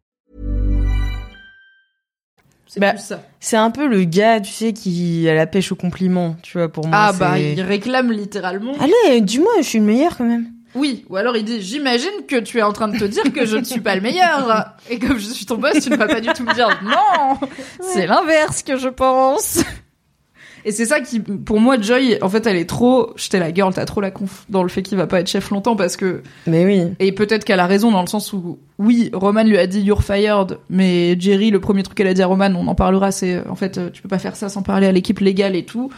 C'est Bah, ça. C'est un peu le gars, tu sais, qui a la pêche au compliment, tu vois, pour moi. Ah bah, il réclame littéralement. Allez, dis-moi, je suis le meilleur quand même. Oui, ou alors il dit j'imagine que tu es en train de te dire que je ne suis pas le meilleur et comme je suis ton boss, tu ne vas pas du tout me dire non. [LAUGHS] C'est l'inverse que je pense. Et c'est ça qui pour moi Joy en fait elle est trop j'étais la girl, t'as trop la conf dans le fait qu'il va pas être chef longtemps parce que Mais oui. et peut-être qu'elle a raison dans le sens où oui, Roman lui a dit you're fired mais Jerry le premier truc qu'elle a dit à Roman, on en parlera c'est en fait euh, tu peux pas faire ça sans parler à l'équipe légale et tout.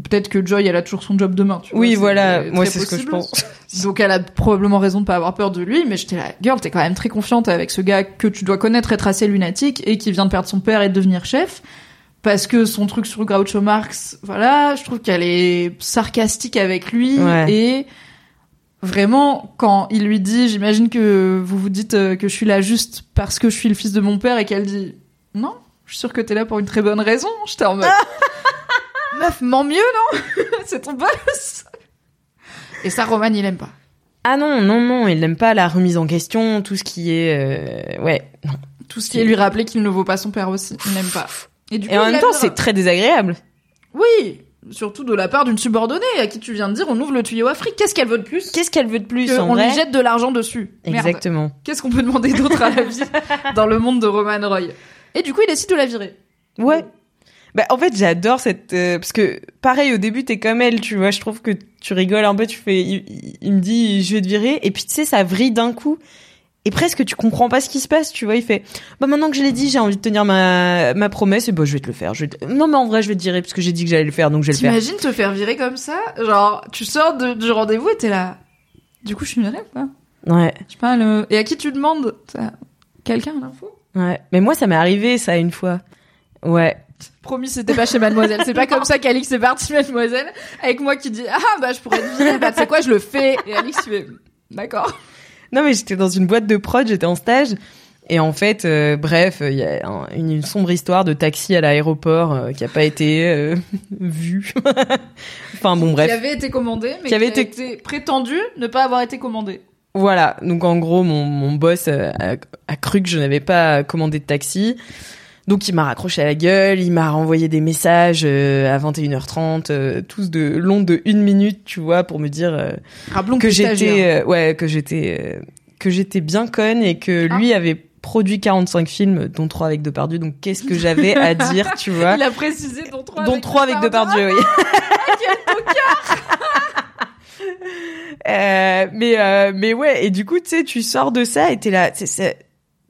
Peut-être que Joy elle a toujours son job demain, tu vois, Oui, voilà, moi c'est ce que je pense. [LAUGHS] Donc elle a probablement raison de pas avoir peur de lui, mais j'étais là, girl, t'es quand même très confiante avec ce gars que tu dois connaître être assez lunatique et qui vient de perdre son père et de devenir chef. Parce que son truc sur Groucho Marx, voilà, je trouve qu'elle est sarcastique avec lui Ouais. et vraiment quand il lui dit, j'imagine que vous vous dites euh, que je suis là juste parce que je suis le fils de mon père et qu'elle dit non, je suis sûre que t'es là pour une très bonne raison. J'étais en mode [LAUGHS] meuf, mens mieux non, [LAUGHS] c'est ton boss. Et ça, Roman, il aime pas. Ah non, non, non, il n'aime pas la remise en question, tout ce qui est... euh, Ouais. non. Tout ce qui est lui rappeler qu'il ne vaut pas son père aussi. Il n'aime pas. Et, du Et en même temps, c'est très désagréable. Oui, surtout de la part d'une subordonnée à qui tu viens de dire on ouvre le tuyau Afrique. Qu'est-ce qu'elle veut de plus Qu'est-ce qu'elle veut de plus, que en on vrai lui jette de l'argent dessus. Exactement. Qu'est-ce qu'on peut demander d'autre à la vie [LAUGHS] dans le monde de Roman Roy? Et du coup, il décide de la virer. Ouais. Bah, en fait, j'adore cette... euh, parce que, pareil, au début, t'es comme elle, tu vois, je trouve que tu rigoles un peu, tu fais... Il- il me dit, je vais te virer, et puis, tu sais, ça vrille d'un coup. Et presque, tu comprends pas ce qui se passe, tu vois, il fait... Bah, maintenant que je l'ai dit, j'ai envie de tenir ma, ma promesse, et bah, je vais te le faire. Je vais te- Non, mais en vrai, je vais te virer, parce que j'ai dit que j'allais le faire, donc je vais le faire. T'imagines te faire virer comme ça? Genre, tu sors de- du rendez-vous et t'es là. Du coup, je suis virée ou pas Ouais. Je sais pas, le... Et à qui tu demandes? Quelqu'un a l'info? Ouais. Mais moi, ça m'est arrivé, ça, une fois. Ouais. Promis, c'était pas chez Mademoiselle. C'est pas comme ça qu'Alix est partie, Mademoiselle, avec moi qui dit ah bah je pourrais te virer. Bah tu sais quoi, je le fais. Et Alix tu fais d'accord. Non, mais j'étais dans une boîte de prod, j'étais en stage. Et en fait, euh, bref, il y a un- une, une sombre histoire de taxi à l'aéroport euh, qui a pas été euh, [LAUGHS] vue. [LAUGHS] enfin bon, Qui bref. avait été commandé, mais Qui avait a été- été prétendu ne pas avoir été commandé. Voilà. Donc en gros, mon, mon boss euh, a, a cru que je n'avais pas commandé de taxi. Donc il m'a raccroché à la gueule, il m'a renvoyé des messages euh, à 21h30, euh, tous de longs de une minute, tu vois, pour me dire euh, que j'étais euh, ouais que j'étais euh, que j'étais bien conne et que Ah. lui avait produit 45 films dont trois avec Depardieu donc qu'est-ce que j'avais à [LAUGHS] dire tu vois Il a précisé dont trois. dont trois avec Depardieu oui [LAUGHS] Euh, mais euh, mais ouais et du coup tu sais tu sors de ça et t'es là c'est-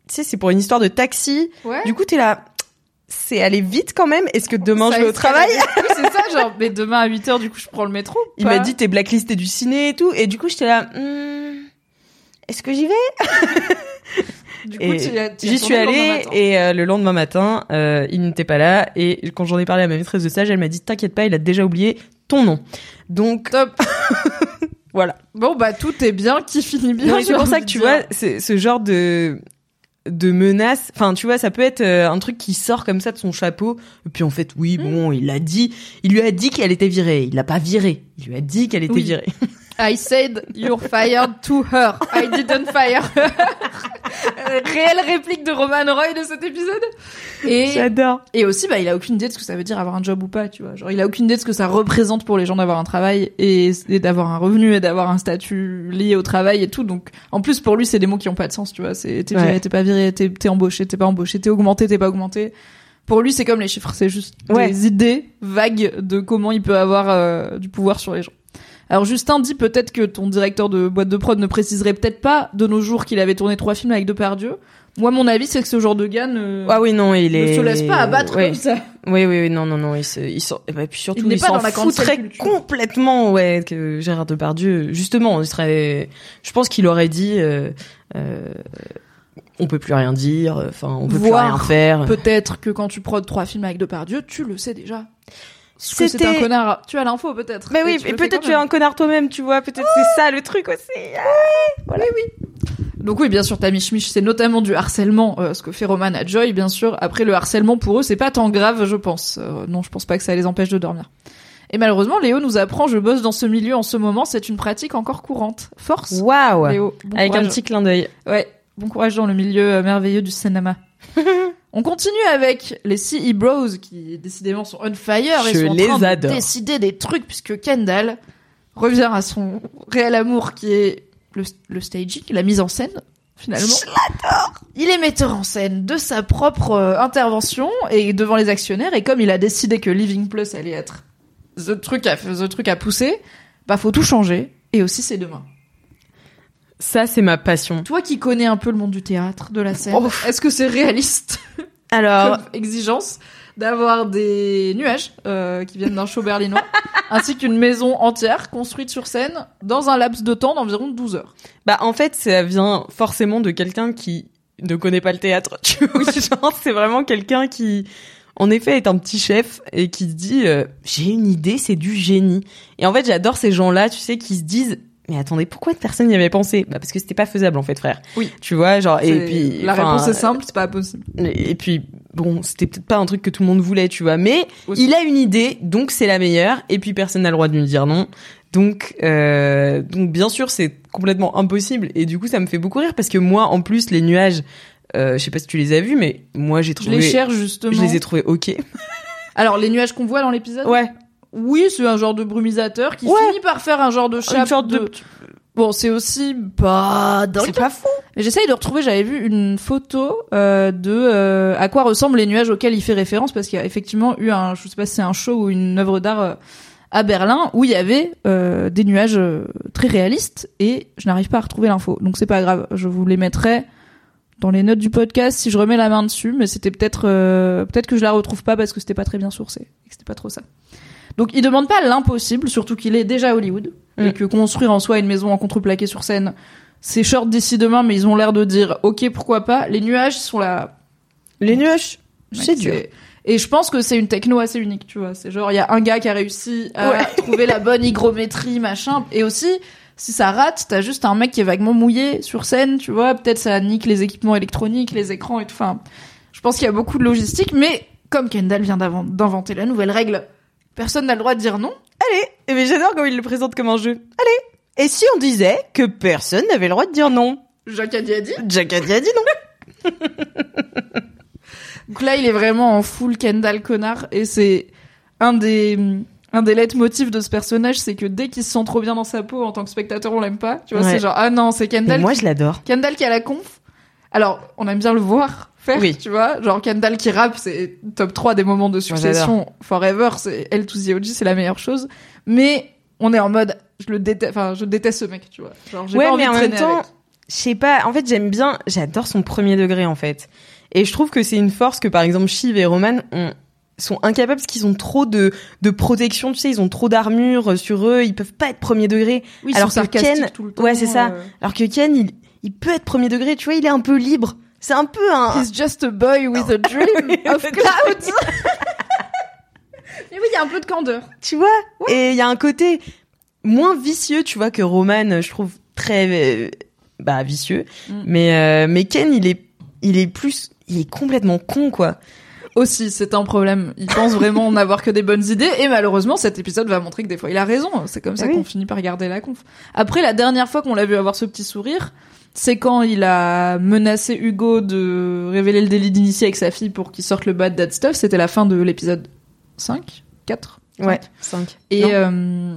tu sais c'est pour une histoire de taxi Ouais. du coup t'es là c'est aller vite quand même est-ce que demain Ça je vais au travail [LAUGHS] c'est ça, genre, mais demain à 8h, du coup, je prends le métro. ou il m'a dit t'es blacklisté du ciné et tout et du coup j'étais là Hmm, est-ce que j'y vais [LAUGHS] Du coup, J'y suis allée et euh, le lendemain matin, euh, il n'était pas là et quand j'en ai parlé à ma maîtresse de stage, elle m'a dit t'inquiète pas, il a déjà oublié ton nom. Donc Top. [LAUGHS] voilà. Bon, bah, tout est bien qui finit bien. C'est pour ça que tu vois, ce genre de de menace. Enfin, tu vois, ça peut être euh, un truc qui sort comme ça de son chapeau. Et puis en fait, oui, bon, il l'a dit. Il lui a dit qu'elle était virée. Il l'a pas virée. Il lui a dit qu'elle était Oui. virée. [LAUGHS] I said you're fired to her. I didn't fire her. [LAUGHS] Réelle réplique de Roman Roy de cet épisode. Et, J'adore. et aussi, bah, il a aucune idée de ce que ça veut dire avoir un job ou pas, tu vois. Genre, il a aucune idée de ce que ça représente pour les gens d'avoir un travail et, et d'avoir un revenu et d'avoir un statut lié au travail et tout. Donc, en plus, pour lui, c'est des mots qui ont pas de sens, tu vois. C'est, t'es viré, Ouais. t'es pas viré, t'es, t'es embauché, t'es pas embauché, t'es augmenté, t'es pas augmenté. Pour lui, c'est comme les chiffres, c'est juste Ouais. des idées vagues de comment il peut avoir euh, du pouvoir sur les gens. Alors Justin dit peut-être que ton directeur de boîte de prod ne préciserait peut-être pas de nos jours qu'il avait tourné trois films avec Depardieu. Moi, mon avis, c'est que ce genre de gars ne, Ah oui, non, il ne est. se laisse pas abattre comme ça. Oui, oui, oui, non, non, non, il se, il s'en- et puis surtout, Il il, s'en foutrait complètement, ouais, que Gérard Depardieu, justement, il serait, je pense qu'il aurait dit, euh, euh, on peut plus rien dire, enfin, on peut Voir plus rien faire. Peut-être que quand tu prods trois films avec Depardieu, tu le sais déjà. C'était- un connard. Tu as l'info peut-être. Mais oui, et peut-être tu es un connard toi-même, tu vois, peut-être c'est ça le truc aussi. Donc oui, bien sûr, ta mich c'est notamment du harcèlement, euh, ce que fait Roman à Joy, bien sûr. Après, le harcèlement pour eux, c'est pas tant grave, je pense. Euh, non, je pense pas que ça les empêche de dormir. Et malheureusement, Léo nous apprend, je bosse dans ce milieu en ce moment, c'est une pratique encore courante. Force, Waouh! Léo. Bon Avec un petit clin d'œil. Ouais, bon courage dans le milieu euh, merveilleux du cinéma. [LAUGHS] On continue avec les CE Bros qui décidément sont on fire et Je sont en les train adore. de décider des trucs puisque Kendall revient à son réel amour qui est le, le staging, la mise en scène finalement. Je l'adore. Il est metteur en scène de sa propre euh, intervention et devant les actionnaires et comme il a décidé que Living Plus allait être the truc à the truc à pousser, bah faut tout changer et aussi c'est demain. Ça, c'est ma passion. Toi qui connais un peu le monde du théâtre, de la scène, Oh. est-ce que c'est réaliste [LAUGHS] Alors, comme exigence d'avoir des nuages euh, qui viennent d'un show berlinois, [LAUGHS] ainsi qu'une maison entière construite sur scène dans un laps de temps d'environ 12 heures? Bah en fait, ça vient forcément de quelqu'un qui ne connaît pas le théâtre. [LAUGHS] Tu vois, genre c'est vraiment quelqu'un qui en effet est un petit chef et qui se dit euh, j'ai une idée, c'est du génie. Et en fait, j'adore ces gens-là, tu sais qui se disent mais attendez, pourquoi personne n'y avait pensé? Bah parce que c'était pas faisable en fait, frère. Oui. Tu vois, genre et puis la réponse est simple, c'est pas possible. Et puis bon, c'était peut-être pas un truc que tout le monde voulait, tu vois, mais Aussi. il a une idée, donc c'est la meilleure et puis personne n'a le droit de lui dire non. Donc, euh, donc bien sûr, c'est complètement impossible. Et du coup, ça me fait beaucoup rire parce que moi, en plus, les nuages, euh, je sais pas si tu les as vus, mais moi, j'ai Je trouvé. les cherche justement. Je les ai trouvés ok. Alors les nuages qu'on voit dans l'épisode? Ouais. Oui, c'est un genre de brumisateur qui Ouais. finit par faire un genre de chape Une sorte de. de... Bon, c'est aussi pas dingue. C'est pas fou. J'essaye de retrouver, j'avais vu une photo euh, de euh, à quoi ressemblent les nuages auxquels il fait référence parce qu'il y a effectivement eu un, je sais pas si c'est un show ou une œuvre d'art euh, à Berlin où il y avait des nuages très réalistes et je n'arrive pas à retrouver l'info. Donc c'est pas grave, je vous les mettrai dans les notes du podcast si je remets la main dessus, mais c'était peut-être peut-être que je la retrouve pas parce que c'était pas très bien sourcé et que c'était pas trop ça. Donc il demande pas l'impossible, surtout qu'il est déjà à Hollywood et Mm. que construire en soi une maison en contreplaqué sur scène, c'est short d'ici demain, mais ils ont l'air de dire ok pourquoi pas. Les nuages sont là. Les nuages, c'est dur. Et je pense que c'est une techno assez unique, tu vois. C'est genre il y a un gars qui a réussi à Ouais. [LAUGHS] trouver la bonne hygrométrie, machin. Et aussi si ça rate, t'as juste un mec qui est vaguement mouillé sur scène, tu vois. Peut-être ça nique les équipements électroniques, les écrans et tout. Enfin, je pense qu'il y a beaucoup de logistique, mais comme Kendall vient d'inventer la nouvelle règle, personne n'a le droit de dire non. Allez. Et mais j'adore quand il le présente comme un jeu. Allez. Et si on disait que personne n'avait le droit de dire non Jacques a dit a dit. Jack a dit a dit non. [LAUGHS] Donc là, il est vraiment en full Kendall connard et c'est un des un des leitmotifs de ce personnage, c'est que dès qu'il se sent trop bien dans sa peau en tant que spectateur, on l'aime pas. Tu vois, Ouais. c'est genre ah non, c'est Mais Kendall. moi, qui... je l'adore. Kendall qui a la conf. Alors, on aime bien le voir faire, Oui. tu vois. Genre Kendall qui rappe, c'est top 3 des moments de succession forever, c'est L to the OG, c'est la meilleure chose. Mais on est en mode je le déteste enfin je déteste ce mec, tu vois. Genre j'ai Ouais, pas envie mais de en même temps, je sais pas. En fait, j'aime bien. J'adore son premier degré, en fait. Et je trouve que c'est une force que, par exemple, Shiv et Roman ont sont incapables parce qu'ils ont trop de de protection, tu sais, ils ont trop d'armure sur eux, ils peuvent pas être premier degré. Oui, ils alors sont que Ken- sarcastiques tout le temps. ouais, c'est ça. euh. Alors que Ken, il il peut être premier degré, tu vois, il est un peu libre. C'est un peu un He's just a boy with a dream [LAUGHS] of clouds. [LAUGHS] Mais oui, il y a un peu de candeur. tu vois et il y a un côté moins vicieux tu vois que Roman je trouve très euh, bah vicieux Mm. mais euh, mais Ken il est il est plus, il est complètement con quoi. Aussi, c'est un problème. Il pense vraiment n'avoir que des bonnes idées et malheureusement, cet épisode va montrer que des fois il a raison. C'est comme ça Ah oui. qu'on finit par garder la conf. Après, la dernière fois qu'on l'a vu avoir ce petit sourire, c'est quand il a menacé Hugo de révéler le délit d'initié avec sa fille pour qu'il sorte le bad dad stuff. C'était la fin de l'épisode 5, 4. Ouais, 5. Et, euh,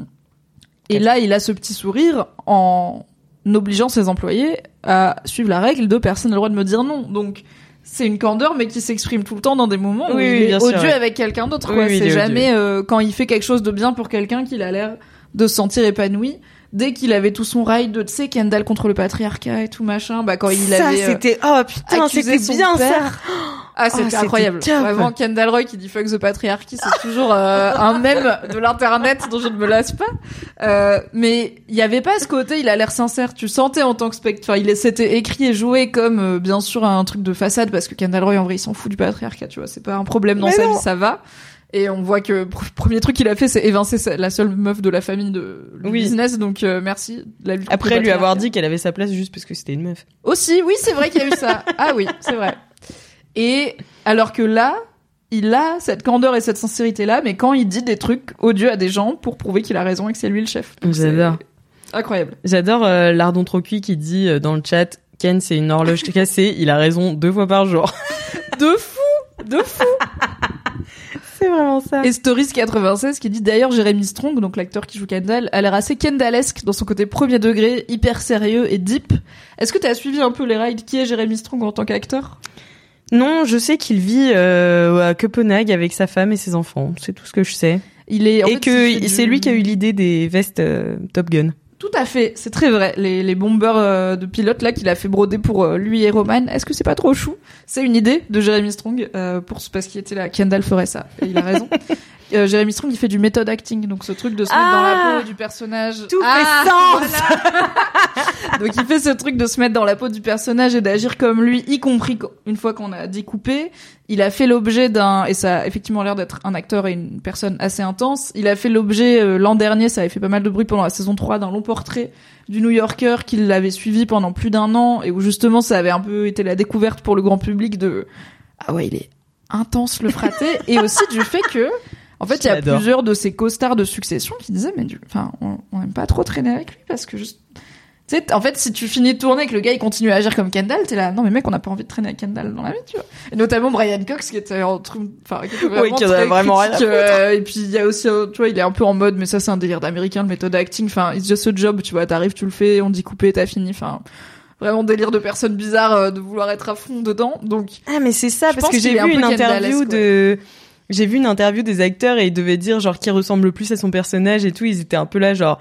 et là, il a ce petit sourire en obligeant ses employés à suivre la règle de personne n'a le droit de me dire non. Donc, c'est une candeur, mais qui s'exprime tout le temps dans des moments où Oui, il est sûr, odieux ouais. avec quelqu'un d'autre. Oui, oui, c'est est jamais euh, quand il fait quelque chose de bien pour quelqu'un qu'il a l'air de se sentir épanoui. Dès qu'il avait tout son ride de, tu sais, Kendall contre le patriarcat et tout machin, bah quand il ça avait... euh, c'était oh putain, c'était bien père. ça. Ah, c'était c'était incroyable. Vraiment, Kendall Roy qui dit fuck the patriarchy, c'est toujours euh, un mème de l'internet dont je ne me lasse pas. Euh, mais il y avait pas ce côté, il a l'air sincère. Tu sentais en tant que spectateur, il c'était écrit et joué comme euh, bien sûr un truc de façade parce que Kendall Roy en vrai il s'en fout du patriarcat, tu vois, c'est pas un problème dans Mais sa non. vie, ça va. Et on voit que pr- premier truc qu'il a fait, c'est évincer la seule meuf de la famille de du Oui. business. Donc euh, merci. La lutte contre Après le lui avoir dit qu'elle avait sa place juste parce que c'était une meuf. Aussi, oui, c'est vrai qu'il y a eu ça. [LAUGHS] Ah oui, c'est vrai. Et alors que là, il a cette candeur et cette sincérité là, mais quand il dit des trucs odieux à des gens pour prouver qu'il a raison et que c'est lui le chef. J'adore. Incroyable. J'adore euh, Lardon trop cuit qui dit euh, dans le chat Ken c'est une horloge cassée, il a raison deux fois par jour. [LAUGHS] De fou, de fou. [LAUGHS] c'est vraiment ça. Et Stories96 qui dit d'ailleurs Jérémy Strong, donc l'acteur qui joue Kendall, a l'air assez Kendallesque dans son côté premier degré, hyper sérieux et deep. Est-ce que tu as suivi un peu les rides? Qui est Jérémy Strong en tant qu'acteur? Non, je sais qu'il vit euh, à Copenhague avec sa femme et ses enfants. C'est tout ce que je sais. Il est en et fait, que c'est du- lui qui a eu l'idée des vestes euh, Top Gun. Tout à fait, c'est très vrai. Les, les bombers euh, de pilote là qu'il a fait broder pour euh, lui et Roman, est-ce que c'est pas trop chou? C'est une idée de Jeremy Strong euh, pour parce qu'il était là. Kendall ferait ça et il a raison. [LAUGHS] euh, Jeremy Strong il fait du method acting, donc ce truc de se mettre dans Ah la peau du personnage. Tout Ah, fait sens voilà. [LAUGHS] Donc il fait ce truc de se mettre dans la peau du personnage et d'agir comme lui, y compris une fois qu'on a découpé. Il a fait l'objet d'un et ça a effectivement l'air d'être un acteur et une personne assez intense. Il a fait l'objet euh, l'an dernier, ça avait fait pas mal de bruit pendant la saison 3 d'un long portrait du New Yorker qu'il avait suivi pendant plus d'un an et où justement ça avait un peu été la découverte pour le grand public de ah ouais il est intense le fraté et aussi du fait que en fait il y a plusieurs de ses co-stars de succession qui disaient mais du enfin on, on aime pas trop traîner avec lui parce que juste tu sais, en fait, si tu finis de tourner et que le gars il continue à agir comme Kendall, t'es là, non mais mec, on n'a pas envie de traîner avec Kendall dans la vie, tu vois. Et notamment Brian Cox qui était en truc, enfin, qui était vraiment, qui en avait très vraiment rien à euh, et puis il y a aussi, tu vois, il est un peu en mode, mais ça c'est un délire d'américain, le méthode acting, enfin, it's just a job, tu vois, t'arrives, tu le fais, on dit couper, t'as fini, enfin, vraiment délire de personnes bizarres euh, de vouloir être à fond dedans, donc, Ah mais c'est ça parce que j'ai vu un une interview de j'ai vu une interview des acteurs et ils devaient dire genre qui ressemble le plus à son personnage et tout, ils étaient un peu là genre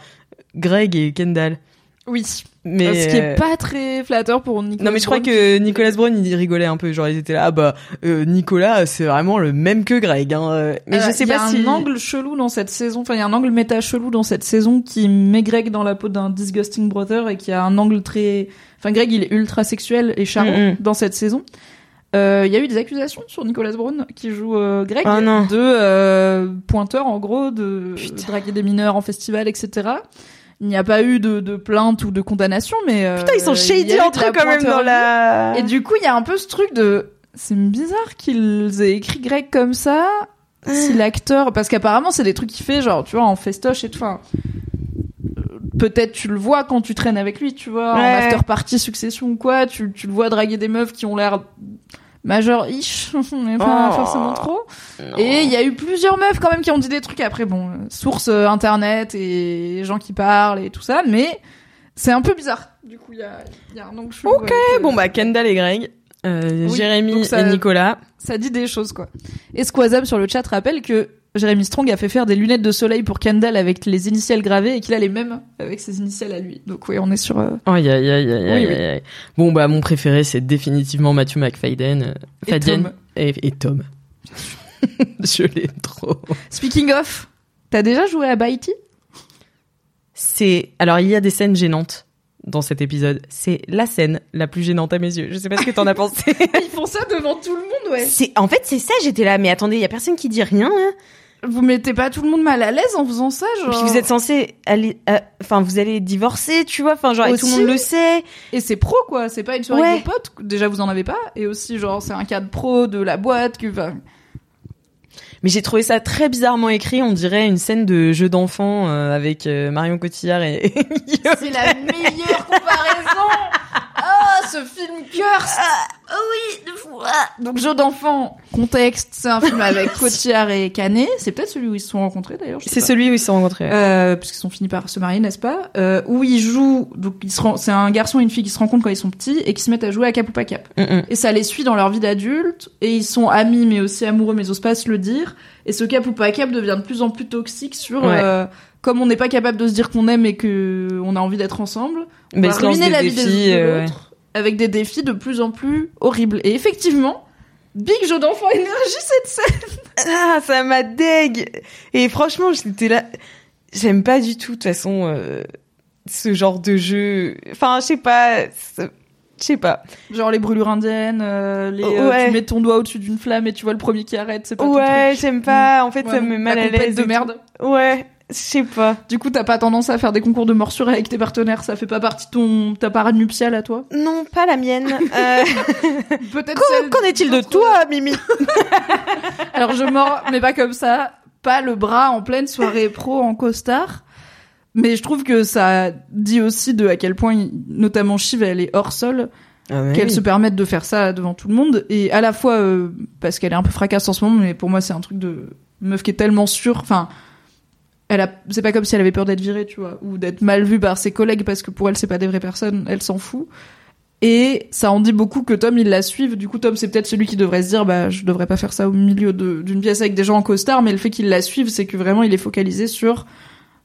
Greg et Kendall. Oui. Mais Ce qui est euh, pas très flatteur pour Nicolas. Non mais je crois Brown, que Nicolas Brown il rigolait un peu genre ils étaient là ah bah euh, Nicolas c'est vraiment le même que Greg hein. euh, Mais Euh, je sais il y pas a si un angle chelou dans cette saison. Enfin, il y a un angle méta chelou dans cette saison qui met Greg dans la peau d'un disgusting brother et qui a un angle très. Enfin, Greg, il est ultra sexuel et charmant Mhm. dans cette saison. Euh, Il y a eu des accusations sur Nicolas Brown qui joue euh, Greg Oh non. de euh, pointeur en gros, de Putain. draguer des mineurs en festival, etc. Il n'y a pas eu de, de plainte ou de condamnation, mais euh, Putain ils sont shady entre eux quand même dans la et du coup, il y a un peu ce truc de. C'est bizarre qu'ils aient écrit Greg comme ça. Si l'acteur. Parce qu'apparemment, c'est des trucs qu'il fait, genre, tu vois, en festoche et tout. Enfin, euh, Peut-être tu le vois quand tu traînes avec lui, tu vois, en after party, succession ou quoi. Tu, tu le vois draguer des meufs qui ont l'air majeur-ish, [LAUGHS] mais pas Oh. forcément trop. Et il y a eu plusieurs meufs quand même qui ont dit des trucs après, bon, source euh, internet et gens qui parlent et tout ça, mais c'est un peu bizarre. Du coup, il y a, y a un angle Ok, avec, euh, bon bah Kendall et Greg euh, Oui, Jérémy ça- et Nicolas ça dit des choses quoi. Et Squazam sur le chat rappelle que Jérémy Strong a fait faire des lunettes de soleil pour Kendall avec les initiales gravées et qu'il a les mêmes avec ses initiales à lui. Donc oui, on est sur. euh, Aïe, aïe, aïe, aïe, Oui, oui. Bon, bah, mon préféré, c'est définitivement Matthew McFadden. euh, Et Fadden Tom. Et, et Tom. [LAUGHS] Je l'aime trop. Speaking of, t'as déjà joué à Baïti C'est, alors, il y a des scènes gênantes dans cet épisode. C'est la scène la plus gênante à mes yeux. Je sais pas ce que t'en as pensé. [LAUGHS] Ils font ça devant tout le monde, ouais. c'est, en fait, c'est ça, j'étais là, mais attendez, il y a personne qui dit rien, là. Vous mettez pas tout le monde mal à l'aise en faisant ça, genre. Puis vous êtes censé aller, euh, enfin vous allez divorcer, tu vois, enfin genre et tout le monde le sait. Et c'est pro, quoi. C'est pas une soirée Ouais. de potes. Déjà, vous en avez pas. Et aussi, genre, c'est un cadre pro de la boîte que, enfin, Mais j'ai trouvé ça très bizarrement écrit, on dirait une scène de jeu d'enfant euh, avec euh, Marion Cotillard et [LAUGHS] C'est la meilleure comparaison. Ah, ce film curse. Ah oui, de fou. Ah. Donc jeu d'enfant, contexte, c'est un film avec [LAUGHS] Cotillard et Canet. C'est peut-être celui où ils se sont rencontrés d'ailleurs. c'est celui où ils se sont rencontrés. Euh, puisqu'ils sont finis par se marier, n'est-ce pas? Euh, Où ils jouent. Donc ils se c'est un garçon et une fille qui se rencontrent quand ils sont petits et qui se mettent à jouer à cap ou pas cap. Mm, mm. Et ça les suit dans leur vie d'adulte et ils sont amis mais aussi amoureux mais ils osent pas se le dire. Et ce cap ou pas cap devient de plus en plus toxique sur Ouais. euh, comme on n'est pas capable de se dire qu'on aime et que on a envie d'être ensemble. On Mais va ruiner des la vie défis, des, de euh, l'autre avec des défis de plus en plus horribles. Et effectivement, big jeu d'enfant énergie cette scène. [LAUGHS] Ah, ça m'a deg. Et franchement, j'étais là. J'aime pas du tout, de toute façon, euh, ce genre de jeu. Enfin, je sais pas. Je sais pas. Genre les brûlures indiennes, euh, les, euh, Ouais. tu mets ton doigt au-dessus d'une flamme et tu vois le premier qui arrête, c'est pas ton Ouais, j'aime pas. En fait, Ouais, ça me met mal à l'aise. de tout. merde. Ouais, je sais pas. Du coup, t'as pas tendance à faire des concours de morsure avec tes partenaires, ça fait pas partie de ton ta parade nuptiale à toi? Non, pas la mienne. Euh, [LAUGHS] Peut-être qu'en- est-il de toi, Mimi? [LAUGHS] Alors je mords, mais pas comme ça, pas le bras en pleine soirée pro en costard. Mais je trouve que ça dit aussi de à quel point, notamment Shiv, elle est hors sol, qu'elle se permette de faire ça devant tout le monde. Et à la fois, euh, parce qu'elle est un peu fracasse en ce moment, mais pour moi c'est un truc de meuf qui est tellement sûre. Enfin, elle a, c'est pas comme si elle avait peur d'être virée, tu vois, ou d'être mal vue par ses collègues parce que pour elle c'est pas des vraies personnes, elle s'en fout. Et ça en dit beaucoup que Tom il la suive. Du coup, Tom c'est peut-être celui qui devrait se dire bah je devrais pas faire ça au milieu d'une pièce avec des gens en costard, mais le fait qu'il la suive, c'est que vraiment il est focalisé sur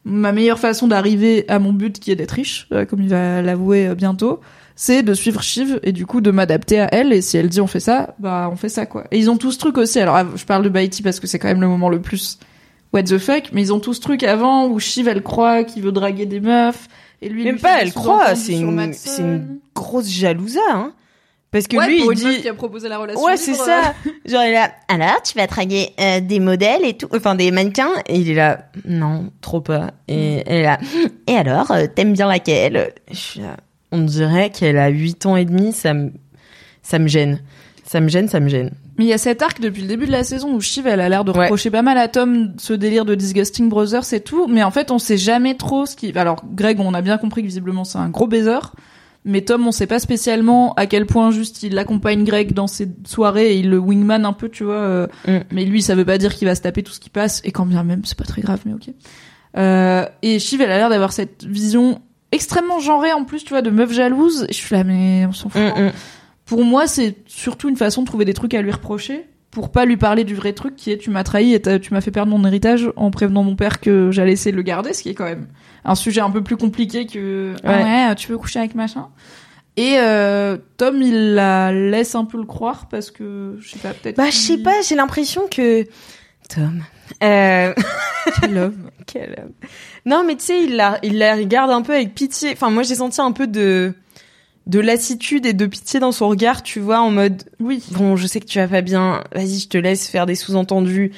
ma meilleure façon d'arriver à mon but qui est d'être riche, euh, comme il va l'avouer euh, bientôt, c'est de suivre Shiv et du coup de m'adapter à elle. Et si elle dit on fait ça, bah on fait ça quoi. Et ils ont tout ce truc aussi. Alors je parle de Baiti parce que c'est quand même le moment le plus what the fuck, mais ils ont tout ce truc avant où Shiv elle croit qu'il veut draguer des meufs et lui il Même lui pas, elle croit. C'est une, c'est une grosse jalousa, hein. Parce que Ouais, lui, pour il une dit. qui a proposé la relation. Ouais, c'est ça. Genre, il est là. Alors, tu vas draguer euh, des modèles et tout, enfin des mannequins. Et il est là. Non, trop pas. Et elle est là. Et alors, euh, t'aimes bien laquelle? Je suis là. On dirait qu'elle a 8 ans et demi. Ça me, ça me gêne. Ça me gêne, ça me gêne. Mais il y a cet arc depuis le début de la saison où Shiv elle a l'air de Ouais. reprocher pas mal à Tom ce délire de Disgusting Brothers et tout, mais en fait on sait jamais trop ce qui. Alors Greg on a bien compris que visiblement c'est un gros baiser, mais Tom on sait pas spécialement à quel point juste il accompagne Greg dans ses soirées et il le wingman un peu tu vois. euh, Mm. Mais lui ça veut pas dire qu'il va se taper tout ce qui passe et quand bien même c'est pas très grave mais ok. Euh, et Shiv elle a l'air d'avoir cette vision extrêmement genrée en plus tu vois de meuf jalouse. Et je suis là mais on s'en fout. Mm, mm. Pour moi, c'est surtout une façon de trouver des trucs à lui reprocher pour pas lui parler du vrai truc qui est tu m'as trahi et tu m'as fait perdre mon héritage en prévenant mon père que j'allais essayer de le garder, ce qui est quand même un sujet un peu plus compliqué que ah Ouais. tu veux coucher avec machin. Et euh, Tom, il la laisse un peu le croire parce que je sais pas peut-être. Bah, je sais pas. J'ai l'impression que Tom. Euh... [LAUGHS] Quel homme. Quel homme. Non, mais tu sais, il la, il la regarde un peu avec pitié. Enfin, moi, j'ai senti un peu de, de lassitude et de pitié dans son regard, tu vois, en mode, Oui. bon, je sais que tu vas pas bien, vas-y, je te laisse faire des sous-entendus.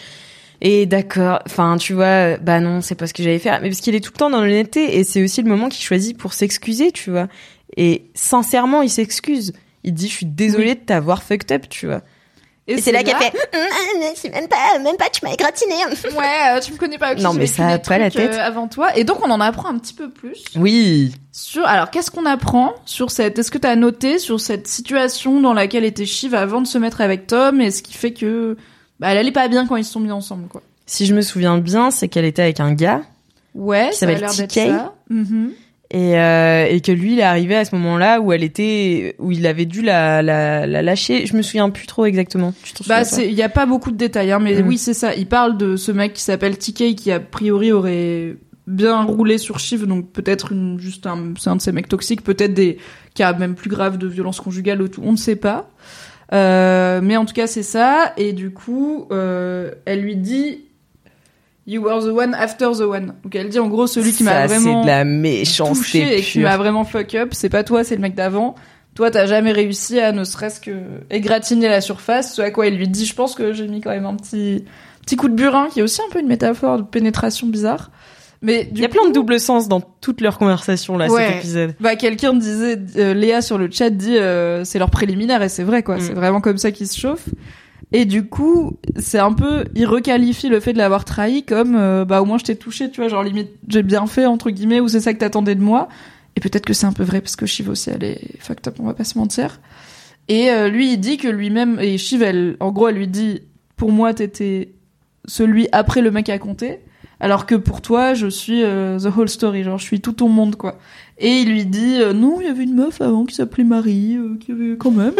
Et d'accord, enfin, tu vois, bah non, c'est pas ce que j'allais faire. Mais parce qu'il est tout le temps dans l'honnêteté et c'est aussi le moment qu'il choisit pour s'excuser, tu vois. Et sincèrement, il s'excuse. Il dit, je suis désolé de t'avoir fucked up, tu vois. Et c'est là qu'elle fait Hum, hum, c'est même pas même pas tu m'as égratigné. Ouais, euh, tu me connais pas. Non, mais ça a pas la euh, tête. avant toi. Et donc, on en apprend un petit peu plus. Oui. Sur, alors, qu'est-ce qu'on apprend sur cette, est-ce que t'as noté sur cette situation dans laquelle était Shiv avant de se mettre avec Tom et ce qui fait que, bah, elle allait pas bien quand ils se sont mis ensemble, quoi? Si je me souviens bien, c'est qu'elle était avec un gars. Ouais, Qui s'appelle TK. ça. Mhm. Et, euh, et que lui il est arrivé à ce moment-là où elle était où il avait dû la, la, la lâcher je me souviens plus trop exactement tu Bah, il y a pas beaucoup de détails, hein, mais Mm. oui, c'est ça. Il parle de ce mec qui s'appelle TK qui a priori aurait bien roulé sur Shiv, donc peut-être une, juste un, c'est un de ces mecs toxiques, peut-être des cas même plus graves de violence conjugale ou tout, on ne sait pas. Euh, mais en tout cas, c'est ça. Et du coup, euh, elle lui dit, You were the one after the one. Donc elle dit en gros celui qui m'a vraiment c'est de la méchanceté touché et qui m'a vraiment fuck up, c'est pas toi, c'est le mec d'avant. Toi, t'as jamais réussi à ne serait-ce que égratigner la surface. Ce à quoi il lui dit, je pense que j'ai mis quand même un petit Petit coup de burin qui est aussi un peu une métaphore de pénétration bizarre. Mais du Il y a coup- plein de double sens dans toute leur conversation là, Ouais. cet épisode. Bah quelqu'un disait, euh, Léa sur le chat dit euh, c'est leur préliminaire et c'est vrai quoi, Mm. c'est vraiment comme ça qu'ils se chauffent. Et du coup, c'est un peu, il requalifie le fait de l'avoir trahi comme euh, bah au moins je t'ai touché, tu vois, genre limite j'ai bien fait entre guillemets ou c'est ça que t'attendais de moi. Et peut-être que c'est un peu vrai parce que Shiv aussi elle est fucked up, on va pas se mentir. Et euh, lui il dit que lui-même et Shiv en gros elle lui dit pour moi t'étais celui après le mec à compter. Alors que pour toi, je suis euh, the whole story, genre je suis tout ton monde quoi. Et il lui dit non, il y avait une meuf avant qui s'appelait Marie, qui avait quand même.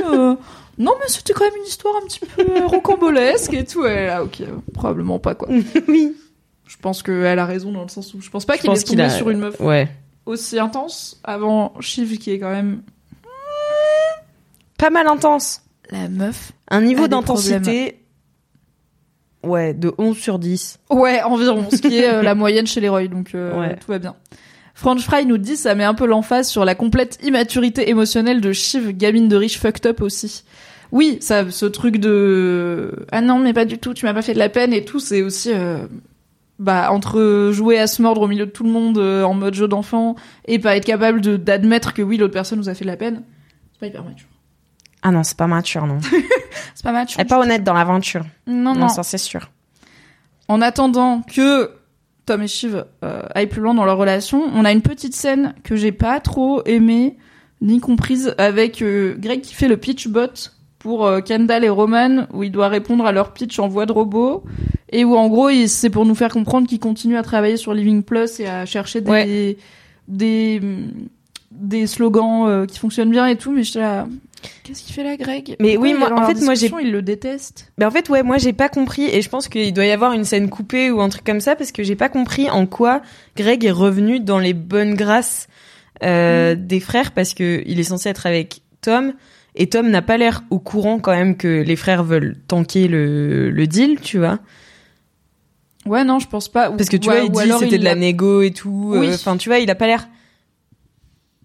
Non, mais c'était quand même une histoire un petit peu euh, rocambolesque et tout. Et là, ok, probablement pas quoi. [LAUGHS] oui. Je pense qu'elle a raison dans le sens où je pense pas qu'il est tombé a- sur une meuf Ouais. aussi intense avant Shiv qui est quand même Pas mal intense. la meuf. Un niveau d'intensité. Ouais, de 11 sur 10. Ouais, environ, ce qui est euh, la [LAUGHS] moyenne chez les Roy, donc euh, Ouais. tout va bien. French Fry nous dit ça met un peu l'emphase sur la complète immaturité émotionnelle de Shiv, gamine de riche fucked up aussi. Oui, ça, ce truc de ah non mais pas du tout, tu m'as pas fait de la peine et tout, c'est aussi euh, bah entre jouer à se mordre au milieu de tout le monde euh, en mode jeu d'enfant et pas être capable de d'admettre que oui l'autre personne nous a fait de la peine, c'est pas hyper mature. Ah non, c'est pas mature, non. [LAUGHS] C'est pas mature. Elle est pas honnête dans l'aventure. Non Non, non. ça c'est sûr. En attendant que Tom et Shiv euh, aillent plus loin dans leur relation, on a une petite scène que j'ai pas trop aimée ni comprise avec Greg qui fait le pitch bot pour euh, Kendall et Roman où il doit répondre à leur pitch en voix de robot et où en gros c'est pour nous faire comprendre qu'il continue à travailler sur Living Plus et à chercher des Ouais. des des slogans euh, qui fonctionnent bien et tout mais j'étais là qu'est-ce qu'il fait là Greg? Mais Pourquoi oui, moi- en fait, moi, j'ai- il le déteste. Mais en fait, ouais, moi j'ai pas compris et je pense qu'il doit y avoir une scène coupée ou un truc comme ça parce que j'ai pas compris en quoi Greg est revenu dans les bonnes grâces euh, des frères parce que il est censé être avec Tom et Tom n'a pas l'air au courant quand même que les frères veulent tanker le, le deal, tu vois. ouais non je pense pas Parce que tu vois, il dit c'était de la négo et tout. euh, Oui. Enfin, tu vois, il a pas l'air.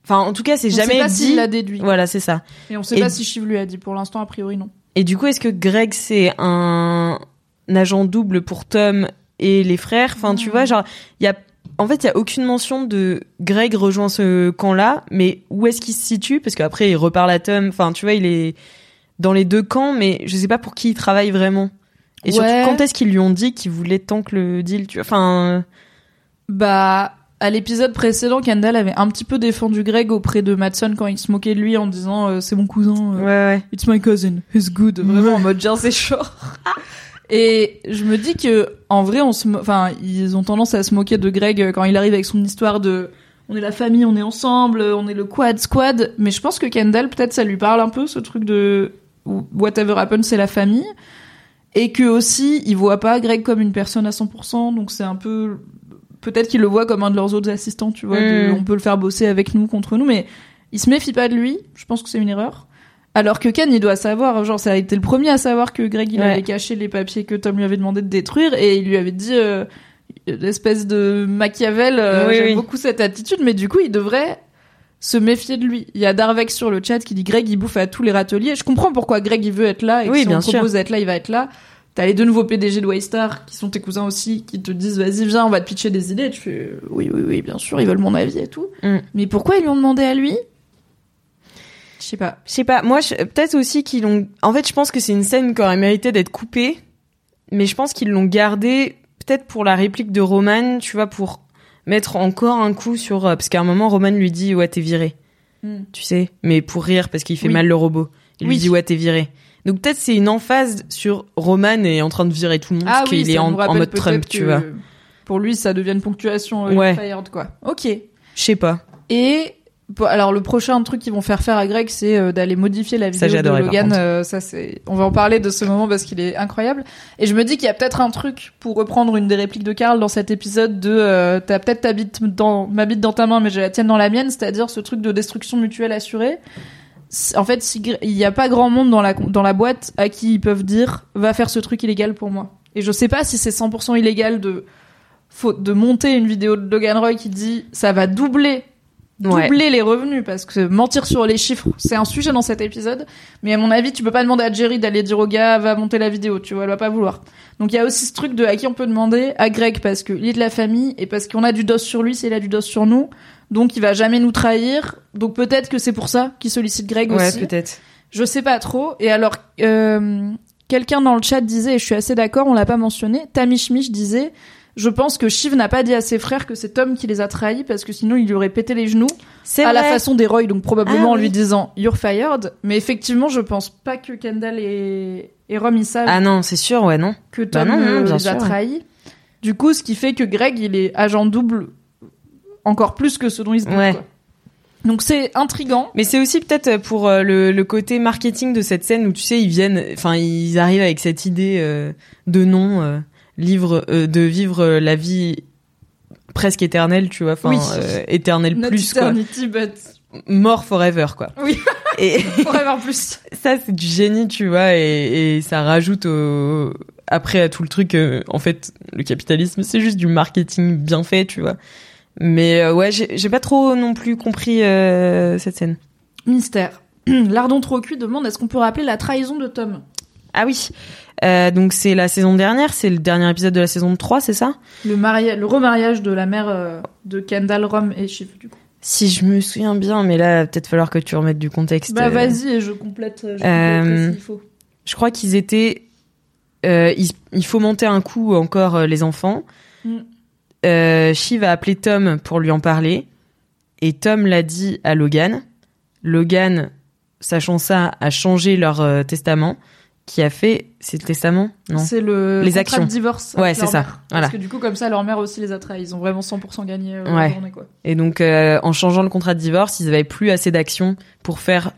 Enfin, en tout cas, c'est jamais sait pas dit. s'il l'a déduit. Voilà, c'est ça. Et on sait Et- pas si Shiv lui a dit. Pour l'instant, a priori, non. Et du coup, est-ce que Greg c'est un agent double pour Tom et les frères? Enfin, tu vois, genre, il y a, en fait, il y a aucune mention de Greg rejoint ce camp-là, mais où est-ce qu'il se situe? Parce qu'après, il reparle à Tom. Enfin, tu vois, il est dans les deux camps, mais je sais pas pour qui il travaille vraiment. Et surtout, quand est-ce qu'ils lui ont dit qu'ils voulaient tant que le deal tu vois Enfin, Bah, à l'épisode précédent, Kendall avait un petit peu défendu Greg auprès de Madsen quand il se moquait de lui en disant euh, c'est mon cousin. euh, ouais, ouais. It's my cousin. He's good. Vraiment en mode Jersey Shore. [LAUGHS] Et je me dis que, en vrai, on se, enfin, ils ont tendance à se moquer de Greg quand il arrive avec son histoire de, on est la famille, on est ensemble, on est le quad squad. Mais je pense que Kendall, peut-être, ça lui parle un peu, ce truc de, whatever happens, c'est la famille. Et que aussi, il voit pas Greg comme une personne à 100%, donc c'est un peu, peut-être qu'il le voit comme un de leurs autres assistants, tu vois, de- Mm. on peut le faire bosser avec nous, contre nous, mais il se méfie pas de lui. Je pense que c'est une erreur. Alors que Ken, il doit savoir, genre, ça a été le premier à savoir que Greg, il Ouais. avait caché les papiers que Tom lui avait demandé de détruire et il lui avait dit, euh, l'espèce de Machiavel, euh, Oui, j'aime oui. beaucoup cette attitude, mais du coup, il devrait se méfier de lui. Il y a Darvex sur le chat qui dit Greg, il bouffe à tous les râteliers. Je comprends pourquoi Greg, il veut être là et que Oui, si bien on sûr. propose d'être là, il va être là. T'as les deux nouveaux PDG de Waystar qui sont tes cousins aussi, qui te disent vas-y viens, on va te pitcher des idées. Tu fais oui oui oui bien sûr, ils veulent mon avis et tout. Mm. Mais pourquoi ils lui ont demandé à lui? Je sais pas. Je sais pas, moi, peut-être aussi qu'ils l'ont. En fait, je pense que c'est une scène qui aurait mérité d'être coupée, mais je pense qu'ils l'ont gardée peut-être pour la réplique de Roman, tu vois, pour mettre encore un coup sur. euh, Parce qu'à un moment, Roman lui dit Ouais, t'es viré. Mm. Tu sais, mais pour rire, parce qu'il fait Oui. mal le robot. Il Oui. lui dit Ouais, t'es viré. Donc peut-être c'est une emphase sur Roman est en train de virer tout le monde, Ah parce oui, qu'il est en, mode Trump, tu vois. Pour lui, ça devient une ponctuation euh, Ouais. fired quoi. Ok. Je sais pas. Et alors le prochain truc qu'ils vont faire faire à Greg, c'est euh, d'aller modifier la vidéo de Logan. Euh, ça c'est, on va en parler de ce moment parce qu'il est incroyable. Et je me dis qu'il y a peut-être un truc pour reprendre une des répliques de Karl dans cet épisode de euh, t'as peut-être ta bite dans ma bite dans ta main, mais j'ai la tienne dans la mienne, c'est-à-dire ce truc de destruction mutuelle assurée. En fait, si il n'y a pas grand monde dans la dans la boîte à qui ils peuvent dire va faire ce truc illégal pour moi. Et je sais pas si c'est 100% illégal de faut de monter une vidéo de Logan Roy qui dit ça va doubler Ouais. doubler les revenus parce que mentir sur les chiffres, c'est un sujet dans cet épisode. Mais à mon avis, tu peux pas demander à Jerry d'aller dire au gars va monter la vidéo, tu vois, elle va pas vouloir. Donc il y a aussi ce truc de à qui on peut demander à Greg parce que il est de la famille et parce qu'on a du dos sur lui, c'est il a du dos sur nous. Donc il va jamais nous trahir. Donc peut-être que c'est pour ça qu'il sollicite Greg Ouais, aussi. peut-être. Je sais pas trop. Et alors, euh, quelqu'un dans le chat disait, et je suis assez d'accord, on l'a pas mentionné, Tamishmich disait, je pense que Shiv n'a pas dit à ses frères que c'est Tom qui les a trahis parce que sinon il lui aurait pété les genoux C'est à la vrai. façon des Roy, donc probablement Ah en oui. lui disant You're fired. Mais effectivement, je pense pas que Kendall et, et Rom ils savent Ah non, c'est sûr, ouais, non. que bah Tom non, non, bien les a ouais. trahis. Du coup, ce qui fait que Greg il est agent double encore plus que ce dont il se doute. Ouais. quoi. Donc c'est intrigant. Mais c'est aussi peut-être pour euh, le, le côté marketing de cette scène où tu sais ils viennent, enfin ils arrivent avec cette idée euh, de nom, euh, livre, euh, de vivre euh, la vie presque éternelle, tu vois, enfin Oui. euh, éternelle Not plus quoi, eternity, but mort forever quoi. Oui. Et [LAUGHS] forever plus. ça c'est du génie, tu vois, et, et ça rajoute au, après à tout le truc. euh, en fait, le capitalisme c'est juste du marketing bien fait, tu vois. Mais ouais, j'ai pas trop non plus compris cette scène. Mystère. [CLEARS THROAT] Lardon trop cuit demande est-ce qu'on peut rappeler la trahison de Tom? Ah oui. Euh, donc c'est la saison dernière, c'est le dernier épisode de la saison 3, c'est ça? Le, le remariage de la mère euh, de Kendall, Rom et Shiv, du coup. Si je me souviens bien, mais là, peut-être falloir que tu remettes du contexte. Bah Euh, vas-y et je complète, je faut. Crois qu'ils étaient... Il, il faut monter un coup encore les enfants. Mm. Shiv a appelé Tom pour lui en parler. Et Tom l'a dit à Logan. Logan, sachant ça, a changé leur euh, testament. Qui a fait... C'est le testament Non. C'est le Les actions. de divorce. Ouais, c'est ça. mère. Voilà. Parce que du coup, comme ça, leur mère aussi les a trahis. Ils ont vraiment 100% gagné euh, Ouais. la journée, quoi. Et donc, euh, en changeant le contrat de divorce, ils avaient plus assez d'actions pour faire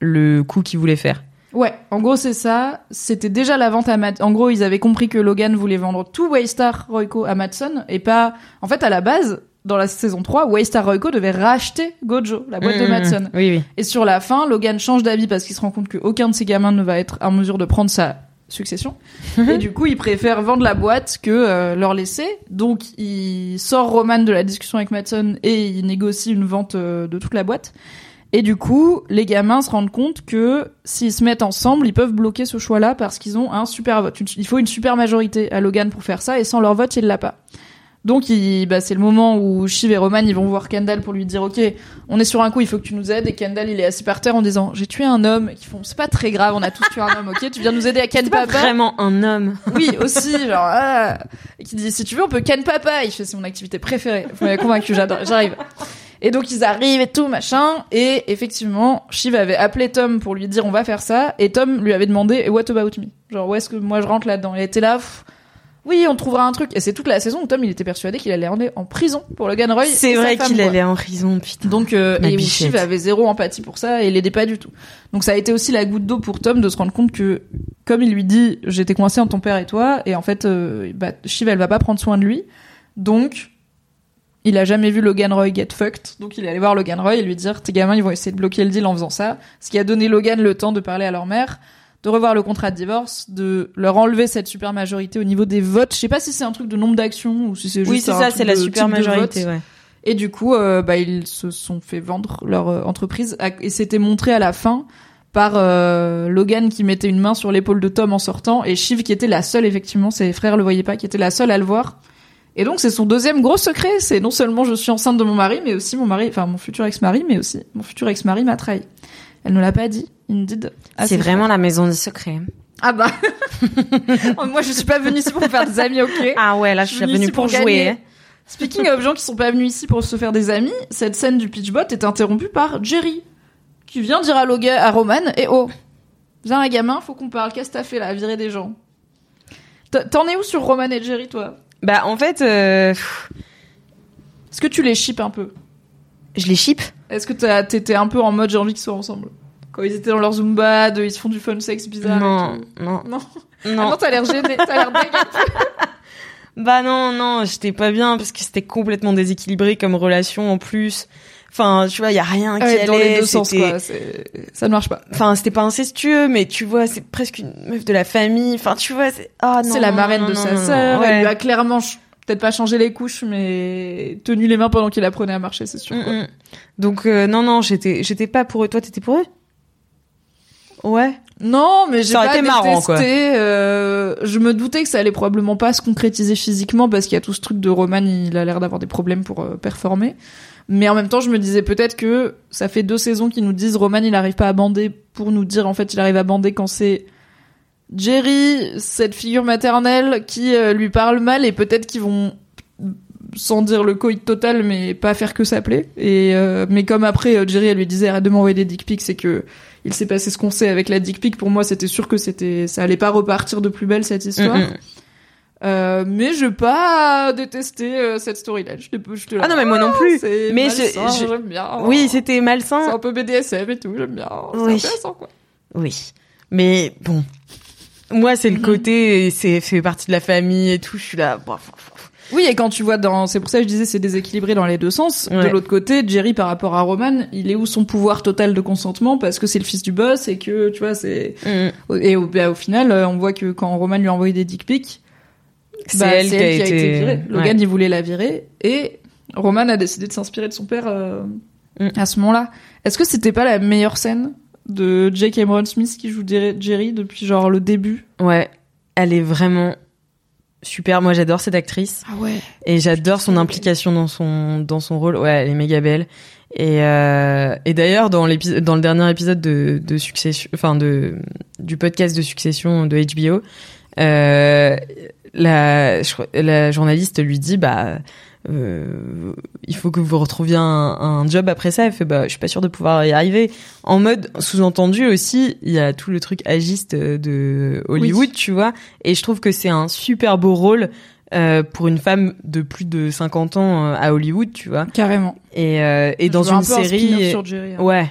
le coup qu'ils voulaient faire. Ouais, en gros, c'est ça. C'était déjà la vente à Matt. En gros, ils avaient compris que Logan voulait vendre tout Waystar Royco à Matson et pas. En fait, à la base, dans la saison 3, Waystar Royco devait racheter Gojo, la boîte de Mmh, Matson. Oui, oui. Et sur la fin, Logan change d'avis parce qu'il se rend compte qu'aucun de ses gamins ne va être en mesure de prendre sa succession. et du coup, il préfère vendre la boîte que euh, leur laisser. Donc, il sort Roman de la discussion avec Matson et il négocie une vente euh, de toute la boîte. Et du coup, les gamins se rendent compte que s'ils se mettent ensemble, ils peuvent bloquer ce choix-là parce qu'ils ont un super vote. Il faut une super majorité à Logan pour faire ça et sans leur vote, il l'a pas. Donc, il, bah, c'est le moment où Shiv et Roman, ils vont voir Kendall pour lui dire, OK, on est sur un coup, il faut que tu nous aides. Et Kendall, il est assis par terre en disant, j'ai tué un homme. Ils font, c'est pas très grave, on a tous tué un homme, OK? Tu viens nous aider à Ken C'est pas Papa. vraiment un homme. Oui, aussi, genre, ah. Et qui dit, si tu veux, on peut Ken Papa. Il fait, c'est mon activité préférée. Vous m'avez convaincu, j'adore, j'arrive. Et donc, ils arrivent et tout, machin. Et effectivement, Shiv avait appelé Tom pour lui dire, on va faire ça. Et Tom lui avait demandé, Et what about me? Genre, où est-ce que moi je rentre là-dedans? Il était là, pff, oui, on trouvera un truc. Et c'est toute la saison où Tom, il était persuadé qu'il allait aller en prison pour Logan Roy. C'est vrai qu'il allait en prison, putain. Donc, euh, et. Shiv avait zéro empathie pour ça et l'aidait pas du tout. Donc, ça a été aussi la goutte d'eau pour Tom de se rendre compte que, comme il lui dit, j'étais coincé entre ton père et toi, et en fait, euh, bah, Shiv, elle va pas prendre soin de lui. Donc, il a jamais vu Logan Roy get fucked. Donc, il est allé voir Logan Roy et lui dire, tes gamins, ils vont essayer de bloquer le deal en faisant ça. Ce qui a donné Logan le temps de parler à leur mère, de revoir le contrat de divorce, de leur enlever cette super majorité au niveau des votes. Je sais pas si c'est un truc de nombre d'actions ou si c'est juste Oui, c'est ça, c'est la super majorité, ouais. Et du coup, euh, bah, ils se sont fait vendre leur euh, entreprise. À- Et c'était montré à la fin par euh, Logan qui mettait une main sur l'épaule de Tom en sortant et Shiv qui était la seule, effectivement, ses frères le voyaient pas, qui était la seule à le voir. Et donc c'est son deuxième gros secret, c'est non seulement je suis enceinte de mon mari, mais aussi mon mari, enfin mon futur ex-mari, mais aussi mon futur ex-mari m'a trahi. Elle ne l'a pas dit, Indeed. C'est vraiment la maison des secrets. Ah bah. [LAUGHS] Moi je suis pas venue ici pour faire des amis, ok. Ah ouais, là, je suis venue venue pour, pour jouer. Speaking of gens qui sont pas venus ici pour se faire des amis, cette scène du pitchbot est interrompue par Jerry, qui vient dire à Logan, à Roman, et oh, viens un gamin, faut qu'on parle, qu'est-ce que t'as fait là, virer des gens? T'en- es où sur Roman et Jerry, toi? Bah, en fait, euh, Est-ce que tu les ships un peu? Je les ship? Est-ce que t'étais un peu en mode j'ai envie qu'ils soient ensemble? Quand ils étaient dans leur Zumba, de- ils se font du fun sex bizarre Non, tout. non, Non. Ah non. non, t'as l'air gêné, t'as l'air dégueu. [LAUGHS] Bah non, non, j'étais pas bien parce que c'était complètement déséquilibré comme relation en plus. Enfin, tu vois, il y a rien qui Ouais, allait. dans les deux sens, quoi. Ça ne marche pas. Enfin, c'était pas incestueux, mais tu vois, c'est presque une meuf de la famille. Enfin, tu vois, c'est ah non. C'est la non, marraine non, de non, sa non, sœur. ouais. Elle lui a clairement peut-être pas changé les couches, mais tenu les mains pendant qu'il apprenait à marcher, c'est sûr. Mm, quoi. mm. Donc euh, non non, j'étais j'étais pas pour eux. Toi, t'étais pour eux? Ouais. Non, mais j'ai pas été marrant, quoi. euh, je me doutais que ça allait probablement pas se concrétiser physiquement parce qu'il y a tout ce truc de Roman, il a l'air d'avoir des problèmes pour euh, performer. Mais en même temps, je me disais peut-être que ça fait deux saisons qu'ils nous disent Roman, il arrive pas à bander pour nous dire en fait il arrive à bander quand c'est Jerry, cette figure maternelle qui euh, lui parle mal et peut-être qu'ils vont sans dire le coït total mais pas faire que s'appeler et mais comme après Jerry elle lui disait arrête de m'envoyer des dick pics c'est que il s'est passé ce qu'on sait avec la dick pic pour moi c'était sûr que c'était ça allait pas repartir de plus belle cette histoire Mm, mm. Euh, mais je pas détesté euh, cette storyline je je Ah non, mais moi non plus. c'est Mais malsain, je- je- j'aime bien Oui, c'était c'est malsain. un peu BDSM et tout j'aime bien c'est Oui. intéressant quoi Oui. Mais bon. Moi, c'est le côté, c'est fait partie de la famille et tout. Je suis là. bon, Oui, et quand tu vois dans, c'est pour ça que je disais c'est déséquilibré dans les deux sens. De l'autre côté, Jerry par rapport à Roman, il est où son pouvoir total de consentement parce que c'est le fils du boss et que tu vois c'est Mm. et au, bah, au final, euh, on voit que quand Roman lui a envoyé des dick pics, C'est bah, elle qui a elle qui a été été- virée. ouais. Logan il voulait la virer et Roman a décidé de s'inspirer de son père euh, Mm. à ce moment-là. Est-ce que c'était pas la meilleure scène de Jake Cameron Smith qui joue Jerry Jerry depuis genre le début? Ouais. Elle est vraiment super. Moi, j'adore cette actrice. Ah ouais. Et j'adore son implication dans son dans son rôle. Ouais, elle est méga belle. Et euh, et d'ailleurs dans l'épisode dans le dernier épisode de de succession enfin de du podcast de succession de HBO euh, la la journaliste lui dit bah euh, il faut que vous retrouviez un, un job après ça. Elle fait bah je suis pas sûre de pouvoir y arriver. En mode sous-entendu aussi, il y a tout le truc agiste de Hollywood, tu vois. Et je trouve que c'est un super beau rôle euh, pour une femme de plus de 50 ans euh, à Hollywood, tu vois. Carrément. Et, euh, et dans Je un une un série, sur Jerry, hein. ouais.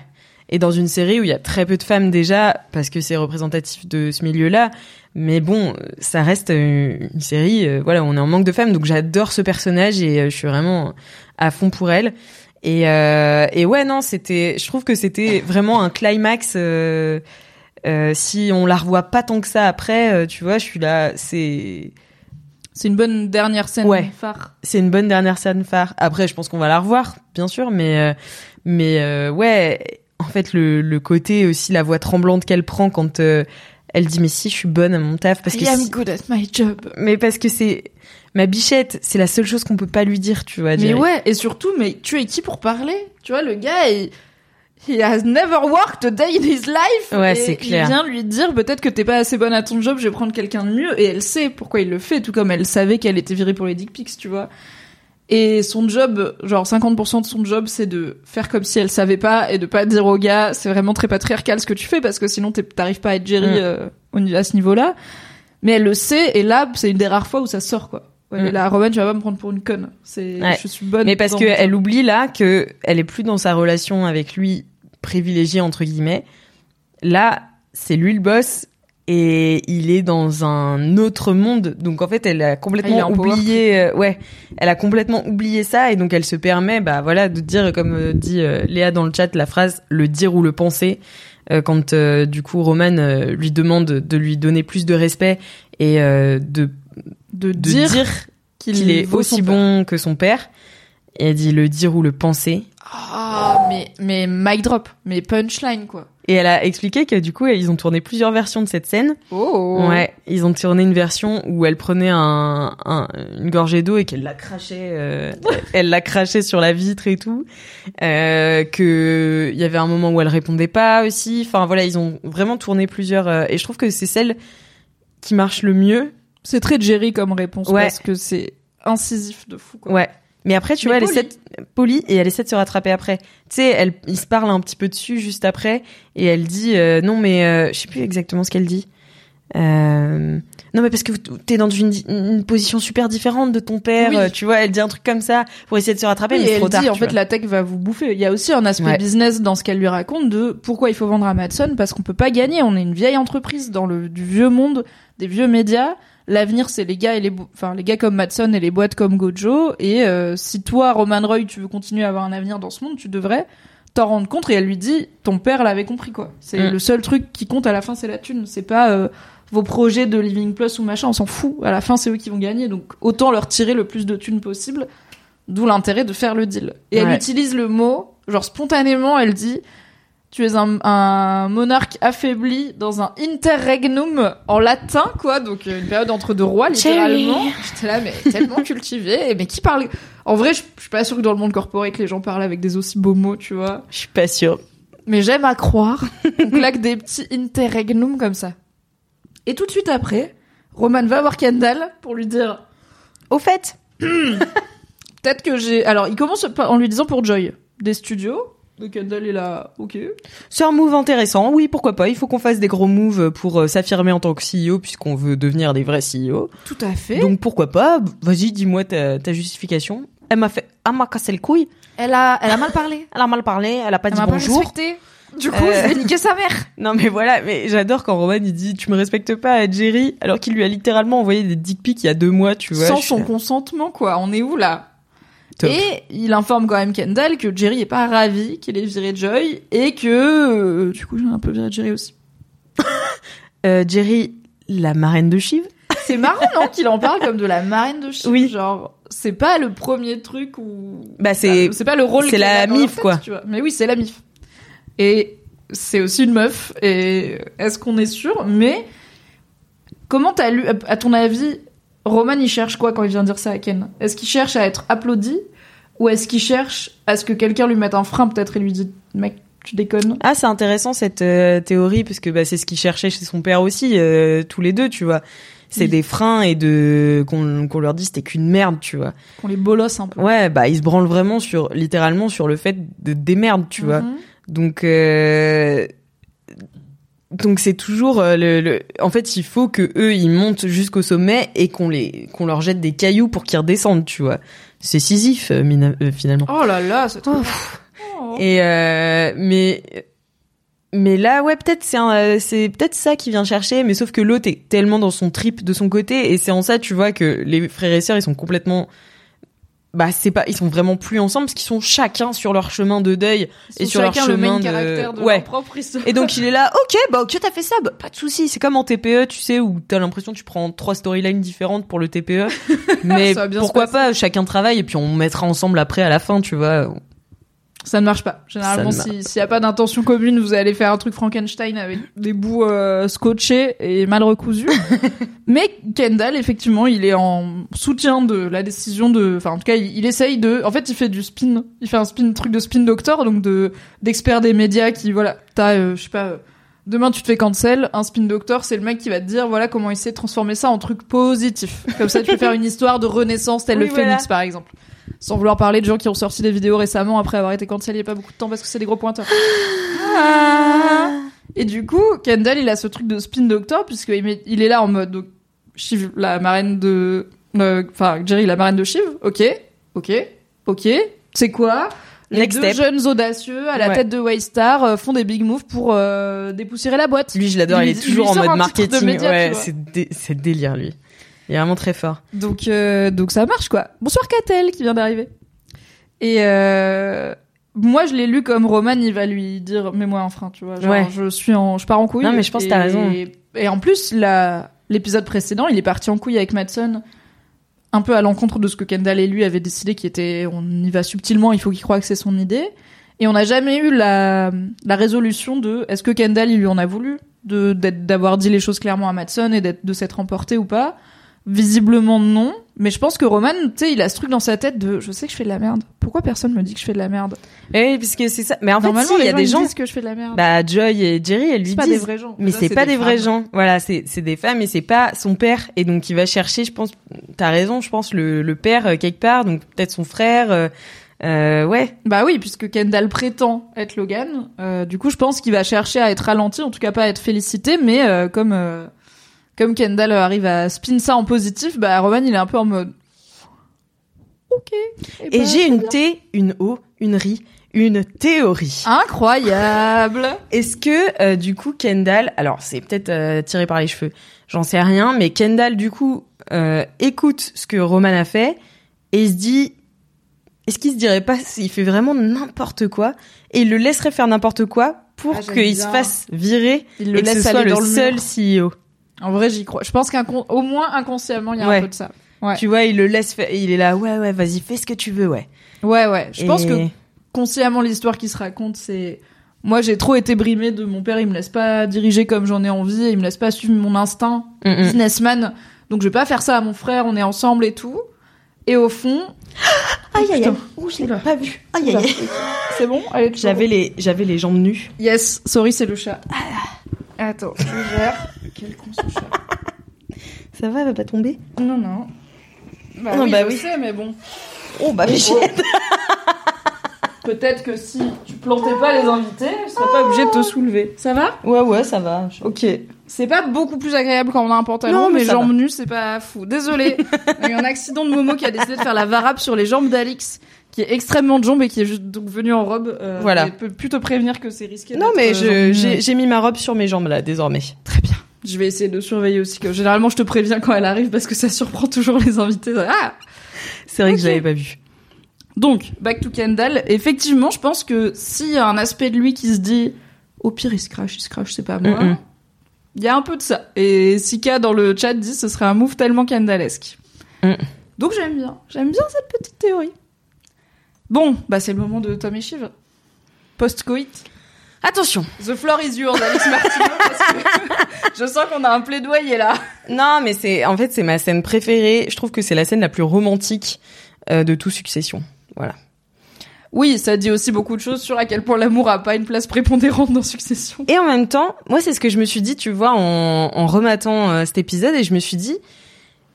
Et dans une série où il y a très peu de femmes déjà, parce que c'est représentatif de ce milieu-là. Mais bon, ça reste une, une série, euh, voilà, on est en manque de femmes, donc j'adore ce personnage et euh, je suis vraiment à fond pour elle. Et, euh, et ouais, non, c'était, je trouve que c'était vraiment un climax. euh, euh, si on la revoit pas tant que ça après, euh, tu vois, je suis là, c'est C'est une bonne dernière scène Ouais. phare. c'est une bonne dernière scène phare. Après, je pense qu'on va la revoir, bien sûr, mais euh, mais euh, ouais, en fait, le, le côté aussi la voix tremblante qu'elle prend quand euh, elle dit mais si je suis bonne à mon taf parce que I am si- good at my job. mais parce que c'est ma bichette, c'est la seule chose qu'on peut pas lui dire, tu vois. Mais ouais, et surtout, mais tu es qui pour parler? Tu vois, le gars, il, he has never worked a day in his life. Ouais, c'est clair. Il vient lui dire peut-être que t'es pas assez bonne à ton job, je vais prendre quelqu'un de mieux. Et elle sait pourquoi il le fait, tout comme elle savait qu'elle était virée pour les dick pics, tu vois. Et son job, genre 50% de son job, c'est de faire comme si elle savait pas et de pas dire au gars, c'est vraiment très patriarcal ce que tu fais parce que sinon t'arrives pas à être Jerry Mm. euh, à ce niveau-là. Mais elle le sait et là, c'est une des rares fois où ça sort quoi. Ouais, Mm. Là, Roman, tu vas pas me prendre pour une conne. C'est, Ouais. je suis bonne. Mais parce que elle oublie là que elle est plus dans sa relation avec lui privilégiée entre guillemets. Là, c'est lui le boss et il est dans un autre monde. Donc en fait, elle a Ah, complètement en power oublié. euh, ouais, elle a complètement oublié ça et donc elle se permet, bah voilà, de dire comme euh, dit euh, Léa dans le chat la phrase le dire ou le penser. euh, quand du coup Roman lui demande de lui donner plus de respect et de de de dire, dire qu'il est aussi père. bon que son père. Et elle dit le dire ou le penser. Ah, mais, mais mic drop, mais punchline, quoi. Et elle a expliqué que du coup, ils ont tourné plusieurs versions de cette scène. Oh. Ouais, ils ont tourné une version où elle prenait un, un- une gorgée d'eau et qu'elle la crachait, euh, elle la crachait sur la vitre et tout. Euh, que il y avait un moment où elle répondait pas aussi. Enfin voilà, ils ont vraiment tourné plusieurs. euh, et je trouve que c'est celle qui marche le mieux. C'est très Jerry comme réponse, Ouais. parce que c'est incisif de fou, quoi. Ouais. Mais après, tu Mais vois, elle poli. Essaie de, poli et elle essaie de se rattraper après. Tu sais, elle, il se parle un petit peu dessus juste après et elle dit euh, non mais euh, je sais plus exactement ce qu'elle dit. Euh, non mais parce que t'es dans une, une position super différente de ton père, Oui. tu vois. Elle dit un truc comme ça pour essayer de se rattraper, Oui, mais et elle tard. dit, en fait, la tech va vous bouffer. Il y a aussi un aspect Ouais. business dans ce qu'elle lui raconte de pourquoi il faut vendre à Madson, parce qu'on peut pas gagner. On est une vieille entreprise dans le du vieux monde, des vieux médias. L'avenir, c'est les gars et les, enfin, les gars comme Madson et les boîtes comme Gojo. Et euh, si toi, Roman Roy, tu veux continuer à avoir un avenir dans ce monde, tu devrais t'en rendre compte. Et elle lui dit, ton père l'avait compris, quoi. C'est Mm. le seul truc qui compte à la fin, c'est la thune. C'est pas euh, vos projets de Living Plus ou machin, on s'en fout. À la fin, c'est eux qui vont gagner. Donc, autant leur tirer le plus de thunes possible. D'où l'intérêt de faire le deal. Et elle utilise le mot genre spontanément, elle dit tu es un, un monarque affaibli dans un interregnum en latin, quoi, donc euh, une période entre deux rois, littéralement. J'étais là, mais tellement cultivé. Mais qui parle? En vrai, je je suis pas sûre que dans le monde corporate, les gens parlent avec des aussi beaux mots, tu vois. Je suis pas sûre. Mais j'aime à croire qu'on claque des petits interregnum comme ça. Et tout de suite après, Roman va voir Kendall pour lui dire Au fait, [CLEARS THROAT] Peut-être que j'ai. Alors, il commence en lui disant pour Joy des studios. Donc Kendall est là, ok. c'est un move intéressant. Oui, pourquoi pas. Il faut qu'on fasse des gros moves pour euh, s'affirmer en tant que CEO puisqu'on veut devenir des vrais CEO. Tout à fait. Donc pourquoi pas Vas-y, dis-moi ta, ta justification. Elle m'a fait, elle m'a cassé le couille. elle a, elle a mal parlé. [LAUGHS] Elle a mal parlé. Elle a pas Elle dit m'a pas bonjour. respecté. Du coup, Euh. je vais niquer sa mère. [LAUGHS] Non mais voilà, mais j'adore quand Roman il dit tu me respectes pas à Jerry alors qu'il lui a littéralement envoyé des dick pics il y a deux mois, tu vois. Sans son là, consentement, quoi. On est où là? Top. Et il informe quand même Kendall que Jerry est pas ravi qu'il ait viré Joy et que euh, du coup j'ai un peu viré Jerry aussi. [LAUGHS] Euh, Jerry, la marraine de Shiv. [LAUGHS] C'est marrant non qu'il en parle comme de la marine de Shiv. Oui. Genre c'est pas le premier truc où Bah c'est Bah, c'est pas le rôle c'est la mif, tête, quoi. tu vois. Mais oui, c'est la mif. Et c'est aussi une meuf. Et est-ce qu'on est sûr? Mais comment t'as lu? À ton avis, Roman il cherche quoi quand il vient dire ça à Ken? Est-ce qu'il cherche à être applaudi ou est-ce qu'il cherche à ce que quelqu'un lui mette un frein peut-être et lui dit mec tu déconnes? Ah, c'est intéressant cette euh, théorie parce que bah, c'est ce qu'il cherchait chez son père aussi, euh, tous les deux, tu vois. C'est Oui. des freins et de qu'on qu'on leur dit c'était qu'une merde, tu vois. qu'on les bolosse un peu. Ouais, bah ils se branlent vraiment sur littéralement sur le fait de démerde, tu vois. Mhm. Donc euh, donc c'est toujours le, le en fait, il faut que eux ils montent jusqu'au sommet et qu'on les qu'on leur jette des cailloux pour qu'ils redescendent, tu vois. C'est Sisyphe euh, euh, finalement. Oh là là, c'est trop. Oh. Et euh, mais mais là ouais peut-être c'est euh, c'est peut-être ça qui vient chercher mais sauf que l'autre est tellement dans son trip de son côté et c'est en ça tu vois que les frères et sœurs ils sont complètement bah c'est pas ils sont vraiment plus ensemble parce qu'ils sont chacun sur leur chemin de deuil Ils et sur leur le chemin de caractère de ouais leur propre histoire. et donc il est là, [LAUGHS] ok, bah ok, t'as fait ça, bah, pas de souci. C'est comme en TPE, tu sais, où t'as l'impression que tu prends trois storylines différentes pour le TPE, [LAUGHS] mais pourquoi pas Chacun travaille et puis on mettra ensemble après à la fin, tu vois. Ça ne marche pas. Généralement, si- s'il n'y a pas d'intention commune, vous allez faire un truc Frankenstein avec des bouts euh, scotchés et mal recousus. [LAUGHS] Mais Kendall, effectivement, il est en soutien de la décision de... Enfin, en tout cas, il, il essaye de... En fait, il fait du spin. Il fait un spin, truc de spin doctor, donc de d'experts des médias qui, voilà, t'as, euh, je sais pas... euh, Demain, tu te fais cancel. Un spin doctor, c'est le mec qui va te dire, voilà, comment essayer de transformer ça en truc positif. Comme ça, tu peux faire une histoire de renaissance, tel Oui, le voilà. phénix, par exemple. Sans vouloir parler de gens qui ont sorti des vidéos récemment après avoir été cancel il y a pas beaucoup de temps parce que c'est des gros pointeurs. Ah. Et du coup, Kendall, il a ce truc de spin doctor puisqu'il met- il est là en mode donc, Shiv, la marraine de, euh, enfin Jerry, la marraine de Shiv. Ok, ok, ok. C'est quoi? Les Next deux step. jeunes audacieux à la Ouais. tête de Waystar euh, font des big moves pour euh, dépoussiérer la boîte. Lui, je l'adore, il, est toujours en mode marketing. média, ouais, c'est dé- c'est délire lui. Il est vraiment très fort. Donc, euh, donc ça marche quoi. Bonsoir Catel qui vient d'arriver. Et euh, moi je l'ai lu comme Roman, il va lui dire mets-moi un frein, tu vois. Genre, Ouais. je suis en, je pars en couille. Non, mais je pense que Et- t'as raison. Et en plus l'épisode précédent, il est parti en couille avec Madsen, un peu à l'encontre de ce que Kendall et lui avaient décidé, qui était on y va subtilement, il faut qu'il croie que c'est son idée. Et on n'a jamais eu la la résolution de est-ce que Kendall il lui en a voulu de d'avoir dit les choses clairement à Madsen et d'être de s'être emporté ou pas? Visiblement non, mais je pense que Roman, tu sais, il a ce truc dans sa tête de je sais que je fais de la merde. Pourquoi personne me dit que je fais de la merde? Eh oui, parce que c'est ça. Mais en fait, si, il y a des gens. disent que je fais de la merde. Bah, Joy et Jerry, elles lui pas disent. des vrais gens. Mais c'est pas des vrais gens. Voilà, c'est c'est des femmes et c'est pas son père. Et donc il va chercher, je pense, t'as raison, je pense le, le père euh, quelque part, donc peut-être son frère. euh, euh, ouais, Bah oui, puisque Kendall prétend être Logan. du coup, je pense qu'il va chercher à être ralenti, en tout cas pas à être félicité, mais comme comme Kendall arrive à spin ça en positif, bah Roman il est un peu en mode. Ok. Et bah, j'ai une bien. T, une O, une RI, une théorie. incroyable. [LAUGHS] Est-ce que euh, du coup Kendall, alors c'est peut-être euh, tiré par les cheveux, j'en sais rien, mais Kendall du coup euh, écoute ce que Roman a fait et il se dit, est-ce qu'il se dirait pas s'il fait vraiment n'importe quoi et il le laisserait faire n'importe quoi pour Ah, qu'il se fasse virer Il le et que ce soit le seul. CEO. En vrai, j'y crois. Je pense qu'au moins inconsciemment, il y a Ouais. un peu de ça. Ouais. Tu vois, il le laisse faire, il est là, ouais ouais, vas-y, fais ce que tu veux, ouais. Ouais, ouais. Je pense que consciemment l'histoire qui se raconte, c'est moi j'ai trop été brimée de mon père, il me laisse pas diriger comme j'en ai envie, et il me laisse pas suivre mon instinct businessman. Donc je vais pas faire ça à mon frère, on est ensemble et tout. Et au fond, [GASPS] Aïe aïe aïe. Ouh, je l'ai pas vu. Aïe aïe c'est bon? J'avais les, j'avais les jambes nues. Yes, sorry, c'est le chat. Attends, je gère. Quel con ce chat. Ça va, elle va pas tomber? Non, non. Bah Non, oui, bah je oui. sais, mais bon. Oh bah Michette. [LAUGHS] Peut-être que si tu plantais pas les invités, je serais pas obligée de te soulever. Ça va? Ouais ouais, ça va. Je- Ok. C'est pas beaucoup plus agréable quand on a un pantalon, Non, mais mais ça jambes va. nues, c'est pas fou. Désolée. [LAUGHS] Il y a eu un accident de Momo qui a décidé de faire la varap sur les jambes d'Alix, qui est extrêmement de jambes et qui est juste donc venu en robe. Euh, Voilà. peut plus te prévenir que c'est risqué. Non mais euh, nues. j'ai, mis ma robe sur mes jambes là désormais. Très bien. Je vais essayer de surveiller aussi. Que généralement, je te préviens quand elle arrive parce que ça surprend toujours les invités. Ah C'est vrai que je l'avais pas vu. Donc, back to Kendall. Effectivement, je pense que s'il y a un aspect de lui qui se dit, au pire, il se crache, il se crache, c'est pas moi. Il y a un peu de ça. Et Sika dans le chat dit, ce serait un move tellement Kendallesque. Mm. Donc j'aime bien. J'aime bien cette petite théorie. Bon, bah c'est le moment de Tom et Shiv. Post-coït. Attention. The floor is yours, Alex Martino, parce que [LAUGHS] je sens qu'on a un plaidoyer là. Non mais c'est, en fait c'est ma scène préférée. Je trouve que c'est la scène la plus romantique euh, de tout Succession. Voilà. Oui, ça dit aussi beaucoup de choses sur à quel point l'amour a pas une place prépondérante dans Succession. Et en même temps, moi, c'est ce que je me suis dit, tu vois, en, en rematant euh, cet épisode, et je me suis dit,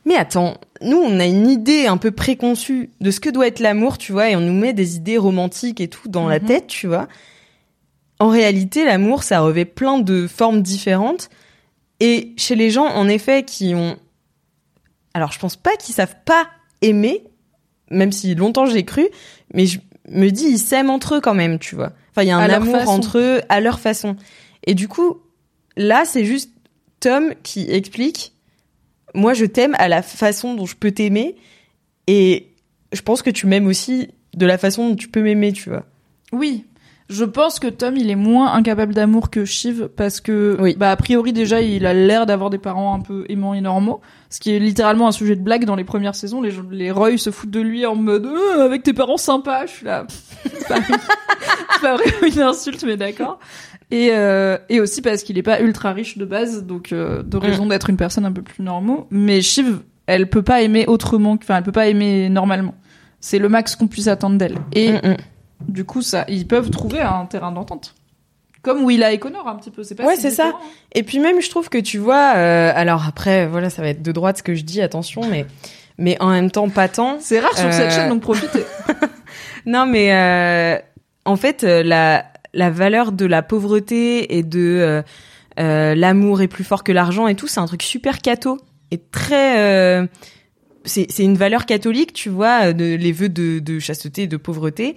mais attends, nous, on a une idée un peu préconçue de ce que doit être l'amour, tu vois, et on nous met des idées romantiques et tout dans la Mhm. tête, tu vois. En réalité, l'amour, ça revêt plein de formes différentes. Et chez les gens, en effet, qui ont... Alors, je pense pas qu'ils savent pas aimer, même si longtemps j'ai cru, mais je me dis, ils s'aiment entre eux quand même, tu vois. Enfin, il y a un amour façon. entre eux à leur façon. Et du coup, là, c'est juste Tom qui explique, moi, je t'aime à la façon dont je peux t'aimer, et je pense que tu m'aimes aussi de la façon dont tu peux m'aimer, tu vois. Oui. Je pense que Tom, il est moins incapable d'amour que Shiv parce que, Oui. bah, a priori, déjà, il a l'air d'avoir des parents un peu aimants et normaux. Ce qui est littéralement un sujet de blague dans les premières saisons. Les, les Roy se foutent de lui en mode, Euh, avec tes parents sympas. Je suis là. [LAUGHS] C'est pas, c'est pas vraiment une insulte, mais d'accord. Et, euh, et aussi parce qu'il est pas ultra riche de base, donc, euh, de raison d'être une personne un peu plus normaux. Mais Shiv, elle peut pas aimer autrement, enfin, elle peut pas aimer normalement. C'est le max qu'on puisse attendre d'elle. Et, Mm, mm. du coup, ça, ils peuvent trouver un terrain d'entente. Comme Willa et Connor, un petit peu. C'est pas Ouais, si c'est ça. hein. Et puis même, je trouve que tu vois, euh, alors après, voilà, ça va être de droite ce que je dis, attention, mais mais en même temps pas tant. C'est rare sur cette Euh, chaîne, donc profitez. [LAUGHS] Non, mais euh, en fait, euh, la la valeur de la pauvreté et de euh, euh, l'amour est plus fort que l'argent et tout, c'est un truc super catho et très. euh, c'est c'est une valeur catholique, tu vois, de les vœux de, de chasteté et de pauvreté.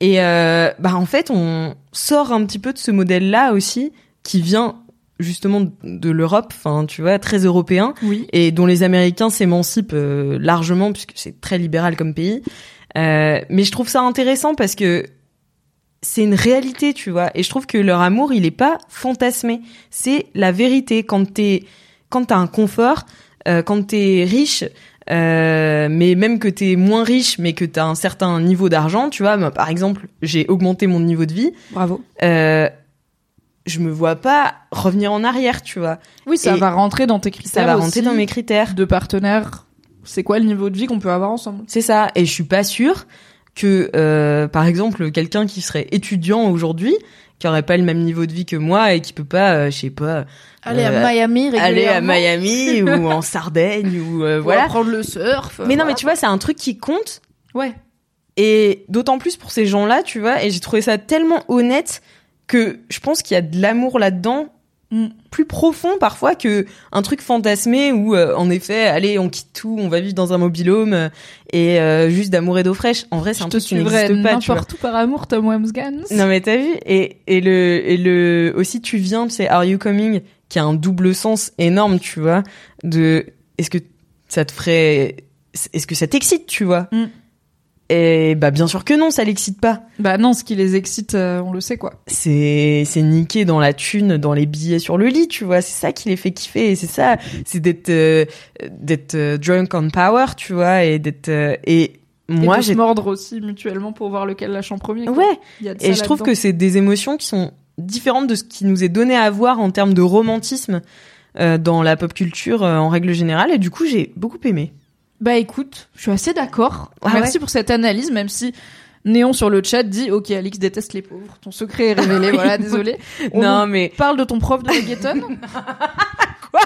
Et euh, bah en fait, on sort un petit peu de ce modèle-là aussi, qui vient justement de l'Europe, enfin tu vois, très européen Oui. et dont les Américains s'émancipent euh, largement puisque c'est très libéral comme pays. Euh, mais je trouve ça intéressant parce que c'est une réalité, tu vois. Et je trouve que leur amour, il est pas fantasmé. C'est la vérité. Quand t'es, quand t'as un confort, euh, quand t'es riche, euh, mais même que t'es moins riche, mais que t'as un certain niveau d'argent, tu vois. Moi, par exemple, j'ai augmenté mon niveau de vie. Bravo. Euh, je me vois pas revenir en arrière, tu vois. Oui, ça Et va rentrer dans tes critères. Ça va rentrer dans mes critères. De partenaires. C'est quoi le niveau de vie qu'on peut avoir ensemble? C'est ça. Et je suis pas sûre que, euh, par exemple, quelqu'un qui serait étudiant aujourd'hui, qui aurait pas le même niveau de vie que moi et qui peut pas, euh, je sais pas, Aller Euh, à Miami aller à. Miami ou [LAUGHS] en Sardaigne ou euh, Ou voilà. apprendre le surf. Mais non, mais tu vois, c'est un truc qui compte. Ouais. Et d'autant plus pour ces gens-là, tu vois. Et j'ai trouvé ça tellement honnête que je pense qu'il y a de l'amour là-dedans. Mm. plus profond parfois que un truc fantasmé où euh, en effet allez on quitte tout on va vivre dans un mobilhome euh, et euh, juste d'amour et d'eau fraîche en vrai c'est un truc qui n'existe pas n'importe où par amour, Tom Wamsgans. non mais t'as vu? Et et le et le aussi tu viens c'est Are You Coming qui a un double sens énorme tu vois de est-ce que ça te ferait est-ce que ça t'excite tu vois? Mm. Et bah bien sûr que non ça l'excite pas Bah non, ce qui les excite, euh, on le sait quoi. c'est c'est niqué dans la thune dans les billets sur le lit tu vois c'est ça qui les fait kiffer c'est ça c'est d'être euh, d'être euh, drunk on power tu vois et d'être et moi j'ai mordre aussi mutuellement pour voir lequel lâche en premier. quoi. ouais Il y a de et je trouve que c'est des émotions qui sont différentes de ce qui nous est donné à voir en termes de romantisme dans la pop culture en règle générale et du coup j'ai beaucoup aimé Bah écoute, je suis assez d'accord. Ah Merci ouais pour cette analyse, même si Néon sur le chat dit Ok, Alix déteste les pauvres. Ton secret est révélé, voilà, [LAUGHS] désolé. On non mais parle de ton prof de reggaeton. [LAUGHS] Quoi?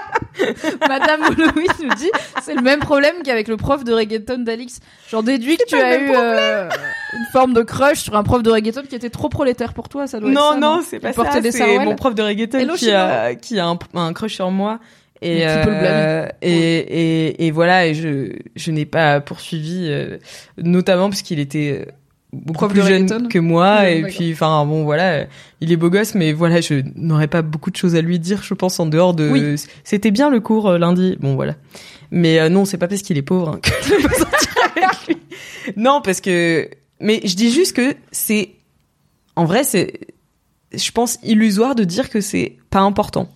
Madame Louis nous dit c'est le même problème qu'avec le prof de reggaeton d'Alix. J'en déduis que tu as eu euh, une forme de crush sur un prof de reggaeton qui était trop prolétaire pour toi, ça doit être non ça, non c'est pas ça c'est mon prof de reggaeton Hello, qui a qui a un, un crush sur moi et le euh, et, et et voilà et je je n'ai pas poursuivi euh, notamment parce qu'il était beaucoup Prof plus jeune que moi Ouais, et puis enfin bon voilà il est beau gosse mais voilà je n'aurais pas beaucoup de choses à lui dire je pense en dehors de Oui. c'était bien le cours euh, lundi bon voilà. Mais euh, non c'est pas parce qu'il est pauvre hein, que je peux sortir avec lui. Non parce que mais je dis juste que c'est en vrai c'est je pense illusoire de dire que c'est pas important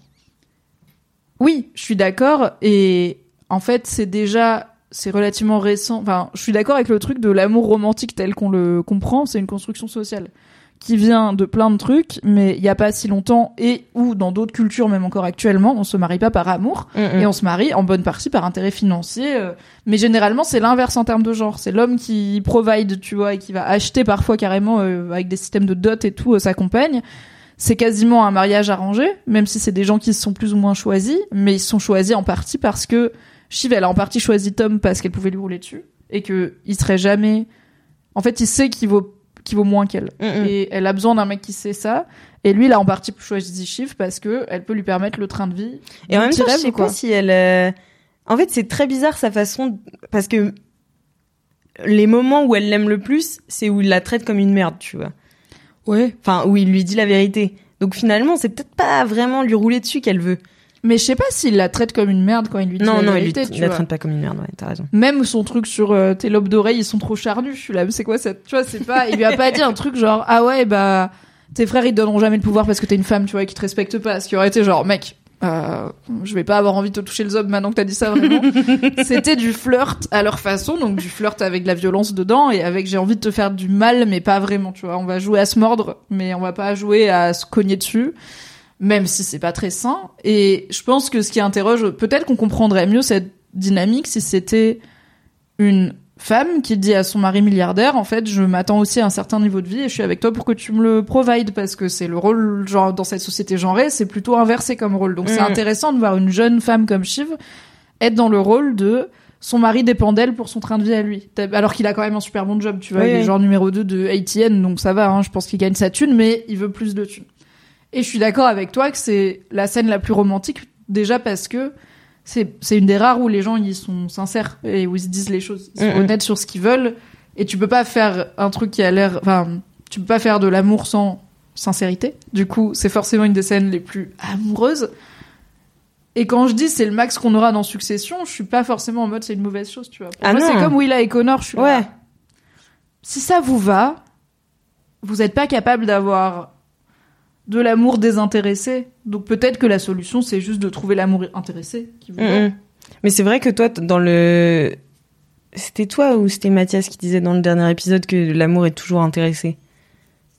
Oui, je suis d'accord. Et en fait, c'est déjà, c'est relativement récent. Enfin, je suis d'accord avec le truc de l'amour romantique tel qu'on le comprend. C'est une construction sociale qui vient de plein de trucs, mais il y a pas si longtemps et ou dans d'autres cultures, même encore actuellement, on se marie pas par amour et on se marie en bonne partie par intérêt financier. euh, mais généralement, c'est l'inverse en termes de genre. C'est l'homme qui provide, tu vois, et qui va acheter parfois carrément euh, avec des systèmes de dot et tout euh, sa compagne. C'est quasiment un mariage arrangé, même si c'est des gens qui se sont plus ou moins choisis, mais ils se sont choisis en partie parce que Shiv, elle a en partie choisi Tom parce qu'elle pouvait lui rouler dessus et que il serait jamais. En fait, il sait qu'il vaut qu'il vaut moins qu'elle Mm, et elle a besoin d'un mec qui sait ça. Et lui, il a en partie choisi Shiv parce que elle peut lui permettre le train de vie. Et en même temps, je sais quoi. pas si elle. euh, En fait, c'est très bizarre sa façon parce que les moments où elle l'aime le plus, c'est où il la traite comme une merde, tu vois. Ouais. Enfin, où il lui dit la vérité. Donc finalement, c'est peut-être pas vraiment lui rouler dessus qu'elle veut. Mais je sais pas s'il la traite comme une merde quand il lui dit Non, la non, il, lui, tu la vois. traite pas comme une merde. Ouais, t'as raison. Même son truc sur euh, tes lobes d'oreilles, ils sont trop charnus. Je suis là, mais c'est quoi cette, tu vois, c'est pas, il lui a pas dit un truc genre, ah ouais, bah, tes frères, ils te donneront jamais le pouvoir parce que t'es une femme, tu vois, et qu'ils te respectent pas. Ce qui aurait été genre, mec, euh, je vais pas avoir envie de te toucher le zob maintenant que t'as dit ça vraiment. [LAUGHS] C'était du flirt à leur façon, donc du flirt avec de la violence dedans et avec j'ai envie de te faire du mal, mais pas vraiment, tu vois. On va jouer à se mordre, mais on va pas jouer à se cogner dessus même si c'est pas très sain. Et je pense que ce qui interroge, peut-être qu'on comprendrait mieux cette dynamique si c'était une femme qui dit à son mari milliardaire, en fait, je m'attends aussi à un certain niveau de vie et je suis avec toi pour que tu me le provides parce que c'est le rôle, genre, dans cette société genrée, c'est plutôt inversé comme rôle. Donc c'est Mhm. intéressant de voir une jeune femme comme Shiv être dans le rôle de son mari dépend d'elle pour son train de vie à lui. Alors qu'il a quand même un super bon job, tu vois, Oui, il est oui. genre numéro 2 de ATN, donc ça va, hein, je pense qu'il gagne sa thune, mais il veut plus de thunes. Et je suis d'accord avec toi que c'est la scène la plus romantique, déjà parce que c'est c'est une des rares où les gens ils sont sincères et où ils se disent les choses, ils sont honnêtes sur ce qu'ils veulent. Et tu peux pas faire un truc qui a l'air, enfin, tu peux pas faire de l'amour sans sincérité. Du coup, c'est forcément une des scènes les plus amoureuses. Et quand je dis c'est le max qu'on aura dans Succession, je suis pas forcément en mode c'est une mauvaise chose, tu vois. Pour Ah moi, c'est comme Willa et Connor, je suis là. Si ça vous va, vous êtes pas capable d'avoir de l'amour désintéressé. Donc peut-être que la solution c'est juste de trouver l'amour intéressé qui vous va. Mm, mm. Mais c'est vrai que toi, dans le, c'était toi ou c'était Mathias qui disait dans le dernier épisode que l'amour est toujours intéressé?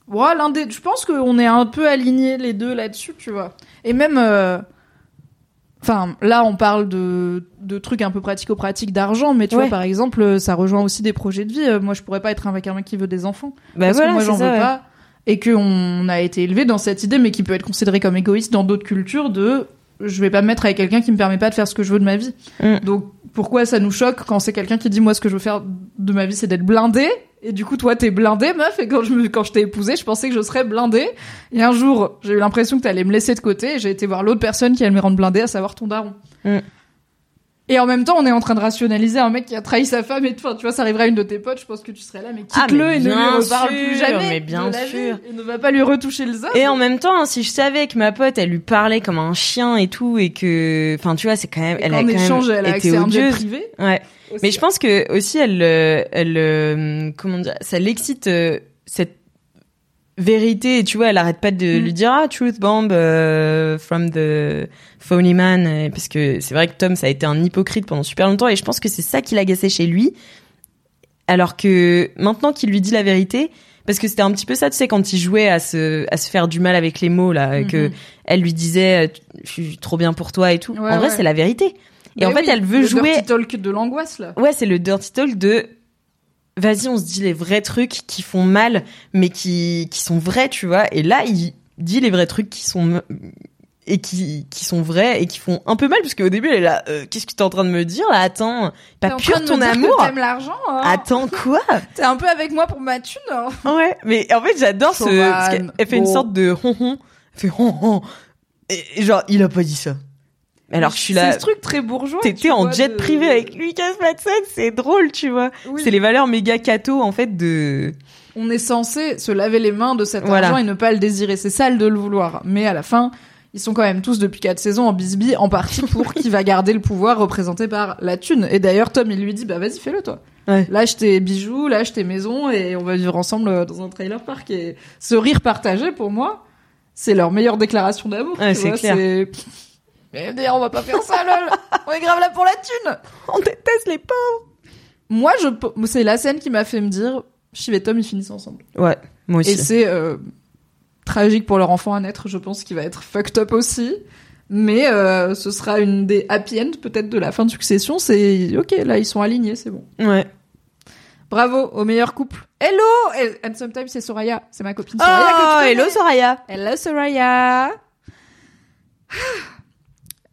Ouais, l'un des... Je pense qu'on est un peu alignés les deux là-dessus, tu vois. Et même... euh, Enfin, là, on parle de, de trucs un peu pratico-pratiques d'argent, mais tu Ouais. vois, par exemple, ça rejoint aussi des projets de vie. Euh, Moi, je pourrais pas être avec un mec qui veut des enfants. Bah parce voilà, que moi, j'en veux pas. Et qu'on a été élevé dans cette idée, mais qui peut être considérée comme égoïste dans d'autres cultures, de je vais pas me mettre avec quelqu'un qui me permet pas de faire ce que je veux de ma vie. Mm. Donc, pourquoi ça nous choque quand c'est quelqu'un qui dit, moi, ce que je veux faire de ma vie, c'est d'être blindé? Et du coup, toi, t'es blindé, meuf? Et quand je me, quand je t'ai épousé, je pensais que je serais blindé. Et un jour, j'ai eu l'impression que t'allais me laisser de côté. Et j'ai été voir l'autre personne qui allait me rendre blindé, à savoir ton daron. Mm. Et en même temps, on est en train de rationaliser un mec qui a trahi sa femme et tout. Enfin, tu vois, ça arriverait à une de tes potes, je pense que tu serais là, mais Ah, quitte-le et ne lui reparle plus jamais. mais bien sûr. Et ne va pas lui retoucher le zop. Et en même temps, si je savais que ma pote, elle lui parlait comme un chien et tout, et que, enfin, tu vois, c'est quand même, elle a quand échange, même elle a été accès à un privé. Ouais. aussi. Mais je pense que aussi elle, euh, elle, euh, comment dire, ça l'excite euh, cette vérité. Et tu vois, elle arrête pas de Mm. lui dire ah truth bomb euh, from the phony man, parce que c'est vrai que Tom ça a été un hypocrite pendant super longtemps et je pense que c'est ça qui l'agaçait chez lui. Alors que maintenant qu'il lui dit la vérité, parce que c'était un petit peu ça, tu sais, quand il jouait à se, à se faire du mal avec les mots, là, que Mhm. elle lui disait, euh, je suis trop bien pour toi et tout. Ouais, en vrai, ouais. c'est la vérité. Et Bah en fait, elle veut le jouer. dirty talk de l'angoisse là. Ouais, c'est le dirty talk de vas-y, on se dit les vrais trucs qui font mal, mais qui, qui sont vrais, tu vois. Et là, il dit les vrais trucs qui sont et qui, qui sont vrais et qui font un peu mal parce qu'au début elle est là euh, qu'est-ce que t'es en train de me dire là? Attends pas pur ton amour? T'aimes l'argent. hein. attends quoi? [LAUGHS] T'es un peu avec moi pour ma thune. hein. ouais mais en fait j'adore ce parce qu'elle elle fait une sorte de elle fait hon et, et genre il a pas dit ça alors je suis là C'est ce truc très bourgeois. T'étais en vois, jet de- privé avec Lucas Madsen, c'est drôle, tu vois. Oui. C'est les valeurs méga cato en fait de. On est censé se laver les mains de cet Voilà. argent et ne pas le désirer. C'est sale de le vouloir. Mais à la fin, ils sont quand même tous depuis quatre saisons en bisbille, en partie [LAUGHS] pour qui va garder le pouvoir représenté par la thune. Et d'ailleurs, Tom, il lui dit, bah vas-y, fais-le toi. Ouais. Lâche tes bijoux, lâche tes maisons et on va vivre ensemble euh, dans un trailer park. Et ce rire partagé, pour moi, c'est leur meilleure déclaration d'amour. Ouais, c'est clair. Mais d'ailleurs, on va pas faire ça, lol. On est grave là pour la thune. [LAUGHS] On déteste les pauvres. Moi, je, c'est la scène qui m'a fait me dire, Shiv et Tom, ils finissent ensemble. Ouais, moi aussi. Et c'est euh, tragique pour leur enfant à naître, je pense qu'il va être fucked up aussi. Mais euh, ce sera une des happy end peut-être de la fin de succession. C'est ok, là ils sont alignés, c'est bon. Ouais. Bravo au meilleur couple. Hello And sometimes c'est Soraya, c'est ma copine Soraya que Oh, tu hello connais. Soraya. Hello Soraya.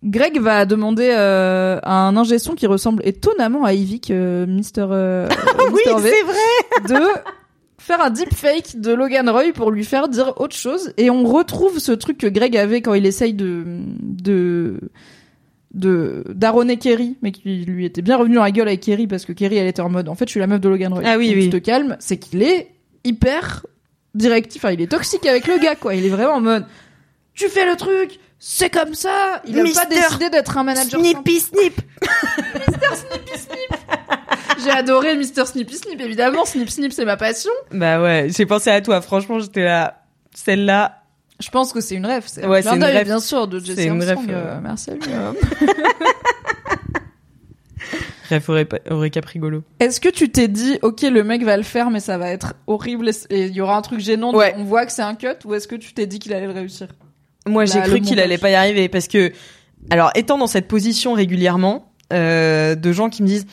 Greg va demander euh, à un ingé son qui ressemble étonnamment à Ivy que Mr. euh, [LAUGHS] Oui, c'est vrai. de faire un deepfake de Logan Roy pour lui faire dire autre chose et on retrouve ce truc que Greg avait quand il essaye de de de Kerry mais qui lui était bien revenu dans la gueule avec Kerry parce que Kerry elle était en mode en fait je suis la meuf de Logan Roy Ah oui, Donc, oui. tu te calmes c'est qu'il est hyper directif enfin il est toxique avec le gars quoi il est vraiment en mode tu fais le truc c'est comme ça il a pas Mister décidé d'être un manager sympa. [LAUGHS] Snippy snip. j'ai adoré Mr Snippy Snip évidemment Snip Snip c'est ma passion Bah ouais, j'ai pensé à toi. Franchement, j'étais là. Celle-là. Je pense que c'est une rêve. C'est Ouais, un une rêve. bien sûr, de Jesse C'est une Armstrong. rêve, euh, euh. merci à lui. [LAUGHS] Rêve aurait, aurait caprigolo. Est-ce que tu t'es dit, ok, le mec va le faire, mais ça va être horrible et- il y aura un truc gênant, donc Ouais. on voit que c'est un cut, ou est-ce que tu t'es dit qu'il allait le réussir? Moi, j'ai Là, cru qu'il allait pas y arriver parce que, alors, étant dans cette position régulièrement, euh, de gens qui me disent,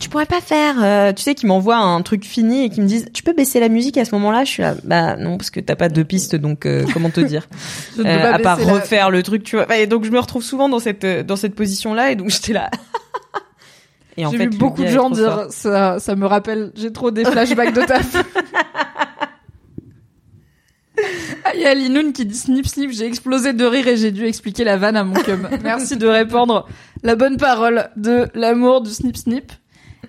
tu pourrais pas faire, euh, tu sais, qui m'envoient un truc fini et qui me disent, tu peux baisser la musique à ce moment-là? Je suis là, bah non, parce que t'as pas deux pistes, donc euh, comment te dire? [LAUGHS] Je ne Euh, peux pas À part la- refaire le truc, tu vois. Et donc je me retrouve souvent dans cette euh, dans cette position-là et donc [LAUGHS] j'étais là. et en J'ai fait, vu beaucoup de gens dire, ça, ça me rappelle, j'ai trop des flashbacks de taf. [LAUGHS] Ah, il y a Linoun qui dit snip snip, j'ai explosé de rire et j'ai dû expliquer la vanne à mon cum. [LAUGHS] Merci de répandre la bonne parole de l'amour du snip snip.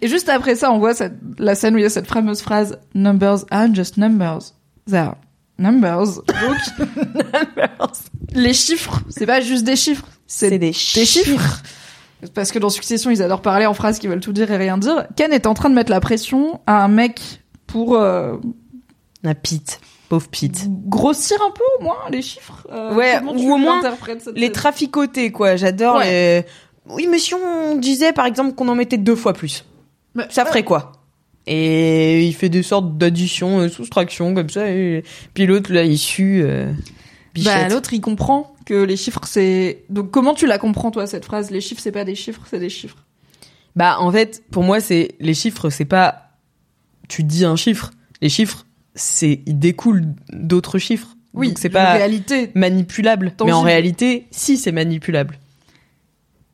Et juste après ça, on voit cette, la scène où il y a cette fameuse phrase Numbers are just numbers. They are numbers. Donc, [LAUGHS] les chiffres, c'est pas juste des chiffres, c'est des des chiffres. Parce que dans Succession, ils adorent parler en phrases qui veulent tout dire et rien dire. Ken est en train de mettre la pression à un mec pour euh, La Pete, pauvre Pete. grossir un peu au moins les chiffres. Euh, Ouais, ou au moins cette Les scène traficotés, quoi. J'adore Ouais. les. Oui, mais si on disait par exemple qu'on en mettait deux fois plus, Mais- ça ferait quoi? Et il fait des sortes d'addition, euh, soustraction comme ça. Et... Puis l'autre là, il sue. Euh... Bah, l'autre, il comprend que les chiffres, c'est... Donc, comment tu la comprends, toi, cette phrase? Les chiffres, c'est pas des chiffres, c'est des chiffres. Bah en fait, pour moi, c'est les chiffres, c'est pas tu dis un chiffre. Les chiffres, c'est ils découlent d'autres chiffres. Oui, c'est pas réalité. manipulable. Tangible. Mais en réalité, si c'est manipulable.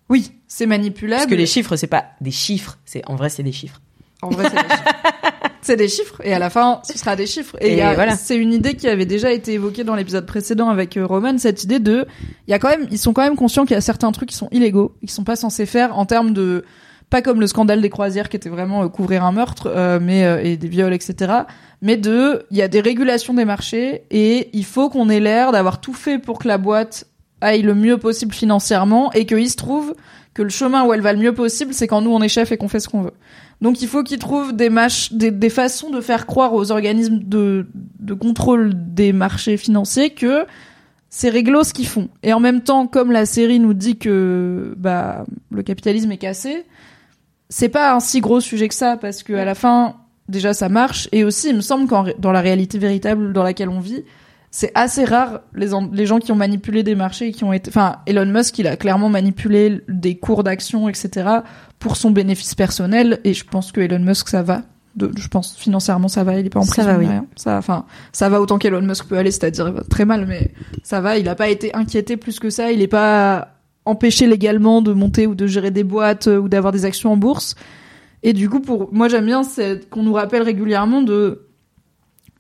Oui, c'est manipulable. Parce que les chiffres, c'est pas des chiffres. C'est en vrai, c'est des chiffres. En vrai, c'est des chiffres. [LAUGHS] C'est des chiffres, et à la fin, ce sera des chiffres. Et, il voilà. c'est une idée qui avait déjà été évoquée dans l'épisode précédent avec euh, Roman, cette idée de, il y a quand même, ils sont quand même conscients qu'il y a certains trucs qui sont illégaux, et qui sont pas censés faire en termes de, pas comme le scandale des croisières qui était vraiment euh, couvrir un meurtre, euh, mais euh, et des viols, etc. Mais de, il y a des régulations des marchés, et il faut qu'on ait l'air d'avoir tout fait pour que la boîte aille le mieux possible financièrement, et qu'il se trouve que le chemin où elle va le mieux possible, c'est quand nous on est chef et qu'on fait ce qu'on veut. Donc il faut qu'ils trouvent des, des, des façons de faire croire aux organismes de, de contrôle des marchés financiers que c'est réglo ce qu'ils font. Et en même temps, comme la série nous dit que bah le capitalisme est cassé, c'est pas un si gros sujet que ça parce que à la fin déjà ça marche. Et aussi il me semble qu'en dans la réalité véritable dans laquelle on vit, c'est assez rare les, les gens qui ont manipulé des marchés et qui ont été enfin Elon Musk il a clairement manipulé des cours d'action etc pour son bénéfice personnel. Et je pense que Elon Musk ça va. De, je pense financièrement ça va. Il est pas en Ça prison va, ni oui. rien. ça enfin ça va autant qu'Elon Musk peut aller c'est-à-dire très mal mais ça va. Il a pas été inquiété plus que ça. Il est pas empêché légalement de monter ou de gérer des boîtes euh, ou d'avoir des actions en bourse. Et du coup pour moi j'aime bien qu'on nous rappelle régulièrement de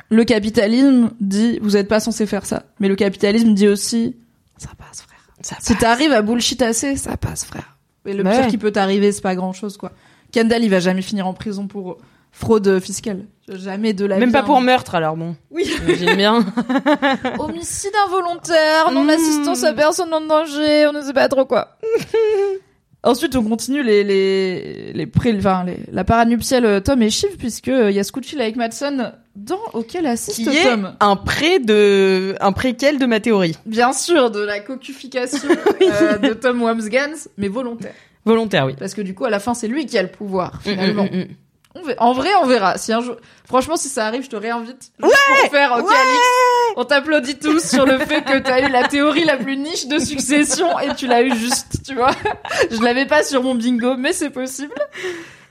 le capitalisme dit vous êtes pas censé faire ça. Mais le capitalisme dit aussi ça passe frère. Si t'arrives à bullshit assez ça passe frère. Et le pire ouais. qui peut t'arriver c'est pas grand chose quoi. Kendall il va jamais finir en prison pour fraude fiscale jamais de la Même vie, pas hein. pour meurtre, alors bon. oui J'aime bien. [LAUGHS] homicide involontaire, non-assistance à personne en danger, on ne sait pas trop quoi. [LAUGHS] Ensuite, on continue les les les, pré, enfin, les la paranuptiale euh, Tom et Shiv puisque euh, il y a Scoochie avec Madsen dans auquel assiste Qui est Tom. un pré de, un préquel de ma théorie. Bien sûr, de la cocufication [LAUGHS] euh, de Tom Wamsgans, mais volontaire. Volontaire, oui. Parce que du coup, à la fin, c'est lui qui a le pouvoir finalement. Mm, mm, mm. On En vrai, on verra. Si un jour, franchement, si ça arrive, je te réinvite juste pour faire. Ok, Alix, on t'applaudit tous sur le fait que t'as eu la théorie la plus niche de succession et tu l'as eu juste, tu vois. Je l'avais pas sur mon bingo, mais c'est possible.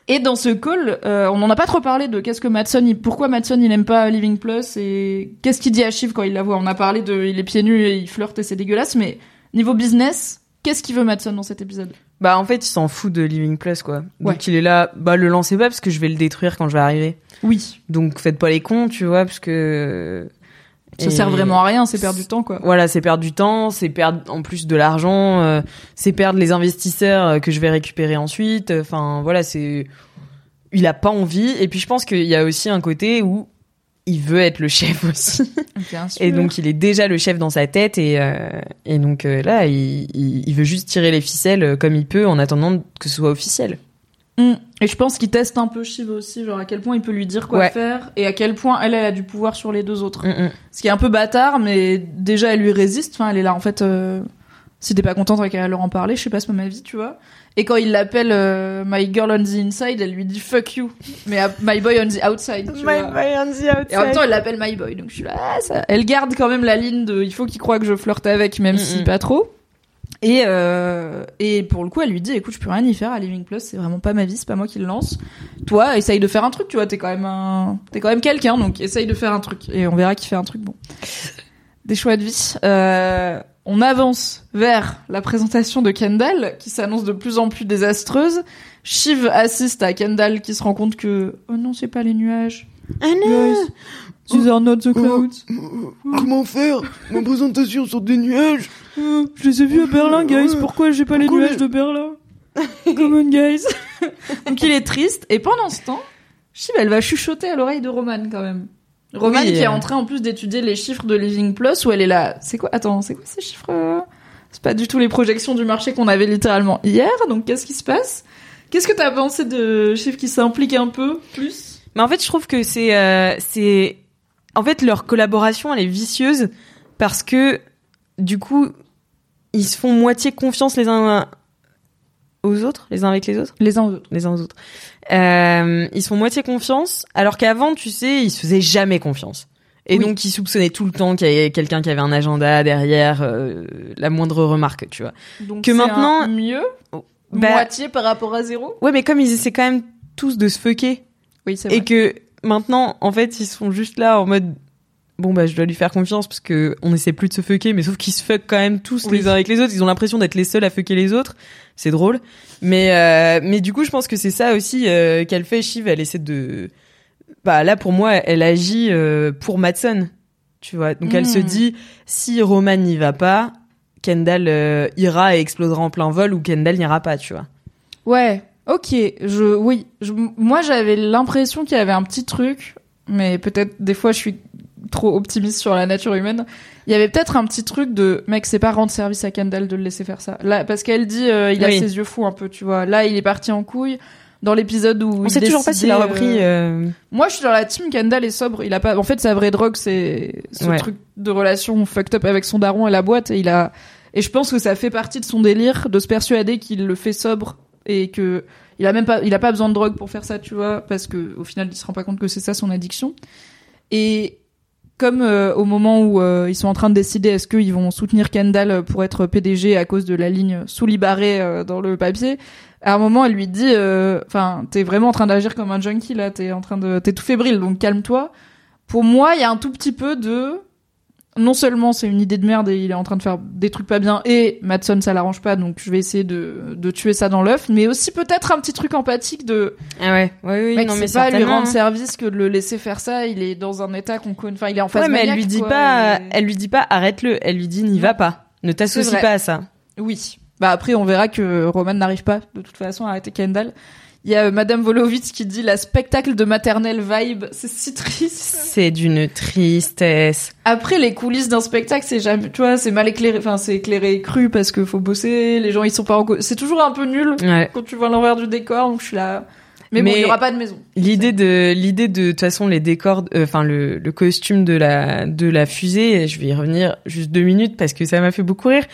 Et dans ce call, euh, on n'en a pas trop parlé de qu'est-ce que Matson, il, pourquoi Matson il aime pas Living Plus et qu'est-ce qu'il dit à Shiv quand il la voit. On a parlé de, il est pieds nus et il flirte et c'est dégueulasse, mais niveau business, qu'est-ce qu'il veut Matson dans cet épisode? Bah, en fait, il s'en fout de Living Plus, quoi. Ouais. Donc, il est là, bah, le lancez pas parce que je vais le détruire quand je vais arriver. Oui. Donc, faites pas les cons, tu vois, parce que... Ça Et- sert vraiment à rien, c'est perdre du temps, quoi. Voilà, c'est perdre du temps, c'est perdre en plus de l'argent, euh, c'est perdre les investisseurs euh, que je vais récupérer ensuite. Enfin, voilà, c'est il a pas envie. Et puis je pense qu'il y a aussi un côté où il veut être le chef aussi. [LAUGHS] Bien sûr. Et donc il est déjà le chef dans sa tête et euh, et donc euh, là il, il, il veut juste tirer les ficelles euh, comme il peut en attendant que ce soit officiel. Mm. Et je pense qu'il teste un peu Shiv aussi, genre à quel point il peut lui dire quoi Ouais. faire et à quel point elle, elle a du pouvoir sur les deux autres. Mm, mm. Ce qui est un peu bâtard, mais déjà elle lui résiste. Enfin, elle est là en fait. euh, si t'es pas contente, t'as qu'à leur en parler. Je sais pas, c'est pas ma vie, tu vois. Et quand il l'appelle euh, My girl on the inside, elle lui dit fuck you, mais My boy on the outside. Tu vois. Et en même temps, elle l'appelle My boy, donc je suis là. ah, ça... Elle garde quand même la ligne de il faut qu'il croit que je flirte avec, même Mm, si mm. pas trop. Et euh, et pour le coup, elle lui dit écoute, je peux rien y faire à Living Plus, c'est vraiment pas ma vie, c'est pas moi qui le lance. Toi, essaye de faire un truc, tu vois, t'es quand même un, t'es quand même quelqu'un, donc essaye de faire un truc et on verra qui fait un truc bon. Des choix de vie. Euh, on avance vers la présentation de Kendall, qui s'annonce de plus en plus désastreuse. Shiv assiste à Kendall qui se rend compte que oh non, c'est pas les nuages. Guys, these are not the clouds. Comment faire? Ma présentation sur des nuages Je les ai vus à Berlin, guys. Pourquoi j'ai pas les nuages les- de Berlin? Come on, guys. [LAUGHS] Donc il est triste. Et pendant ce temps, Shiv, elle va chuchoter à l'oreille de Roman quand même. Roman Oui, qui est euh. en train en plus d'étudier les chiffres de Living Plus où elle est là. C'est quoi? Attends, c'est quoi ces chiffres euh? C'est pas du tout les projections du marché qu'on avait littéralement hier. Donc qu'est-ce qui se passe? Qu'est-ce que t'as pensé de Shiv qui s'implique un peu plus? Mais en fait, je trouve que c'est euh, c'est en fait leur collaboration elle est vicieuse parce que du coup ils se font moitié confiance les uns aux autres, les uns avec les autres, Les uns aux autres. les uns aux autres. Euh, ils se font moitié confiance alors qu'avant, tu sais, ils se faisaient jamais confiance. Et Oui. donc ils soupçonnaient tout le temps qu'il y avait quelqu'un qui avait un agenda derrière euh, la moindre remarque, tu vois. Donc Que maintenant- un mieux Bah, moitié par rapport à zéro? ouais, mais comme ils essaient quand même tous de se fucker Oui, c'est vrai. et que maintenant en fait ils sont juste là en mode bon bah je dois lui faire confiance parce que on essaie plus de se fucker mais sauf qu'ils se fuck quand même tous Oui. les uns avec les autres. Ils ont l'impression d'être les seuls à fucker les autres. C'est drôle. Mais euh, mais du coup je pense que c'est ça aussi euh, qu'elle fait. Shiv elle essaie de bah là pour moi elle agit euh, pour Matson tu vois. Donc elle se dit si Roman n'y va pas Kendall ira et explosera en plein vol ou Kendall n'ira pas tu vois. Ouais, ok. Je, oui, je, moi j'avais l'impression qu'il y avait un petit truc, mais peut-être des fois je suis trop optimiste sur la nature humaine. Il y avait peut-être un petit truc de mec, c'est pas rendre service à Kendall de le laisser faire ça. Là, parce qu'elle dit, euh, il a Oui. ses yeux fous un peu, tu vois. Là, il est parti en couille. Dans l'épisode où on il sait toujours pas s'il a repris euh, euh, Moi, je suis dans la team Kendall est sobre. Il a pas. En fait, sa vraie drogue, c'est ce Ouais. truc de relation fucked up avec son daron et la boîte. Et il a. Et je pense que ça fait partie de son délire de se persuader qu'il le fait sobre et que il a même pas, il a pas besoin de drogue pour faire ça, tu vois, parce que au final, il se rend pas compte que c'est ça son addiction. Et comme euh, au moment où euh, ils sont en train de décider est-ce qu'ils vont soutenir Kendall pour être PDG à cause de la ligne sous Libaré euh, dans le papier, à un moment elle lui dit, euh, enfin, t'es vraiment en train d'agir comme un junkie là, t'es en train de, t'es tout fébrile, donc calme-toi. Pour moi, il y a un tout petit peu de non seulement c'est une idée de merde et il est en train de faire des trucs pas bien et Madson ça l'arrange pas donc je vais essayer de, de tuer ça dans l'œuf mais aussi peut-être un petit truc empathique de Ah ouais, oui, mec non mais c'est pas lui rendre hein. service que de le laisser faire ça il est dans un état qu'on connaît enfin il est en phase Ouais, mais elle lui dit quoi, pas, et- elle lui dit pas arrête-le, elle lui dit n'y va pas, ne t'associe pas à ça. oui bah après on verra que Roman n'arrive pas de toute façon à arrêter Kendall il y a euh, Madame Volovitz qui dit la spectacle de maternelle vibe c'est si triste C'est d'une tristesse. Après, les coulisses d'un spectacle, c'est jamais, tu vois, c'est mal éclairé, enfin, c'est éclairé et cru parce que faut bosser, les gens, ils sont pas en, c'est toujours un peu nul Ouais. quand tu vois l'envers du décor, donc je suis là. Mais, bon, il y aura pas de maison. L'idée de l'idée de de toute façon les décors euh, enfin le, le costume de la de la fusée je vais y revenir juste deux minutes parce que ça m'a fait beaucoup rire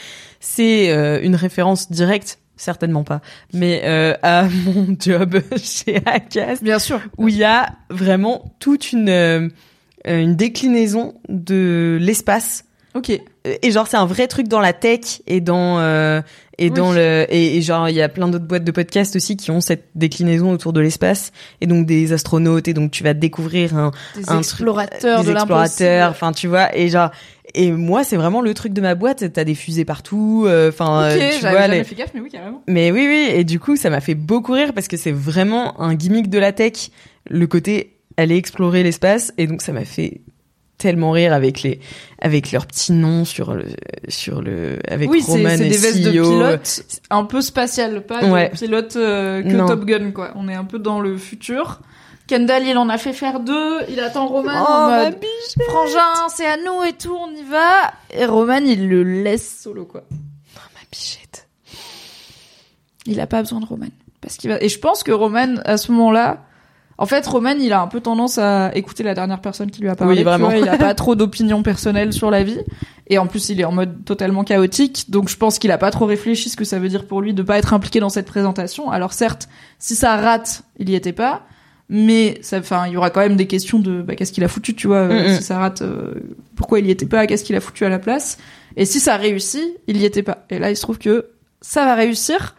c'est euh, une référence directe certainement pas mais euh, à [LAUGHS] mon job chez Acast Bien sûr. où il y a vraiment toute une euh, une déclinaison de l'espace Ok. et genre c'est un vrai truc dans la tech et dans euh, et Oui. dans le et, et genre il y a plein d'autres boîtes de podcasts aussi qui ont cette déclinaison autour de l'espace et donc des astronautes et donc tu vas découvrir un Des un explorateurs truc, de des explorateurs enfin tu vois et genre et moi c'est vraiment le truc de ma boîte t'as des fusées partout euh, enfin euh, tu j'avais vois les- fait gaffe, mais oui, carrément. mais oui oui et du coup ça m'a fait beaucoup rire parce que c'est vraiment un gimmick de la tech le côté aller explorer l'espace et donc ça m'a fait tellement rire avec les avec leurs petits noms sur le sur le avec oui, c'est, Roman c'est et des vestes de CEO. pilote, un peu spatial, pas Ouais. de pilote euh, que Non. Top Gun, quoi. On est un peu dans le futur. Kendall, il en a fait faire deux, il attend Roman Oh, en mode, frangin, c'est à nous et tout, on y va. Et Roman, il le laisse solo, quoi. ma bichette Il a pas besoin de Roman. Parce qu'il va... Et je pense que Roman, à ce moment-là, en fait, Roman, il a un peu tendance à écouter la dernière personne qui lui a parlé. Oui, vraiment. vois, il a pas [LAUGHS] trop d'opinion personnelle sur la vie. Et en plus, il est en mode totalement chaotique. Donc, je pense qu'il a pas trop réfléchi ce que ça veut dire pour lui de pas être impliqué dans cette présentation. Alors, certes, si ça rate, il y était pas. Mais ça, enfin, il y aura quand même des questions de bah, qu'est-ce qu'il a foutu, tu vois. euh. Si ça rate, euh, pourquoi il y était pas Qu'est-ce qu'il a foutu à la place Et si ça réussit, il y était pas. Et là, il se trouve que ça va réussir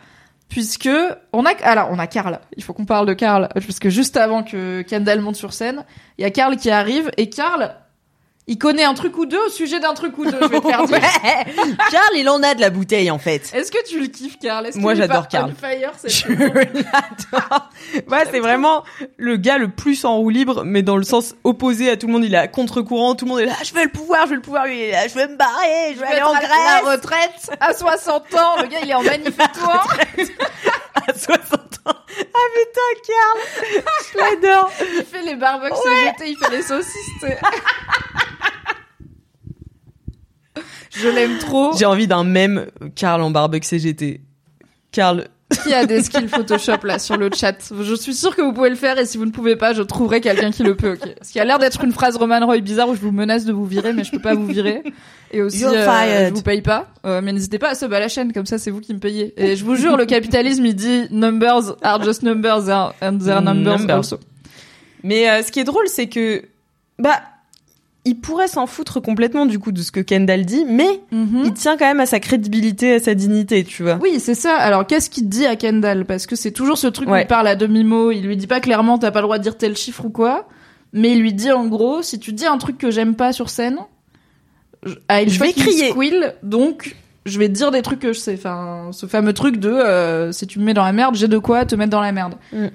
puisque on a alors on a Karl. Il faut qu'on parle de Karl parce que juste avant que Kendall monte sur scène, il y a Karl qui arrive et Karl il connaît un truc ou deux au sujet d'un truc ou deux. Je vais te faire dire. [LAUGHS] Karl il en a de la bouteille en fait. Est-ce que tu le kiffes, Est-ce Moi, j'adore on fire je [LAUGHS] l'adore. Ouais c'est vraiment le gars le plus en roue libre mais dans le sens opposé à tout le monde. Il est à contre-courant tout le monde est là je veux le pouvoir je veux le pouvoir lui il est là, je veux me barrer je veux aller en Être à Grèce. la retraite à 60 ans. Le gars, il est en manifestoire. [LAUGHS] à 60 ans. Ah putain Karl. Je l'adore. Il fait les barbecues CGT, il fait les saucisses. Je l'aime trop. j'ai envie d'un même Karl en barbecue CGT Karl Qui a des skills Photoshop là sur le chat? Je suis sûre que vous pouvez le faire et si vous ne pouvez pas, je trouverai quelqu'un qui le peut. ok Ce qui a l'air d'être une phrase Roman Roy bizarre où je vous menace de vous virer, mais je peux pas vous virer. Et aussi, You're euh, fired. je vous paye pas. Euh, mais n'hésitez pas à sub à la chaîne, comme ça c'est vous qui me payez. Et je vous jure, le capitalisme il dit numbers are just numbers and their numbers Numbers. also. Mais euh, ce qui est drôle, c'est que bah il pourrait s'en foutre complètement du coup de ce que Kendall dit, mais il tient quand même à sa crédibilité, à sa dignité, tu vois. Oui, c'est ça. Alors, qu'est-ce qu'il dit à Kendall? Parce que c'est toujours ce truc où Ouais. il parle à demi-mot. Il lui dit pas clairement, t'as pas le droit de dire tel chiffre ou quoi. Mais il lui dit en gros, si tu dis un truc que j'aime pas sur scène, je, ah, il Je vais crier. squeal, donc je vais te dire des trucs que je sais. Enfin, ce fameux truc de euh, si tu me mets dans la merde, j'ai de quoi te mettre dans la merde. Mm.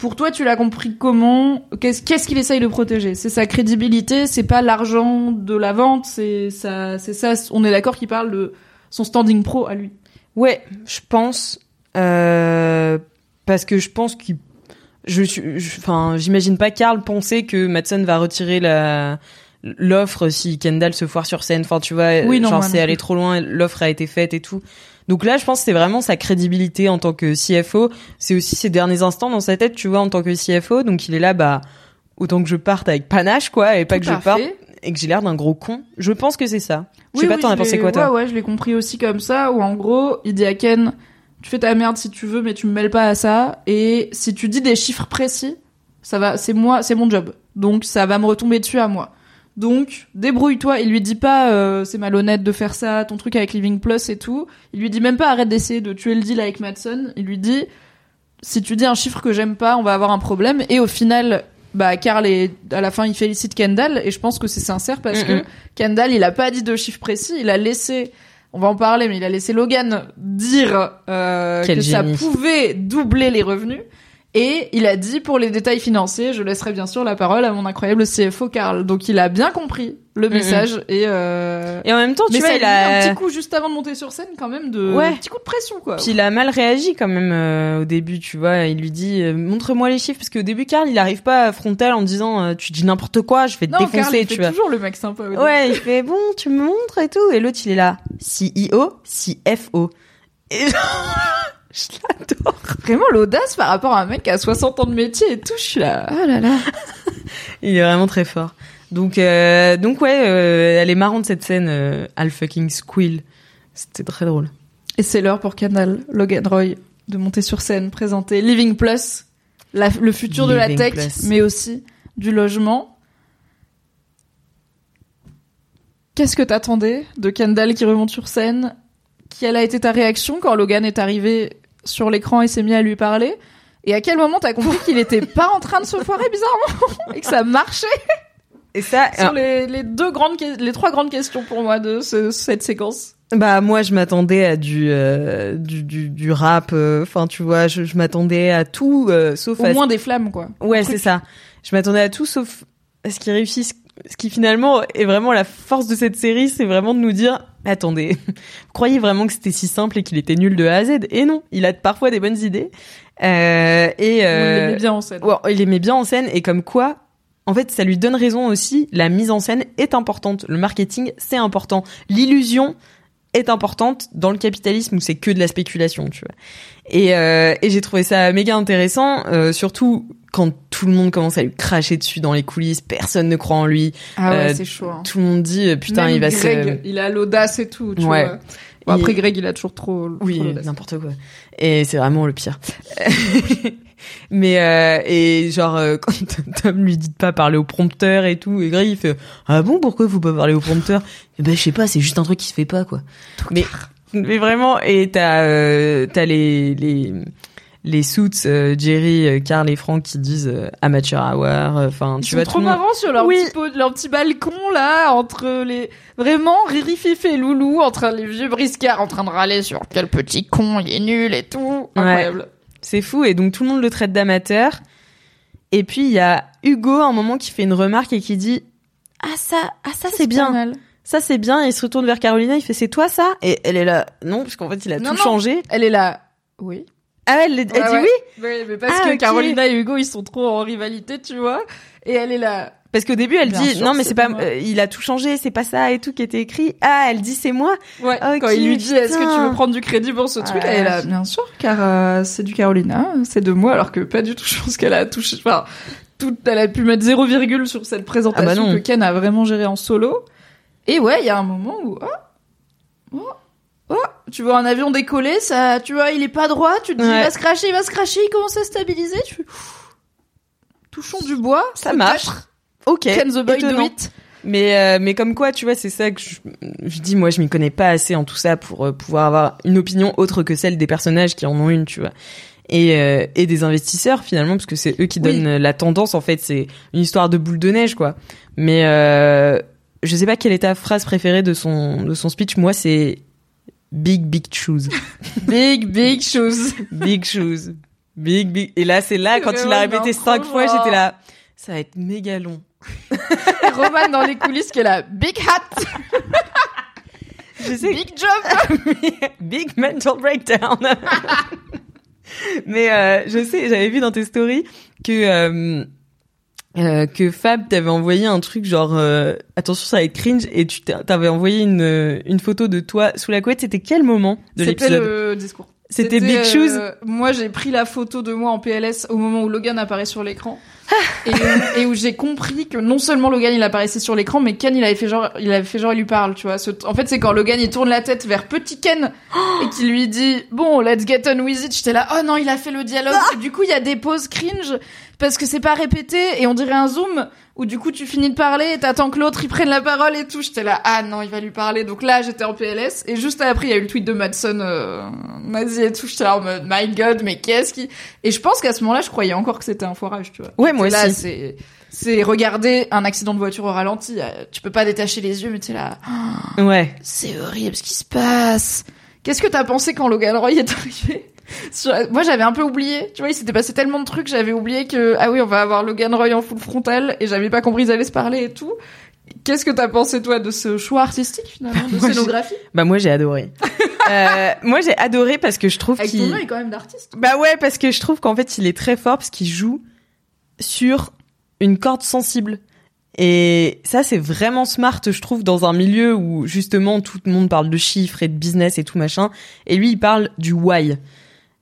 Pour toi, tu l'as compris comment Qu'est-ce qu'il essaye de protéger? C'est sa crédibilité, c'est pas l'argent de la vente, c'est ça, c'est ça. On est d'accord qu'il parle de son standing pro à lui? Ouais, je pense euh, parce que je pense qu'il je suis enfin j'imagine pas Karl penser que Madsen va retirer la l'offre si Kendall se foire sur scène enfin tu vois Oui, non, genre c'est plus. trop loin l'offre a été faite et tout donc là je pense que c'est vraiment sa crédibilité en tant que CFO c'est aussi ses derniers instants dans sa tête tu vois en tant que CFO donc il est là bah autant que je parte avec panache quoi et pas Tout que je parte et que j'ai l'air d'un gros con je pense que c'est ça je Oui, sais pas oui, t'en as je pensé l'ai- quoi toi Ouais, ouais, je l'ai compris aussi comme ça, où en gros, il dit à Ken, tu fais ta merde si tu veux, mais tu me mêles pas à ça. Et si tu dis des chiffres précis, ça va, c'est moi, c'est mon job. Donc ça va me retomber dessus à moi. Donc débrouille-toi. Il lui dit pas, euh, c'est malhonnête de faire ça, ton truc avec Living Plus et tout. Il lui dit même pas arrête d'essayer de tuer le deal avec Madsen. Il lui dit, si tu dis un chiffre que j'aime pas, on va avoir un problème. Et au final, bah Carl est à la fin il félicite Kendall et je pense que c'est sincère parce que Kendall il a pas dit de chiffre précis, il a laissé on va en parler mais il a laissé Logan dire euh, que génie. ça pouvait doubler les revenus et il a dit pour les détails financiers, je laisserai bien sûr la parole à mon incroyable CFO Carl. Donc il a bien compris le message et euh... Et en même temps, tu mais vois, ça il met un a petit coup juste avant de monter sur scène quand même de Ouais. un petit coup de pression quoi. Puis il a mal réagi quand même euh, au début, tu vois. Il lui dit euh, montre-moi les chiffres parce qu'au début Karl il arrive pas à frontal en disant euh, tu dis n'importe quoi, je vais te non, défoncer, il tu fait vois. toujours le mec sympa. début. Ouais, il fait bon, tu me montres et tout. Et l'autre il est là CEO, CFO. Et je l'adore. Vraiment l'audace par rapport à un mec qui a 60 ans de métier et tout, je suis là. Oh là là. [LAUGHS] Il est vraiment très fort. Donc euh, donc ouais, euh, elle est marrante cette scène euh, Al fucking squill. C'était très drôle. Et c'est l'heure pour Canal, Logan Roy, de monter sur scène, présenter Living Plus, la- le futur de la tech, Plus. mais aussi du logement. Qu'est-ce que t'attendais de Kendall qui remonte sur scène? Quelle a été ta réaction quand Logan est arrivé sur l'écran et s'est mis à lui parler Et à quel moment t'as compris qu'il était pas en train de se foirer bizarrement [LAUGHS] et que ça marchait [LAUGHS] Et ça, Sur les, les deux grandes, les trois grandes questions pour moi de ce- cette séquence. Bah moi je m'attendais à du euh, du, du du rap euh, enfin tu vois je, je m'attendais à tout euh, sauf Au à moins des flammes quoi. ouais c'est ça je m'attendais à tout sauf à ce qui réussisse ce qui finalement est vraiment la force de cette série c'est vraiment de nous dire attendez [LAUGHS] vous croyez vraiment que c'était si simple et qu'il était nul de A à Z? Et non il a parfois des bonnes idées euh, et On euh, l'aimait bien en scène. Ouais, il aimait bien en scène et comme quoi, en fait, ça lui donne raison aussi. La mise en scène est importante. Le marketing, c'est important. L'illusion est importante dans le capitalisme où c'est que de la spéculation, tu vois. Et, euh, et j'ai trouvé ça méga intéressant, euh, surtout quand tout le monde commence à lui cracher dessus dans les coulisses, personne ne croit en lui. Ah ouais, Euh, c'est chaud. hein. Tout le monde dit euh, putain, Même il va Greg, se il a l'audace et tout, tu Ouais. vois. Bon, après, Il- Greg, il a toujours trop, Oui, n'importe quoi. Et c'est vraiment le pire. [LAUGHS] Mais euh, et genre euh, [LAUGHS] quand Tom lui dit de pas parler au prompteur et tout, et Greg il fait ah bon pourquoi faut pas parler au prompteur? Eh ben je sais pas, c'est juste un truc qui se fait pas quoi. Mais mais vraiment et t'as euh, t'as les les les suits euh, Jerry, euh, Carl et Frank qui disent euh, amateur hour. euh, Enfin tu vois trop monde- marrants sur leur, Oui. petit pot- leur petit balcon, là, entre les... Vraiment, Riri, Fifi et Loulou, entre les vieux briscards en train de râler sur quel petit con, il est nul et tout. Incroyable. C'est fou et donc tout le monde le traite d'amateur. Et puis il y a Hugo à un moment qui fait une remarque et qui dit ah ça ah ça c'est bien mal. ça c'est bien et il se retourne vers Carolina il fait c'est toi ça? Et elle est là non parce qu'en fait il a Non, tout non. changé Elle est là. Oui. Ah elle, elle Ouais, dit ouais. oui mais parce Ah, que. Carolina et Hugo, ils sont trop en rivalité, tu vois. Et elle est là. parce qu'au début elle Bien dit sûr, non mais c'est pas euh, il a tout changé c'est pas ça et tout qui était écrit ah elle dit c'est moi Ouais, quand il lui dit est-ce que tu veux prendre du crédit pour ce truc, elle est là, bien sûr, car euh, c'est du Carolina, c'est de moi, alors que pas du tout, [LAUGHS] je pense qu'elle a touché, enfin, tout, elle a pu mettre zéro virgule sur cette présentation Ah bah non. que Ken a vraiment géré en solo. Et ouais, il y a un moment où, oh, oh, oh, tu vois un avion décoller, ça, tu vois, il est pas droit, tu te dis, il va se cracher, il va se cracher, il commence à stabiliser, tu fais, touchons du bois, Ça marche. ok Ken the boy do it. Mais euh, mais comme quoi, tu vois, c'est ça que je, je dis. Moi, je m'y connais pas assez en tout ça pour euh, pouvoir avoir une opinion autre que celle des personnages qui en ont une, tu vois. Et euh, et des investisseurs finalement, parce que c'est eux qui Oui. donnent la tendance. En fait, c'est une histoire de boule de neige, quoi. Mais euh, je sais pas quelle est ta phrase préférée de son de son speech. Moi, c'est big big shoes, [LAUGHS] Big, big shoes. big shoes, big big. Et là, c'est là quand il vraiment a répété cinq fois, j'étais là. Ça va être méga long. Roman dans les coulisses qui est là, big hat, Je sais. big job. [LAUGHS] Big mental breakdown. [LAUGHS] Mais euh, je sais, j'avais vu dans tes stories que euh, euh, que Fab t'avait envoyé un truc genre euh, attention ça va être cringe et tu t'a- t'avais envoyé une une photo de toi sous la couette. C'était quel moment de C'était l'épisode? le discours. C'était Big Shoes? Moi, j'ai pris la photo de moi en PLS au moment où Logan apparaît sur l'écran. [LAUGHS] et, où- et où j'ai compris que non seulement Logan il apparaissait sur l'écran, mais Ken il avait fait genre, il avait fait genre il lui parle, tu vois. Ce- en fait, c'est quand Logan il tourne la tête vers petit Ken et qu'il lui dit bon, let's get on with it. J'étais là, oh non, il a fait le dialogue. Et du coup, il y a des pauses cringe parce que c'est pas répété et on dirait un zoom où du coup tu finis de parler et t'attends que l'autre il prenne la parole et tout. J'étais là, ah non, il va lui parler. Donc là, j'étais en PLS et juste après, il y a eu le tweet de Madson euh, nazi et tout. J'étais là en mode, my god, mais qu'est-ce qui... Et je pense qu'à ce moment-là, je croyais encore que c'était un foirage, tu vois. Ouais, moi là, aussi. c'est c'est regarder un accident de voiture au ralenti. euh, Tu peux pas détacher les yeux, mais t'es là. [GASPS] Ouais. C'est horrible ce qui se passe. Qu'est-ce que t'as pensé quand Logan Roy est arrivé? Moi, j'avais un peu oublié. Tu vois, il s'était passé tellement de trucs, j'avais oublié que ah oui, on va avoir Logan Roy en full frontal et j'avais pas compris ils allaient se parler et tout. Qu'est-ce que t'as pensé toi de ce choix artistique finalement, de [LAUGHS] Moi, scénographie Bah moi j'ai adoré. [LAUGHS] euh, moi j'ai adoré parce que je trouve qu'il œil quand même d'artiste. Bah ouais, parce que je trouve qu'en fait, il est très fort parce qu'il joue sur une corde sensible. Et ça, c'est vraiment smart, je trouve, dans un milieu où justement tout le monde parle de chiffres et de business et tout machin. Et lui, il parle du why.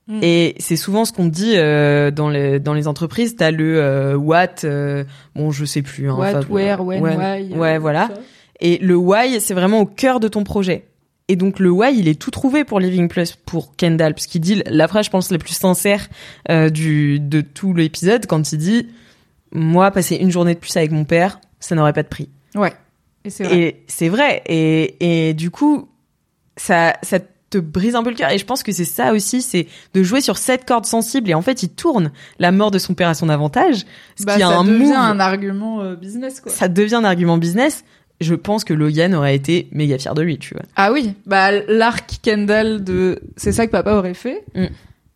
Mm. Et c'est souvent ce qu'on dit euh, dans les dans les entreprises. T'as le euh, what, euh, bon, je sais plus. Hein, What, where, when, why, euh, Ouais, voilà. Et le why, c'est vraiment au cœur de ton projet. Et donc le why, il est tout trouvé pour Living Plus, pour Kendall, parce qu'il dit la phrase, je pense, la plus sincère euh, du de tout l'épisode, quand il dit moi passer une journée de plus avec mon père, ça n'aurait pas de prix. Ouais. Et c'est vrai. Et c'est vrai. Et et du coup, ça ça te brise un peu le cœur. Et je pense que c'est ça aussi, c'est de jouer sur cette corde sensible. Et en fait, il tourne la mort de son père à son avantage, ce Bah, qui a ça un devient move un argument euh, business quoi. ça devient un argument business, je pense que Logan aurait été méga fier de lui, tu vois. Ah oui, bah l'arc Kendall de c'est ça que papa aurait fait. Mm.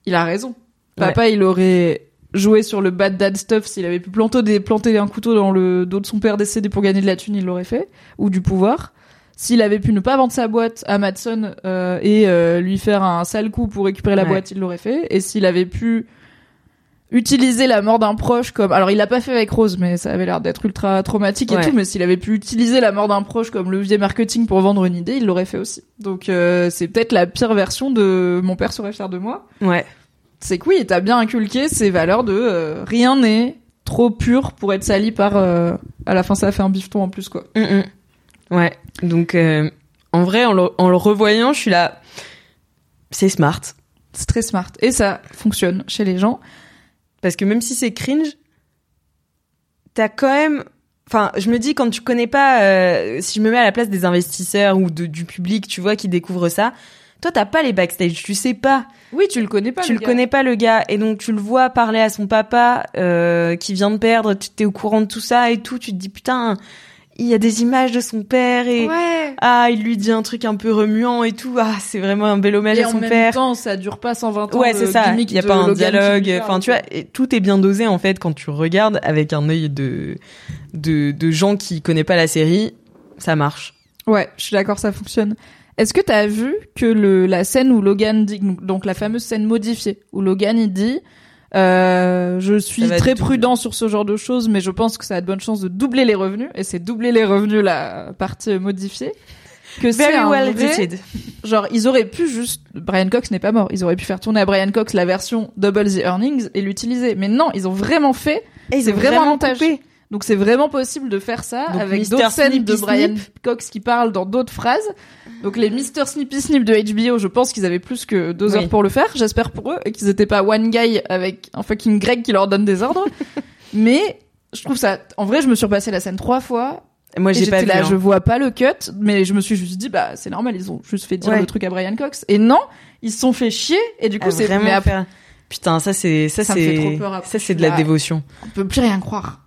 Il a raison. Papa, il aurait joué sur le bad dad stuff s'il avait pu planter des planter un couteau dans le dos de son père décédé pour gagner de la thune, il l'aurait fait ou du pouvoir. S'il avait pu ne pas vendre sa boîte à Madson euh, et euh, lui faire un sale coup pour récupérer la Ouais. boîte, il l'aurait fait. Et s'il avait pu utiliser la mort d'un proche comme alors il l'a pas fait avec Rose mais ça avait l'air d'être ultra traumatique et Ouais. tout mais s'il avait pu utiliser la mort d'un proche comme levier marketing pour vendre une idée il l'aurait fait aussi donc euh, c'est peut-être la pire version de mon père serait fier de moi Ouais. c'est que oui t'as bien inculqué ces valeurs de euh, rien n'est trop pur pour être sali par euh, à la fin ça fait un bifton en plus quoi Mm, mm. Ouais. Donc, euh, en vrai, en le, en le revoyant, je suis là. C'est smart. c'est très smart et ça fonctionne chez les gens Parce que même si c'est cringe, t'as quand même. Enfin, je me dis quand tu connais pas, euh, si je me mets à la place des investisseurs ou de, du public, tu vois, qui découvrent ça, toi t'as pas les backstage, tu sais pas, oui tu le connais pas tu le gars. connais pas le gars, et donc tu le vois parler à son papa euh, qui vient de perdre, tu t'es au courant de tout ça et tout, tu te dis putain, il y a des images de son père et ouais ah il lui dit un truc un peu remuant et tout, ah c'est vraiment un bel hommage et à en son même père. temps ça dure pas 120 ans Ouais, c'est ça. Il y a pas un dialogue. parle, Enfin, tu vois, et tout est bien dosé en fait quand tu regardes avec un œil de de de gens qui connaissent pas la série, ça marche. Ouais, je suis d'accord, ça fonctionne. Est-ce que t'as vu que le la scène où Logan dit donc la fameuse scène modifiée où Logan il dit euh, je suis très prudent sur ce genre de choses, mais je pense que ça a de bonnes chances de doubler les revenus et c'est doubler les revenus la partie modifiée. Que c'est un well vrai-. Genre ils auraient pu juste Brian Cox n'est pas mort, ils auraient pu faire tourner à Brian Cox la version double the earnings et l'utiliser. Mais non, ils ont vraiment fait c'est vraiment un vraiment montage. coupé. Donc c'est vraiment possible de faire ça Donc, avec d'autres scènes de Brian Snip. Cox qui parlent dans d'autres phrases. Donc les Mr. Snippy Snip de HBO, je pense qu'ils avaient plus que deux Oui. heures pour le faire, j'espère pour eux, et qu'ils étaient pas one guy avec un fucking Greg qui leur donne des ordres. [LAUGHS] mais je trouve ça, en vrai, je me suis repassé la scène trois fois. Moi, j'ai pas vu. là, hein. je vois pas le cut, mais je me suis juste dit, bah c'est normal, ils ont juste fait dire Ouais. le truc à Brian Cox. Et non, ils se sont fait chier, et du coup Ah, c'est vraiment mais après, Putain, ça c'est ça, Ça c'est ça c'est de la là. dévotion. on peut plus rien croire.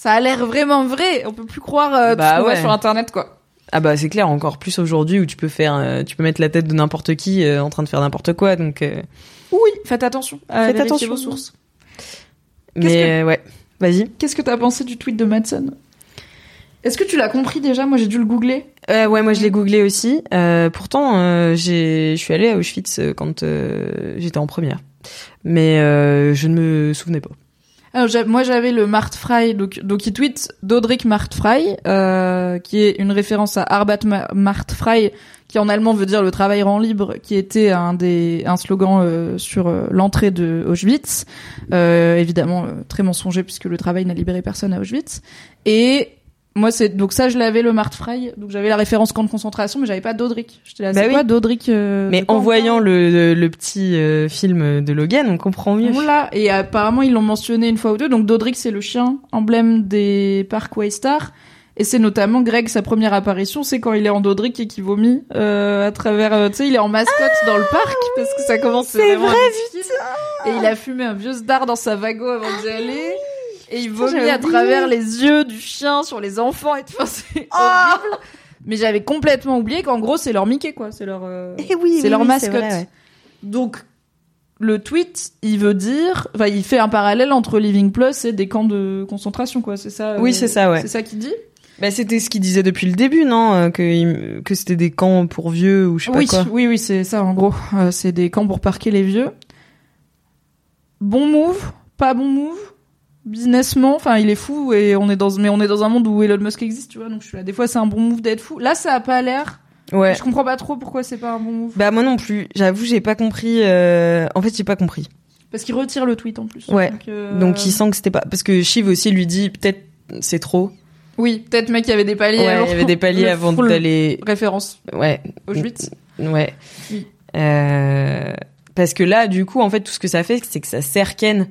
Ça a l'air vraiment vrai, on peut plus croire euh, tout Bah ce qu'on voit sur internet quoi. Ah bah c'est clair, encore plus aujourd'hui où tu peux faire, euh, tu peux mettre la tête de n'importe qui euh, en train de faire n'importe quoi, donc. Oui, faites attention. à Faites attention. vos sources. Mais ouais, vas-y. Qu'est-ce que t'as pensé du tweet de Madsen? Est-ce que tu l'as compris déjà? Moi, j'ai dû le googler. Euh, ouais, moi je l'ai googlé aussi. Euh, pourtant, euh, j'ai, je suis allée à Auschwitz quand j'étais en première, mais je ne me souvenais pas. Alors, moi j'avais le Mart Fry, donc, donc il tweet Dodrik Mart Fry, euh, qui est une référence à Arbat Ma- Mart Fry, qui en allemand veut dire le travail rend libre, qui était un des un slogan euh, sur euh, l'entrée de Auschwitz, euh, évidemment euh, très mensonger puisque le travail n'a libéré personne à Auschwitz. Et moi c'est donc ça je l'avais le Mart Fry, donc j'avais la référence camp de concentration, mais j'avais pas Dodrik. J'étais là, Bah c'est oui. quoi Dodrik euh, Mais en voyant le, petit euh, film de Logan, on comprend mieux. Voilà, et apparemment ils l'ont mentionné une fois ou deux. Donc Dodric c'est le chien emblème des parcs Waystar. Et c'est notamment Greg, sa première apparition, c'est quand il est en Dodric et qu'il vomit euh, à travers... tu sais, il est en mascotte dans le parc, parce que ça commence c'est vraiment vrai. Et il a fumé un vieux star dans sa vago avant d'y aller. Et il [LAUGHS] vomit à travers les yeux du chien sur les enfants et tout. [LAUGHS] Enfin, c'est horrible. Mais j'avais complètement oublié qu'en gros, c'est leur Mickey, quoi. C'est leur... euh, Eh oui, c'est leur oui, mascotte. vrai, ouais. Donc, le tweet, il veut dire, enfin, il fait un parallèle entre Living Plus et des camps de concentration, quoi. C'est ça. Oui, euh, c'est ça, ouais. C'est ça qu'il dit? Bah, c'était ce qu'il disait depuis le début, non euh, Que, que c'était des camps pour vieux ou je sais Oui, pas quoi. oui, oui, c'est ça, en gros. Euh, c'est des camps pour parquer les vieux. Bon move, pas bon move. Businessment, enfin, il est fou et on est dans, mais on est dans un monde où Elon Musk existe, tu vois. Donc, je suis là. Des fois, c'est un bon move d'être fou. Là, ça a pas l'air. Ouais. Je comprends pas trop pourquoi c'est pas un bon move. Bah moi non plus. J'avoue, j'ai pas compris. euh, En fait, j'ai pas compris. Parce qu'il retire le tweet en plus. Ouais. Donc, euh, Donc il sent que c'était pas parce que Shiv aussi lui dit peut-être c'est trop. Oui, peut-être, mec, il y avait des paliers. Ouais, alors. il y avait des paliers Le avant d'aller. Référence. Ouais. Auschwitz. Ouais. Oui. Euh, Parce que là, du coup, en fait, tout ce que ça fait, c'est que ça sert Ken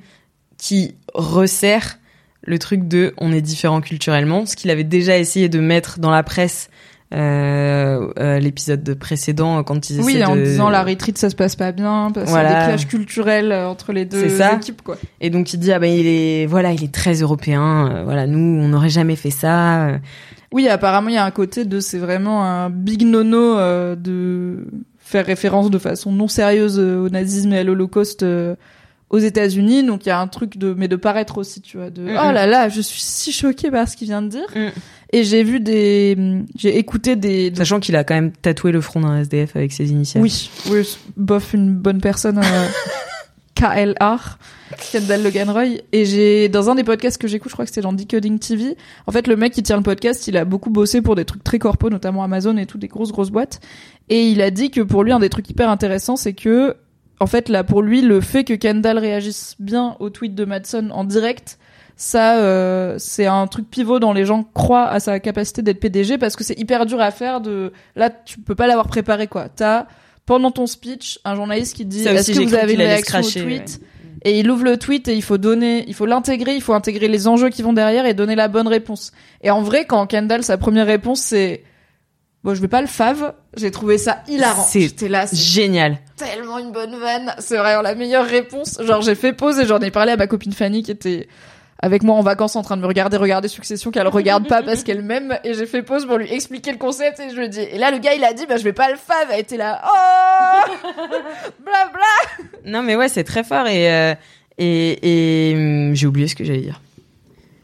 qui resserre le truc de on est différent culturellement, ce qu'il avait déjà essayé de mettre dans la presse euh, euh, l'épisode de précédent quand ils Oui, en de... disant la retreat ça se passe pas bien parce qu'il y a Voilà. des clashs culturels euh, entre les deux ça. équipes quoi. Et donc il dit ah ben il est voilà il est très européen euh, voilà nous on n'aurait jamais fait ça euh. Oui, apparemment il y a un côté de c'est vraiment un big nono euh, de faire référence de façon non sérieuse euh, au nazisme et à l'Holocauste euh, aux États-Unis, donc il y a un truc de mais de paraître aussi, tu vois, de Mm, oh là là, je suis si choquée par ce qu'il vient de dire. Mm. Et j'ai vu des j'ai écouté des sachant qu'il a quand même tatoué le front d'un SDF avec ses initiales. Oui, oui, bof, une bonne personne. euh, [LAUGHS] KLR, Kendall Logan Roy. Et j'ai, dans un des podcasts que j'écoute, je crois que c'était dans Decoding TV, en fait, le mec qui tient le podcast, il a beaucoup bossé pour des trucs très corpo, notamment Amazon et tout, des grosses, grosses boîtes. Et il a dit que pour lui, un des trucs hyper intéressants, c'est que, en fait, là, pour lui, le fait que Kendall réagisse bien au tweet de Madson en direct, ça, euh, c'est un truc pivot dans les gens croient à sa capacité d'être PDG parce que c'est hyper dur à faire de, là, tu peux pas l'avoir préparé, quoi. T'as, pendant ton speech, un journaliste qui dit, est-ce que vous avez une réaction cracher, au tweet? Et il ouvre le tweet et il faut donner, il faut l'intégrer, il faut intégrer les enjeux qui vont derrière et donner la bonne réponse. Et en vrai, quand Kendall, sa première réponse, c'est, bon, je vais pas le fave, j'ai trouvé ça hilarant. C'est J'étais là, c'est Génial. tellement une bonne vanne. C'est vraiment la meilleure réponse. Genre, j'ai fait pause et j'en ai parlé à ma copine Fanny qui était avec moi en vacances en train de me regarder, regarder Succession qu'elle regarde pas parce qu'elle m'aime et j'ai fait pause pour lui expliquer le concept et je lui ai dit. Et là, le gars, il a dit, bah, je vais pas le fave. Elle était là, oh! [LAUGHS] bla bla! Non mais ouais c'est très fort et euh, et, et hum, j'ai oublié ce que j'allais dire.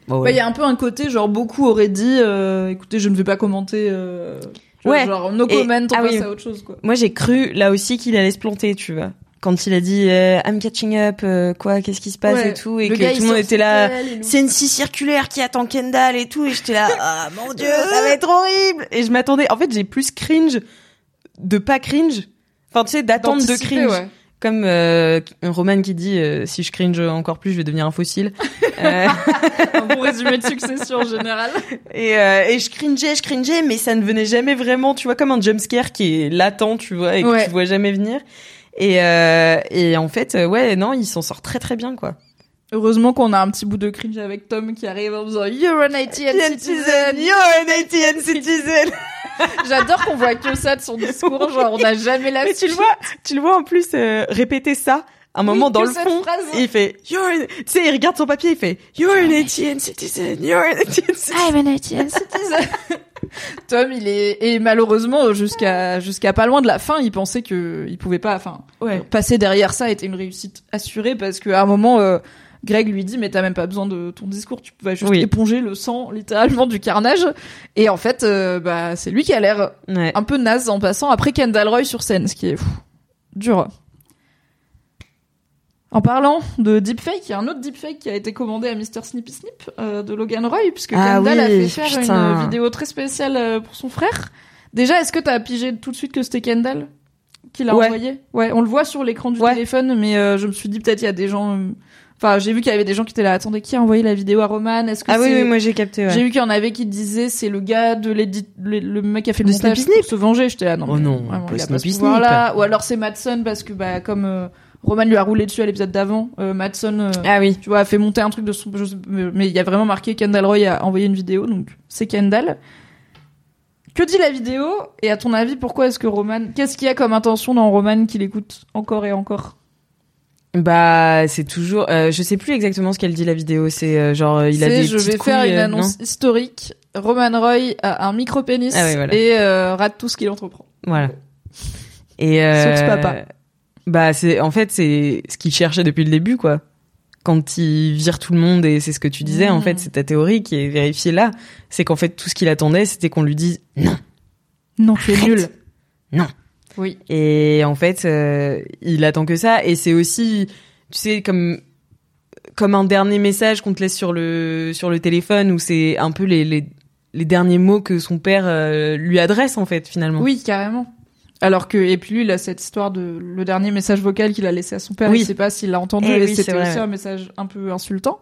Bon, Bah, ouais. il y a un peu un côté, genre, beaucoup auraient dit, euh, écoutez, je ne vais pas commenter, euh, Ouais. genre, no Et- comment, on ah passe oui. à autre chose, quoi. Moi j'ai cru là aussi qu'il allait se planter tu vois. Quand il a dit euh, I'm catching up euh, quoi qu'est-ce qui se passe Ouais. et tout et Le que gars, tout le monde était là c'est une scie circulaire qui attend Kendall et tout et j'étais là [LAUGHS] ah mon dieu ça va être horrible et je m'attendais en fait j'ai plus cringe de pas cringe enfin tu sais d'attendre de cringe ouais. Comme euh, un Roman qui dit euh, si je cringe encore plus je vais devenir un fossile [LAUGHS] Euh, Un bon résumé de Succession en général. et, euh, et je cringeais je cringeais mais ça ne venait jamais vraiment tu vois comme un jumpscare qui est latent tu vois et que Ouais. tu vois jamais venir et euh, et en fait ouais non il s'en sort très très bien quoi Heureusement qu'on a un petit bout de cringe avec Tom qui arrive en faisant You're an ATN citizen. you're an ATN citizen [LAUGHS] J'adore qu'on voit que ça de son discours, genre on n'a jamais la Mais tu le vois, tu le vois en plus euh, répéter ça un moment Oui, dans que le fond. phrase. Et il fait You're an... tu sais, il regarde son papier, il fait You're an ATN citizen, you're an ATN citizen. [LAUGHS] I'm an citizen. [LAUGHS] Tom, il est et malheureusement jusqu'à jusqu'à pas loin de la fin, il pensait que il pouvait pas, enfin, Ouais. passer derrière ça était une réussite assurée parce qu'à un moment, euh, Greg lui dit mais t'as même pas besoin de ton discours, tu vas juste Oui. éponger le sang littéralement du carnage. Et en fait, euh, bah c'est lui qui a l'air Ouais. un peu naze en passant après Kendall Roy sur scène, ce qui est pff, dur. En parlant de deepfake, il y a un autre deepfake qui a été commandé à Mr. Snippy Snip euh, de Logan Roy, puisque Ah Kendall a fait faire putain. une vidéo très spéciale euh, pour son frère. Déjà, est-ce que t'as pigé tout de suite que c'était Kendall qui l'a Ouais. envoyé? Ouais, on le voit sur l'écran du Ouais. téléphone, mais euh, je me suis dit peut-être il y a des gens... Enfin, j'ai vu qu'il y avait des gens qui étaient là. Attendez, qui a envoyé la vidéo à Roman? Est-ce que Ah oui, oui, moi j'ai capté. Ouais. J'ai vu qu'il y en avait qui disaient c'est le gars de l'édit, le, le mec qui a fait le De montage pour se venger. J'étais là non. Oh mais non, vraiment, pas il a pas ce pouvoir-là. Ou alors c'est Madsen parce que bah comme euh, Roman lui a roulé dessus à l'épisode d'avant, euh, Madsen, euh, Ah oui. tu vois, a fait monter un truc de son. je sais- mais il y a vraiment marqué Kendall Roy a envoyé une vidéo, donc c'est Kendall. Que dit la vidéo? Et à ton avis, pourquoi est-ce que Roman Qu'est-ce qu'il y a comme intention dans Roman qu'il écoute encore et encore? Bah, c'est toujours. euh, je sais plus exactement ce qu'elle dit la vidéo. C'est euh, genre euh, il a des je vais faire une euh, annonce historique. Roman Roy a un micro-pénis Ah oui, voilà. et euh, rate tout ce qu'il entreprend. Voilà. Et euh, Source papa. Bah, c'est en fait c'est ce qu'il cherchait depuis le début, quoi. Quand il vire tout le monde et c'est ce que tu disais, en Mm. fait, c'est ta théorie qui est vérifiée là. C'est qu'en fait tout ce qu'il attendait, c'était qu'on lui dise non. Non, tu es nul. Non. Oui. Et en fait, euh, il attend que ça. Et c'est aussi, tu sais, comme comme un dernier message qu'on te laisse sur le sur le téléphone où c'est un peu les, les les derniers mots que son père euh, lui adresse en fait finalement. Oui, carrément. Alors que et puis lui, il a cette histoire de le dernier message vocal qu'il a laissé à son père. Oui. Il sait pas s'il l'a entendu. Eh et oui, c'est c'était aussi un message un peu insultant.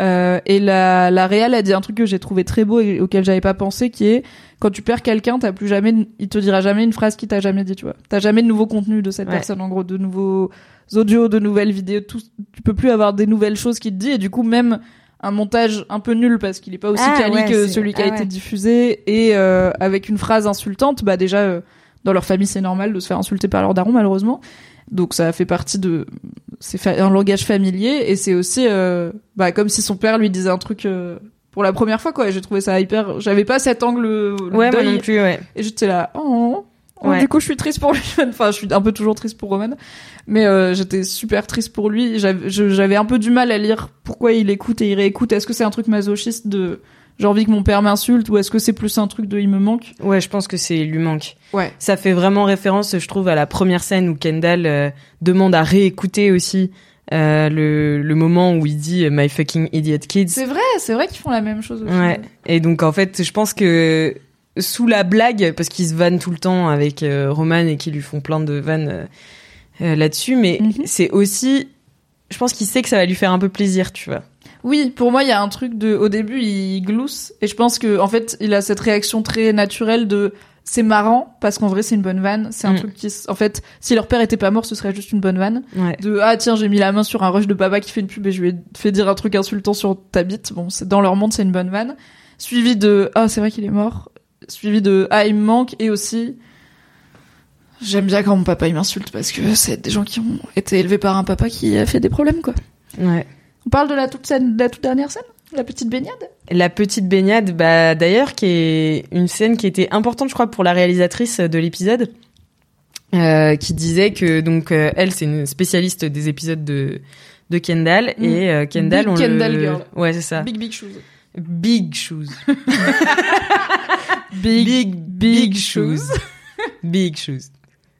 Euh, et la la réal a dit un truc que j'ai trouvé très beau et auquel j'avais pas pensé, qui est quand tu perds quelqu'un, t'as plus jamais, il te dira jamais une phrase qu'il t'a jamais dit, tu vois. T'as jamais de nouveau contenu de cette Ouais. personne, en gros, de nouveaux audios, de nouvelles vidéos, tout. Tu peux plus avoir des nouvelles choses qu'il te dit et du coup même un montage un peu nul parce qu'il est pas aussi Ah, quali ouais, que celui qui a ah, été diffusé et euh, avec une phrase insultante, bah déjà euh, dans leur famille c'est normal de se faire insulter par leur daron malheureusement. Donc ça fait partie de c'est un langage familier et c'est aussi euh, bah comme si son père lui disait un truc euh, pour la première fois quoi. J'ai trouvé ça hyper j'avais pas cet angle euh, Ouais, moi non plus, ouais. et j'étais là oh, oh, Ouais. du coup je suis triste pour lui [LAUGHS] enfin je suis un peu toujours triste pour Roman mais euh, j'étais super triste pour lui j'avais un peu du mal à lire pourquoi il écoute et il réécoute est-ce que c'est un truc masochiste de j'ai envie que mon père m'insulte ou est-ce que c'est plus un truc de il me manque? Ouais, je pense que c'est il lui manque. ouais Ça fait vraiment référence, je trouve, à la première scène où Kendall euh, demande à réécouter aussi euh, le, le moment où il dit My fucking idiot kids. c'est vrai c'est vrai qu'ils font la même chose aussi. Ouais. Et donc en fait, je pense que sous la blague, parce qu'ils se vannent tout le temps avec euh, Roman et qu'ils lui font plein de vannes là-dessus, mais Mhm. c'est aussi, je pense qu'il sait que ça va lui faire un peu plaisir, tu vois. Oui, pour moi, il y a un truc de, au début, il glousse, et je pense que, en fait, il a cette réaction très naturelle de, c'est marrant, parce qu'en vrai, c'est une bonne vanne, c'est un Mm. truc qui, en fait, si leur père était pas mort, ce serait juste une bonne vanne. Ouais. De, ah, tiens, j'ai mis la main sur un rush de papa qui fait une pub et je lui ai fait dire un truc insultant sur ta bite. Bon, c'est, dans leur monde, c'est une bonne vanne. Suivi de, ah, c'est vrai qu'il est mort. Suivi de, ah, il me manque, et aussi, j'aime bien quand mon papa il m'insulte parce que c'est des gens qui ont été élevés par un papa qui a fait des problèmes, quoi. Ouais. On parle de la toute scène, de la toute dernière scène? La petite baignade? La petite baignade, bah d'ailleurs, qui est une scène qui était importante, je crois, pour la réalisatrice de l'épisode, euh, qui disait que donc euh, elle, c'est une spécialiste des épisodes de de Kendall Mm. et euh, Kendall, Big on Kendall le... girl. Ouais, c'est ça. Big Big Shoes. Big shoes. [LAUGHS] Big, big, big shoes. big shoes.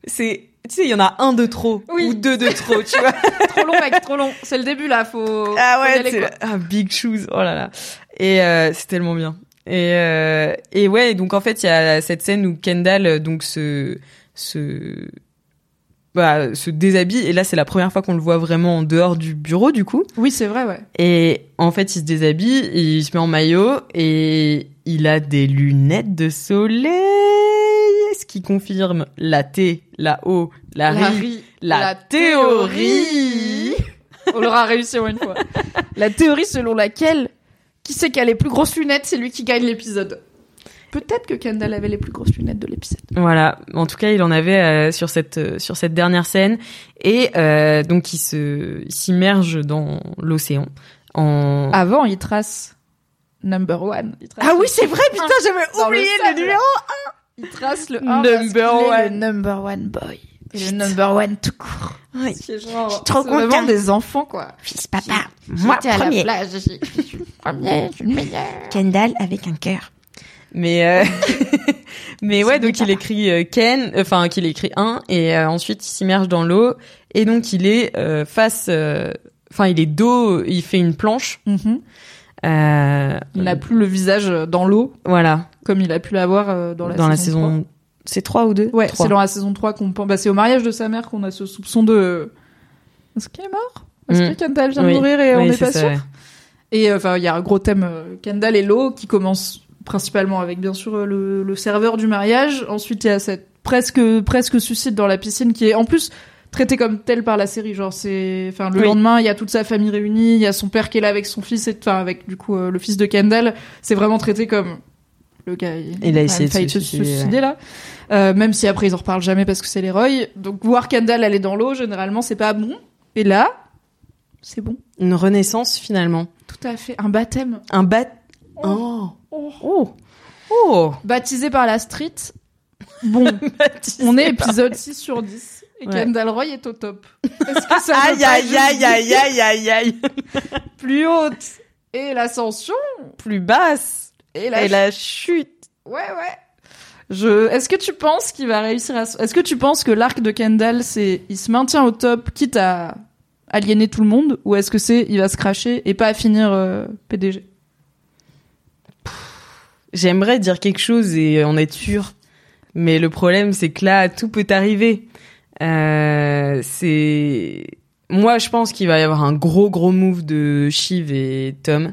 C'est, tu sais, il y en a un de trop Oui. ou deux de trop, tu vois. [LAUGHS] trop long, mec, trop long. C'est le début, là, faut. Ah faut y ouais, aller, quoi. ah, big shoes. Oh là là. Et euh, c'est tellement bien. Et euh, et ouais, donc en fait, il y a cette scène où Kendall euh, donc se se bah, se déshabille et là c'est la première fois qu'on le voit vraiment en dehors du bureau du coup. Oui, c'est vrai, ouais. Et en fait, il se déshabille, il se met en maillot et il a des lunettes de soleil, ce qui confirme la T, la O, la, La ri, ri- la, la théorie. On l'aura réussi en une fois. La théorie selon laquelle, qui sait qui a les plus grosses lunettes, c'est lui qui gagne l'épisode. Peut-être que Kendall avait les plus grosses lunettes de l'épisode. Voilà. En tout cas, il en avait euh, sur cette euh, sur cette dernière scène et euh, donc il se s'immerge dans l'océan en Avant, il trace number one. Il trace Ah le oui, c'est vrai, putain, un j'avais oublié le sable. numéro. Il trace le 1 Number one. le number one boy. Et le number one tout court. Oui. C'est genre, Je suis trop c'est vraiment des enfants, quoi. Fils papa, moi J'étais à la premier. plage, je suis le premier, je suis le meilleur. Kendall avec un cœur. Mais euh, [LAUGHS] Mais ouais, donc il écrit euh, Ken, enfin qu'il écrit un, et euh, ensuite il s'immerge dans l'eau, et donc il est euh, face, euh, enfin il est dos, il fait une planche. Mhm. Euh, Il n'a plus le visage dans l'eau, voilà, comme il a pu l'avoir euh, dans la dans la saison saison, c'est 3 ou 2 3. Ouais, c'est dans la saison 3 qu'on pense. Bah, c'est au mariage de sa mère qu'on a ce soupçon de. Est-ce qu'il est mort? Est-ce Mm. que Kendall vient de Oui. mourir et on n'est pas ça, sûr? ouais. Et euh, enfin, il y a un gros thème euh, Kendall et l'eau qui commence principalement avec bien sûr euh, le, le serveur du mariage. Ensuite, il y a cette presque presque suicide dans la piscine qui est en plus traité comme tel par la série. Genre c'est, enfin le Oui. lendemain, il y a toute sa famille réunie, il y a son père qui est là avec son fils et enfin avec du coup euh, le fils de Kendall. C'est vraiment traité comme le gars. Il a quand essayé de se suicider, suicider là. Euh, même si après ils en reparlent jamais parce que c'est les Roy. Donc voir Kendall aller dans l'eau, généralement c'est pas bon. Et là, c'est bon. Une renaissance finalement. Tout à fait. Un baptême. Un bat. Oh. Oh. Oh. Oh. Baptisé par la street. Bon, [LAUGHS] on est épisode 6 sur 10. Et Ouais. Kendall Roy est au top. Est-ce que ça [LAUGHS] veut Aïe aïe aïe aïe aïe aïe aïe. Plus haute. Et l'ascension. Plus basse. Et la, Et la chute. Ouais, ouais. Je... Est-ce que tu penses qu'il va réussir à... Est-ce que tu penses que l'arc de Kendall, c'est... Il se maintient au top, quitte à aliéner tout le monde Ou est-ce que c'est... Il va se cracher et pas à finir euh, PDG J'aimerais dire quelque chose et en être sûr. Mais le problème, c'est que là, tout peut arriver. Euh, c'est... Moi, je pense qu'il va y avoir un gros, gros move de Shiv et Tom.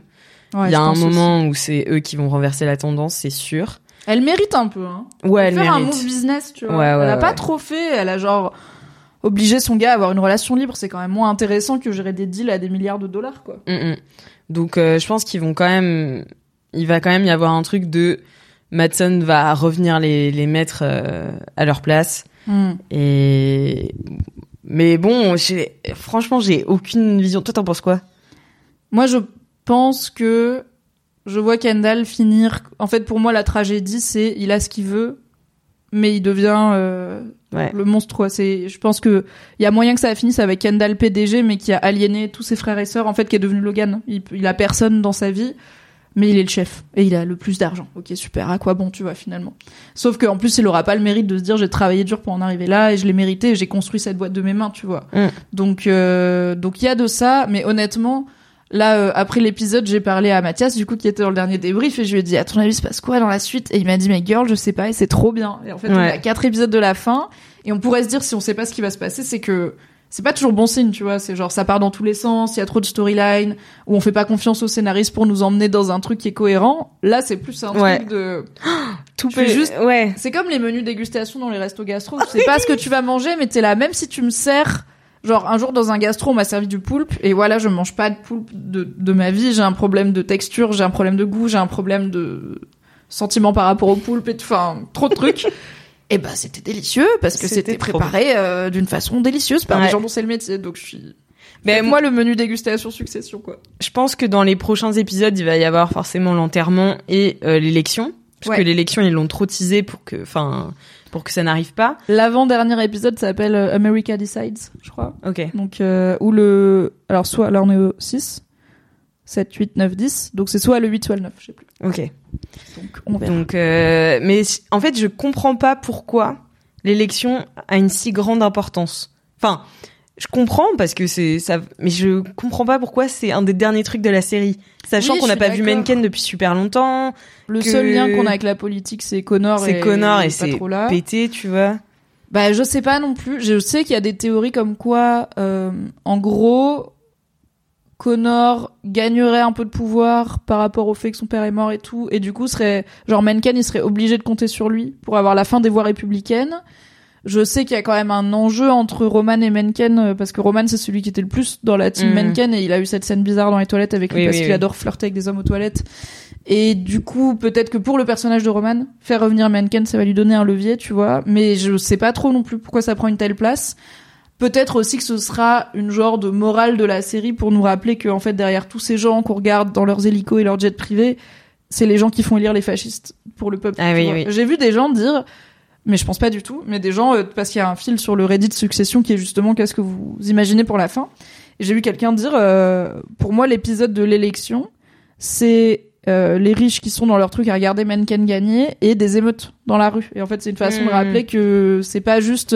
Ouais, Il y a un moment où c'est eux qui vont renverser la tendance, c'est sûr. Elle mérite un peu, hein. Ouais, elle faire un mérite. move business, tu vois. Ouais, ouais, elle a pas trop fait, elle a genre obligé son gars à avoir une relation libre, c'est quand même moins intéressant que gérer des deals à des milliards de dollars, quoi. Mm, mm. Donc, euh, je pense qu'ils vont quand même... Il va quand même y avoir un truc de... Madsen va revenir les, les mettre euh, à leur place. Hmm. Et... Mais bon, j'ai... franchement, j'ai aucune vision. Toi, t'en penses quoi? Moi, je pense que je vois Kendall finir. En fait, pour moi, la tragédie, c'est il a ce qu'il veut, mais il devient euh, Ouais. le monstre. Quoi. C'est, je pense que il y a moyen que ça finisse avec Kendall PDG, mais qui a aliéné tous ses frères et sœurs. En fait, qui est devenu Logan. Il, il a personne dans sa vie. Mais il est le chef et il a le plus d'argent. Ok, super. À quoi bon, tu vois, finalement? Sauf qu'en plus, il aura pas le mérite de se dire j'ai travaillé dur pour en arriver là et je l'ai mérité et j'ai construit cette boîte de mes mains, tu vois. Mm. Donc, euh, donc il y a de ça. Mais honnêtement, là, euh, après l'épisode, j'ai parlé à Mathias, du coup, qui était dans le dernier débrief et je lui ai dit à ton avis, se passe quoi dans la suite? Et il m'a dit mais girl, je sais pas et c'est trop bien. Et en fait, on Ouais. est à quatre épisodes de la fin et on pourrait se dire si on sait pas ce qui va se passer, c'est que c'est pas toujours bon signe, tu vois. C'est genre ça part dans tous les sens, il y a trop de storyline, ou on fait pas confiance au scénariste pour nous emmener dans un truc qui est cohérent. Là, c'est plus un Ouais. truc de [GASPS] Tout peut- juste... Ouais. c'est comme les menus dégustation dans les restos gastro. Tu sais pas ce que tu vas manger, mais t'es là. Même si tu me sers, genre un jour dans un gastro, on m'a servi du poulpe, et voilà, je mange pas de poulpe de, de ma vie. J'ai un problème de texture, j'ai un problème de goût, j'ai un problème de sentiment par rapport au poulpe et. Enfin, trop de trucs. [LAUGHS] Et ben, c'était délicieux parce que C'était préparé euh, d'une façon délicieuse par Ouais. des gens dont c'est le métier. Donc je suis. Ben, moi, le menu dégustation succession quoi. Je pense que dans les prochains épisodes, il va y avoir forcément l'enterrement et euh, l'élection. Parce Ouais. que l'élection, ils l'ont trop teasé pour que, enfin, pour que ça n'arrive pas. L'avant-dernier épisode s'appelle euh, America Decides, je crois. Ok. Donc, euh, ou le. Alors, soit là, on est au 6, 7, 8, 9, 10. Donc, c'est soit le 8, soit le 9, je sais plus. Ok. Donc, on verra. Donc, euh, mais en fait, je comprends pas pourquoi l'élection a une si grande importance. Enfin, je comprends parce que c'est ça, mais je comprends pas pourquoi c'est un des derniers trucs de la série. Sachant Oui, qu'on n'a pas vu. Menken depuis super longtemps. le que- seul lien qu'on a avec la politique, c'est Connor C'est et. Connor et pas c'est trop là. pété, tu vois. Bah, je sais pas non plus. Je sais qu'il y a des théories comme quoi, euh, en gros, Connor gagnerait un peu de pouvoir par rapport au fait que son père est mort et tout, et du coup serait genre Mencken, il serait obligé de compter sur lui pour avoir la fin des voies républicaines. Je sais qu'il y a quand même un enjeu entre Roman et Mencken euh, parce que Roman c'est celui qui était le plus dans la team Mhm. Mencken et il a eu cette scène bizarre dans les toilettes avec lui Oui, parce oui, qu'il oui. adore flirter avec des hommes aux toilettes. Et du coup, peut-être que pour le personnage de Roman, faire revenir Mencken, ça va lui donner un levier, tu vois. Mais je sais pas trop non plus pourquoi ça prend une telle place. Peut-être aussi que ce sera une genre de morale de la série pour nous rappeler que, en fait, derrière tous ces gens qu'on regarde dans leurs hélicos et leurs jets privés, c'est les gens qui font élire les fascistes pour le peuple. Ah oui, oui. J'ai vu des gens dire, mais je pense pas du tout, mais des gens, euh, parce qu'il y a un fil sur le Reddit Succession qui est justement qu'est-ce que vous imaginez pour la fin. Et j'ai vu quelqu'un dire, euh, pour moi, l'épisode de l'élection, c'est euh, les riches qui sont dans leur truc à regarder Menken gagner et des émeutes dans la rue. Et en fait, c'est une façon de Mm. rappeler que c'est pas juste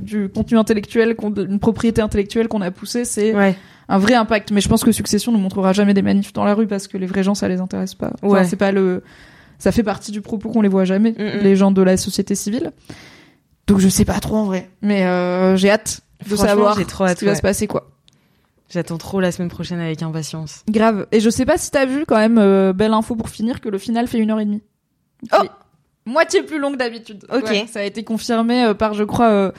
du contenu intellectuel, une propriété intellectuelle qu'on a poussé, c'est Ouais. un vrai impact. Mais je pense que Succession ne montrera jamais des manifs dans la rue parce que les vrais gens, ça les intéresse pas. Enfin, Ouais. c'est pas le, ça fait partie du propos qu'on les voit jamais, Mm, mm. les gens de la société civile. Donc je sais pas trop en vrai, mais euh, j'ai hâte de savoir ce qui va se passer quoi. J'attends trop la semaine prochaine avec impatience. Grave. Et je sais pas si t'as vu quand même, euh, belle info pour finir, que le final fait une heure et demie. Oh Moitié plus long que d'habitude. Ok. Ouais, ça a été confirmé euh, par, je crois, euh,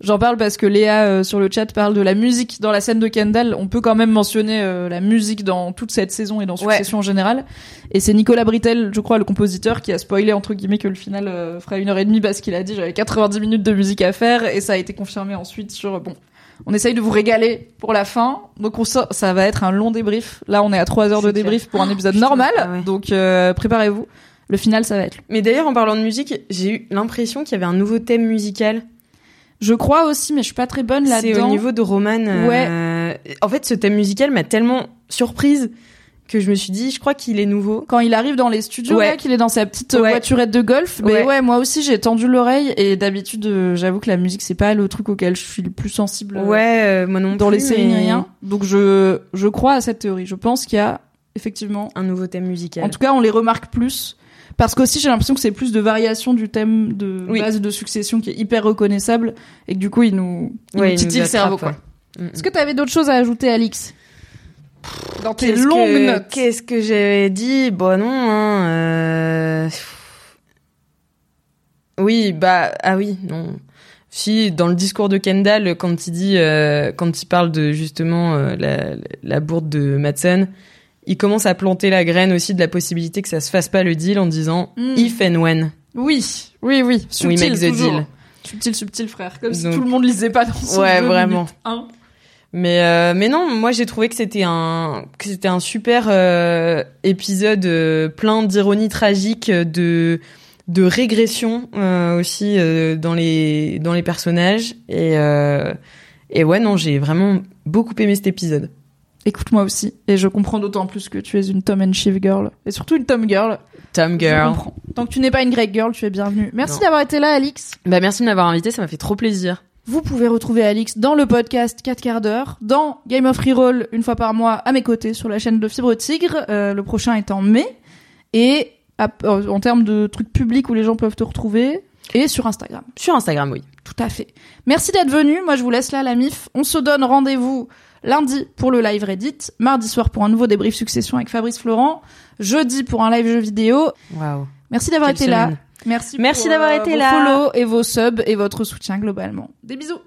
j'en parle parce que Léa euh, sur le chat parle de la musique dans la scène de Kendall. On peut quand même mentionner euh, la musique dans toute cette saison et dans Succession en général. Et c'est Nicolas Britel, je crois, le compositeur, qui a spoilé entre guillemets que le final euh, fera une heure et demie parce qu'il a dit j'avais 90 minutes de musique à faire et ça a été confirmé ensuite sur bon. On essaye de vous régaler pour la fin, donc on sort, ça va être un long débrief. Là, on est à 3 heures de clair. débrief pour un épisode putain, normal, ah ouais. donc euh, préparez-vous. Le final, ça va être. Mais d'ailleurs, en parlant de musique, j'ai eu l'impression qu'il y avait un nouveau thème musical. Je crois aussi, mais je suis pas très bonne C'est là-dedans. au niveau de Roman. euh, En fait, ce thème musical m'a tellement surprise que je me suis dit, je crois qu'il est nouveau. Quand il arrive dans les studios, Ouais. qu'il est dans sa petite euh, Ouais. voiturette de golf, mais Ouais. ouais, moi aussi j'ai tendu l'oreille et d'habitude, euh, j'avoue que la musique c'est pas le truc auquel je suis le plus sensible. euh, Ouais, euh, moi non dans plus, les séries mais rien. Donc je je crois à cette théorie. Je pense qu'il y a effectivement, Un nouveau thème musical. en tout cas, on les remarque plus. Parce qu'aussi j'ai l'impression que c'est plus de variation du thème de Oui. base de succession qui est hyper reconnaissable et que du coup il nous, il Ouais, nous il titille nous le cerveau quoi. ouais. Mm, Est-ce que t'avais d'autres choses à ajouter Alix? Dans tes Qu'est-ce longues que- notes. Qu'est-ce que j'avais dit? Bon, non, hein, euh... Oui, bah, ah oui, non. Si, dans le discours de Kendall, quand il dit, euh, quand il parle de justement euh, la, la bourde de Madsen, il commence à planter la graine aussi de la possibilité que ça se fasse pas le deal en disant Mm. if and when Oui, oui, oui. we Subtil, make the toujours. deal. Subtil, subtil, frère. Comme si tout le monde lisait pas dans son Ouais, vraiment. un. Mais euh, mais non, moi j'ai trouvé que c'était un que c'était un super euh, épisode euh, plein d'ironie tragique, de de régression aussi dans les dans les personnages et et ouais non j'ai vraiment beaucoup aimé cet épisode. Écoute, moi aussi. Et je comprends d'autant plus que tu es une Tom and Shiv girl. Et surtout une Tom girl. Tom Girl. Tant que tu n'es pas une Greg girl, tu es bienvenue. Merci d'avoir été là, Alix. Bah merci de m'avoir invité, ça m'a fait trop plaisir. Vous pouvez retrouver Alix dans le podcast 4 quarts d'heure, dans Game of Reroll une fois par mois à mes côtés sur la chaîne de Fibre Tigre. Euh, le prochain est en mai. Et à- euh, en termes de trucs publics où les gens peuvent te retrouver, et sur Instagram. Sur Instagram, oui. Tout à fait. Merci d'être venu. Moi, je vous laisse là la mif. On se donne rendez-vous lundi pour le live Reddit, mardi soir pour un nouveau débrief succession avec Fabrice Florent, jeudi pour un live jeu vidéo. Waouh. Merci d'avoir été là. Merci, Merci pour, d'avoir euh, été vos là. follow et vos subs et votre soutien globalement. Des bisous.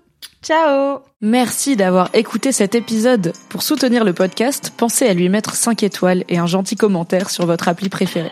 Ciao. Merci d'avoir écouté cet épisode. Pour soutenir le podcast, pensez à lui mettre 5 étoiles et un gentil commentaire sur votre appli préférée.